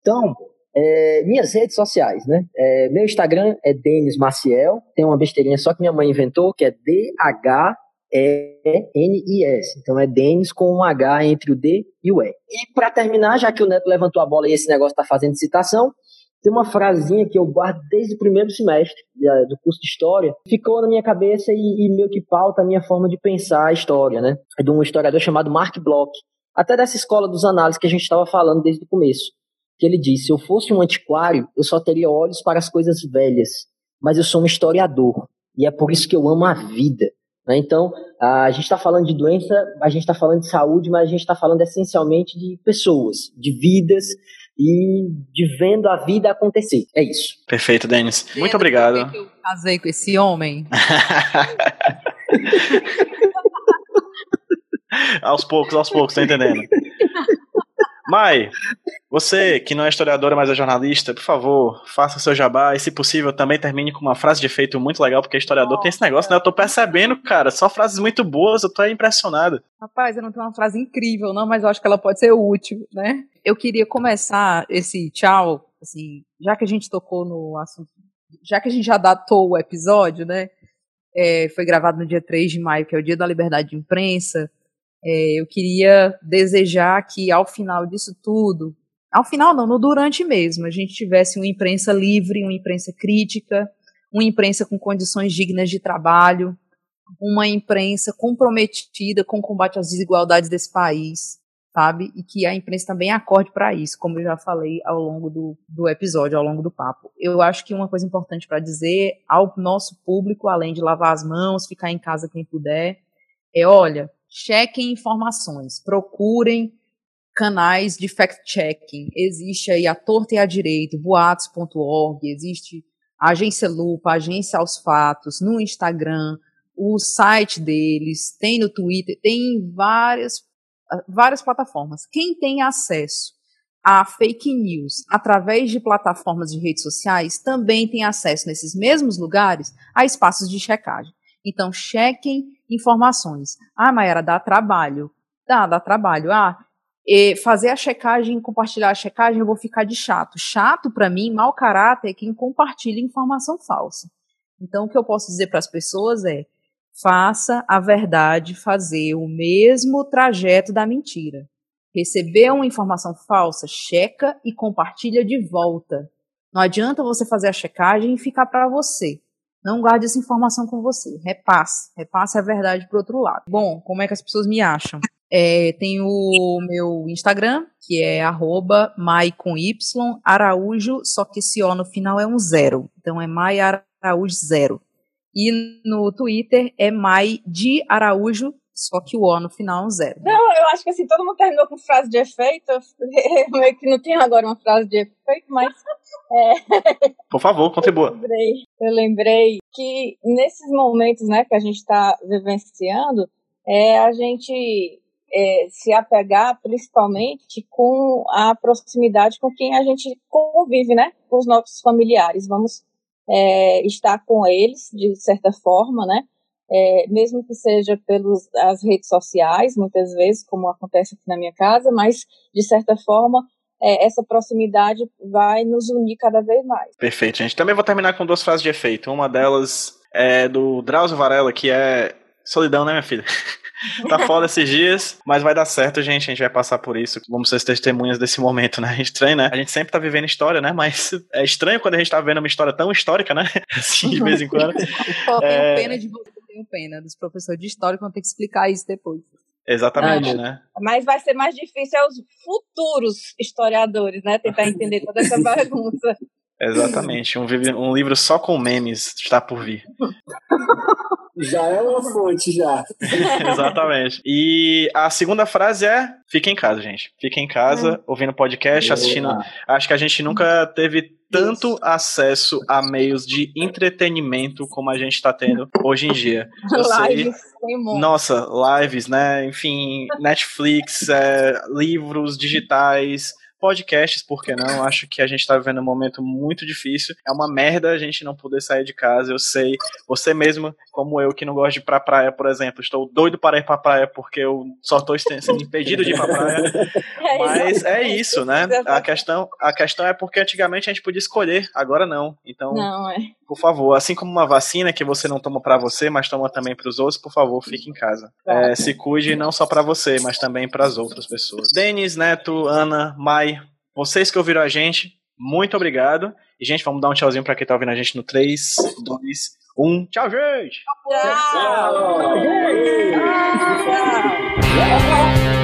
C: Então, é, minhas redes sociais, né? É, meu Instagram é Denis Maciel, tem uma besteirinha só que minha mãe inventou, que é D-H-E-N-I-S. Então é Denis com um H entre o D e o E. E para terminar, já que o Neto levantou a bola e esse negócio tá fazendo citação, tem uma frasinha que eu guardo desde o primeiro semestre do curso de História, ficou na minha cabeça e, e meio que pauta a minha forma de pensar a história, né? É de um historiador chamado Mark Bloch, até dessa escola dos análises que a gente estava falando desde o começo que ele disse: se eu fosse um antiquário, eu só teria olhos para as coisas velhas, mas eu sou um historiador e é por isso que eu amo a vida. Né? Então, a gente está falando de doença, a gente está falando de saúde, mas a gente está falando essencialmente de pessoas, de vidas e de vendo a vida acontecer. É isso.
A: Perfeito, Denis. Muito obrigado.
B: Que eu casei com esse homem.
A: aos poucos, aos poucos, tá entendendo? Mai, você que não é historiadora, mas é jornalista, por favor, faça seu jabá e, se possível, também termine com uma frase de efeito muito legal, porque historiador Nossa. tem esse negócio, né? Eu tô percebendo, cara, só frases muito boas, eu tô impressionado.
B: Rapaz, eu não tenho uma frase incrível, não, mas eu acho que ela pode ser útil, né? Eu queria começar esse tchau, assim, já que a gente tocou no assunto, já que a gente já datou o episódio, né? É, foi gravado no dia 3 de maio, que é o dia da liberdade de imprensa. É, eu queria desejar que ao final disso tudo, ao final não, no durante mesmo, a gente tivesse uma imprensa livre, uma imprensa crítica, uma imprensa com condições dignas de trabalho, uma imprensa comprometida com o combate às desigualdades desse país, sabe? E que a imprensa também acorde para isso, como eu já falei ao longo do, do episódio, ao longo do papo. Eu acho que uma coisa importante para dizer ao nosso público, além de lavar as mãos, ficar em casa quem puder, é: olha, chequem informações, procurem canais de fact-checking. Existe aí a torta e a direito, boatos.org, existe a agência Lupa, a agência aos fatos, no Instagram, o site deles, tem no Twitter, tem várias, várias plataformas. Quem tem acesso a fake news através de plataformas de redes sociais também tem acesso nesses mesmos lugares a espaços de checagem. Então, chequem informações. Ah, Mayara, dá trabalho. Dá, dá trabalho. Ah, fazer a checagem, compartilhar a checagem, eu vou ficar de chato. Chato, para mim, mau caráter é quem compartilha informação falsa. Então, o que eu posso dizer para as pessoas é: faça a verdade fazer o mesmo trajeto da mentira. Recebeu uma informação falsa, checa e compartilha de volta. Não adianta você fazer a checagem e ficar para você. Não guarde essa informação com você. Repasse. Repasse a verdade pro outro lado. Bom, como é que as pessoas me acham? É, tem o meu Instagram, que é arroba Araújo, só que esse O no final é um zero. Então é Mai Araújo zero. E no Twitter é Mai de Araújo, só que o O no final é um zero.
D: Não, eu acho que assim, todo mundo terminou com frase de efeito. Meio que não tem agora uma frase de efeito, mas é.
A: Por favor, contribua.
D: Eu lembrei, eu lembrei que nesses momentos né, que a gente está vivenciando, é a gente é, se apegar principalmente com a proximidade com quem a gente convive, né? Com os nossos familiares. Vamos é, estar com eles, de certa forma, né? É, mesmo que seja pelas redes sociais, muitas vezes, como acontece aqui na minha casa, mas, de certa forma, é, essa proximidade vai nos unir cada vez mais.
A: Perfeito, gente. Também vou terminar com duas frases de efeito. Uma delas é do Drauzio Varela, que é solidão, né, minha filha? tá foda esses dias, mas vai dar certo, gente. A gente vai passar por isso. Vamos ser testemunhas desse momento, né? É estranho, né? A gente sempre tá vivendo história, né? Mas é estranho quando a gente tá vendo uma história tão histórica, né? Assim, de vez em quando.
B: Pô, tenho é... pena de tenho pena dos professores de história que vão ter que explicar isso depois.
A: Exatamente, ah, né?
D: Mas vai ser mais difícil aos futuros historiadores, né? Tentar entender toda essa bagunça.
A: Exatamente. Um, um livro só com memes está por vir.
E: Já é uma fonte, já.
A: Exatamente. E a segunda frase é: fica em casa, gente. Fica em casa, ouvindo podcast, assistindo. Acho que a gente nunca teve tanto acesso a meios de entretenimento como a gente está tendo hoje em dia. Eu sei.
D: Lives monte.
A: Nossa, lives, né? Enfim, Netflix, é, livros digitais, podcasts, por que não? Acho que a gente tá vivendo um momento muito difícil. É uma merda a gente não poder sair de casa. Eu sei, você mesmo, como eu, que não gosta de ir pra praia, por exemplo, estou doido para ir pra praia porque eu só estou sendo impedido de ir pra praia.
D: É
A: Mas é isso, né? A questão, a questão é porque antigamente a gente podia escolher, agora não. Então,
D: Não, é.
A: Por favor, assim como uma vacina que você não toma pra você, mas toma também pros outros, por favor, fique em casa. É, se cuide não só pra você, mas também pras outras pessoas. Denis, Neto, Ana, Mai, vocês que ouviram a gente, muito obrigado. E, gente, vamos dar um tchauzinho pra quem tá ouvindo a gente no 3, 2, 1. Tchau, gente!
G: Watching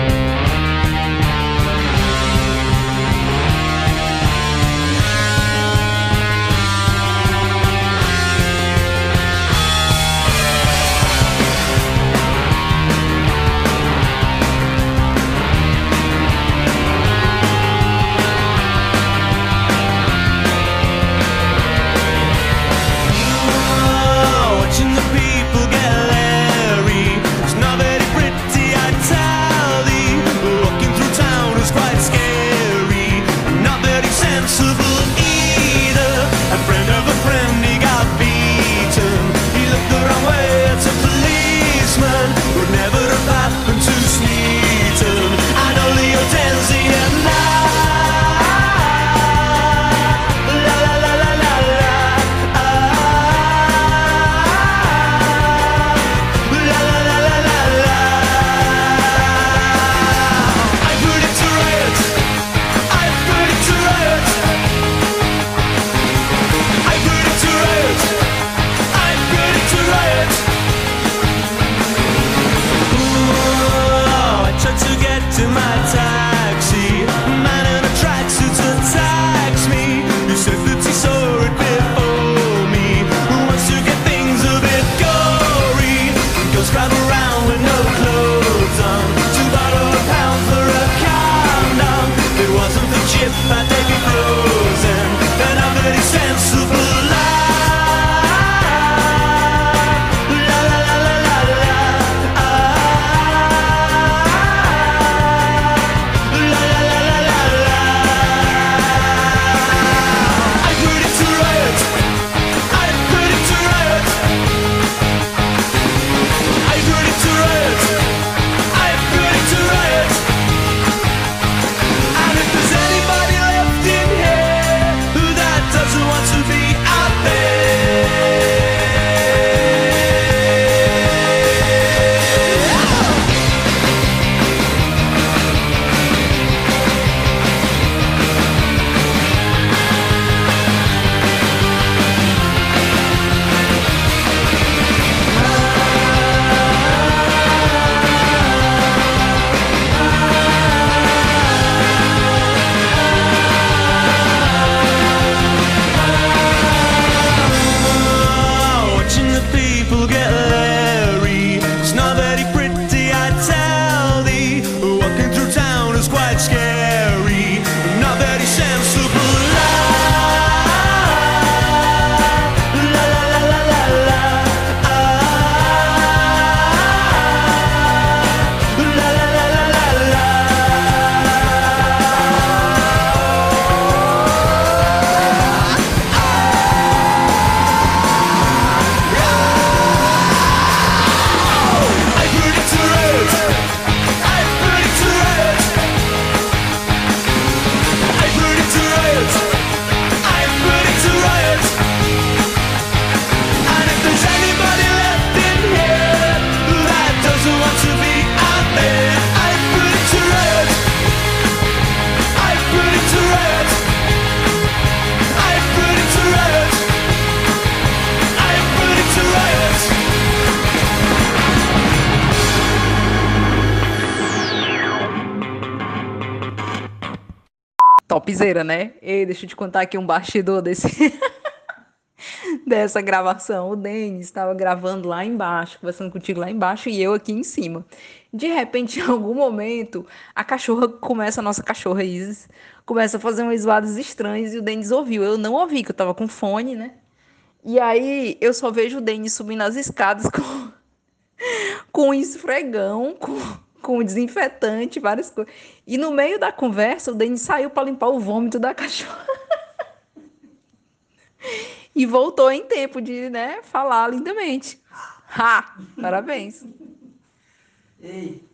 B: né? Ei, deixa eu te contar aqui um bastidor desse. dessa gravação. O Denis estava gravando lá embaixo, conversando contigo lá embaixo e eu aqui em cima. De repente, em algum momento, a cachorra começa, a nossa cachorra Isis, começa a fazer umas zoadas estranhas e o Denis ouviu. Eu não ouvi, que eu tava com fone, né? E aí eu só vejo o Denis subindo as escadas com, com um esfregão, com desinfetante, várias coisas. E no meio da conversa, o Denis saiu para limpar o vômito da cachorra. e voltou em tempo de né, falar lindamente. Ha! Parabéns.
H: Ei,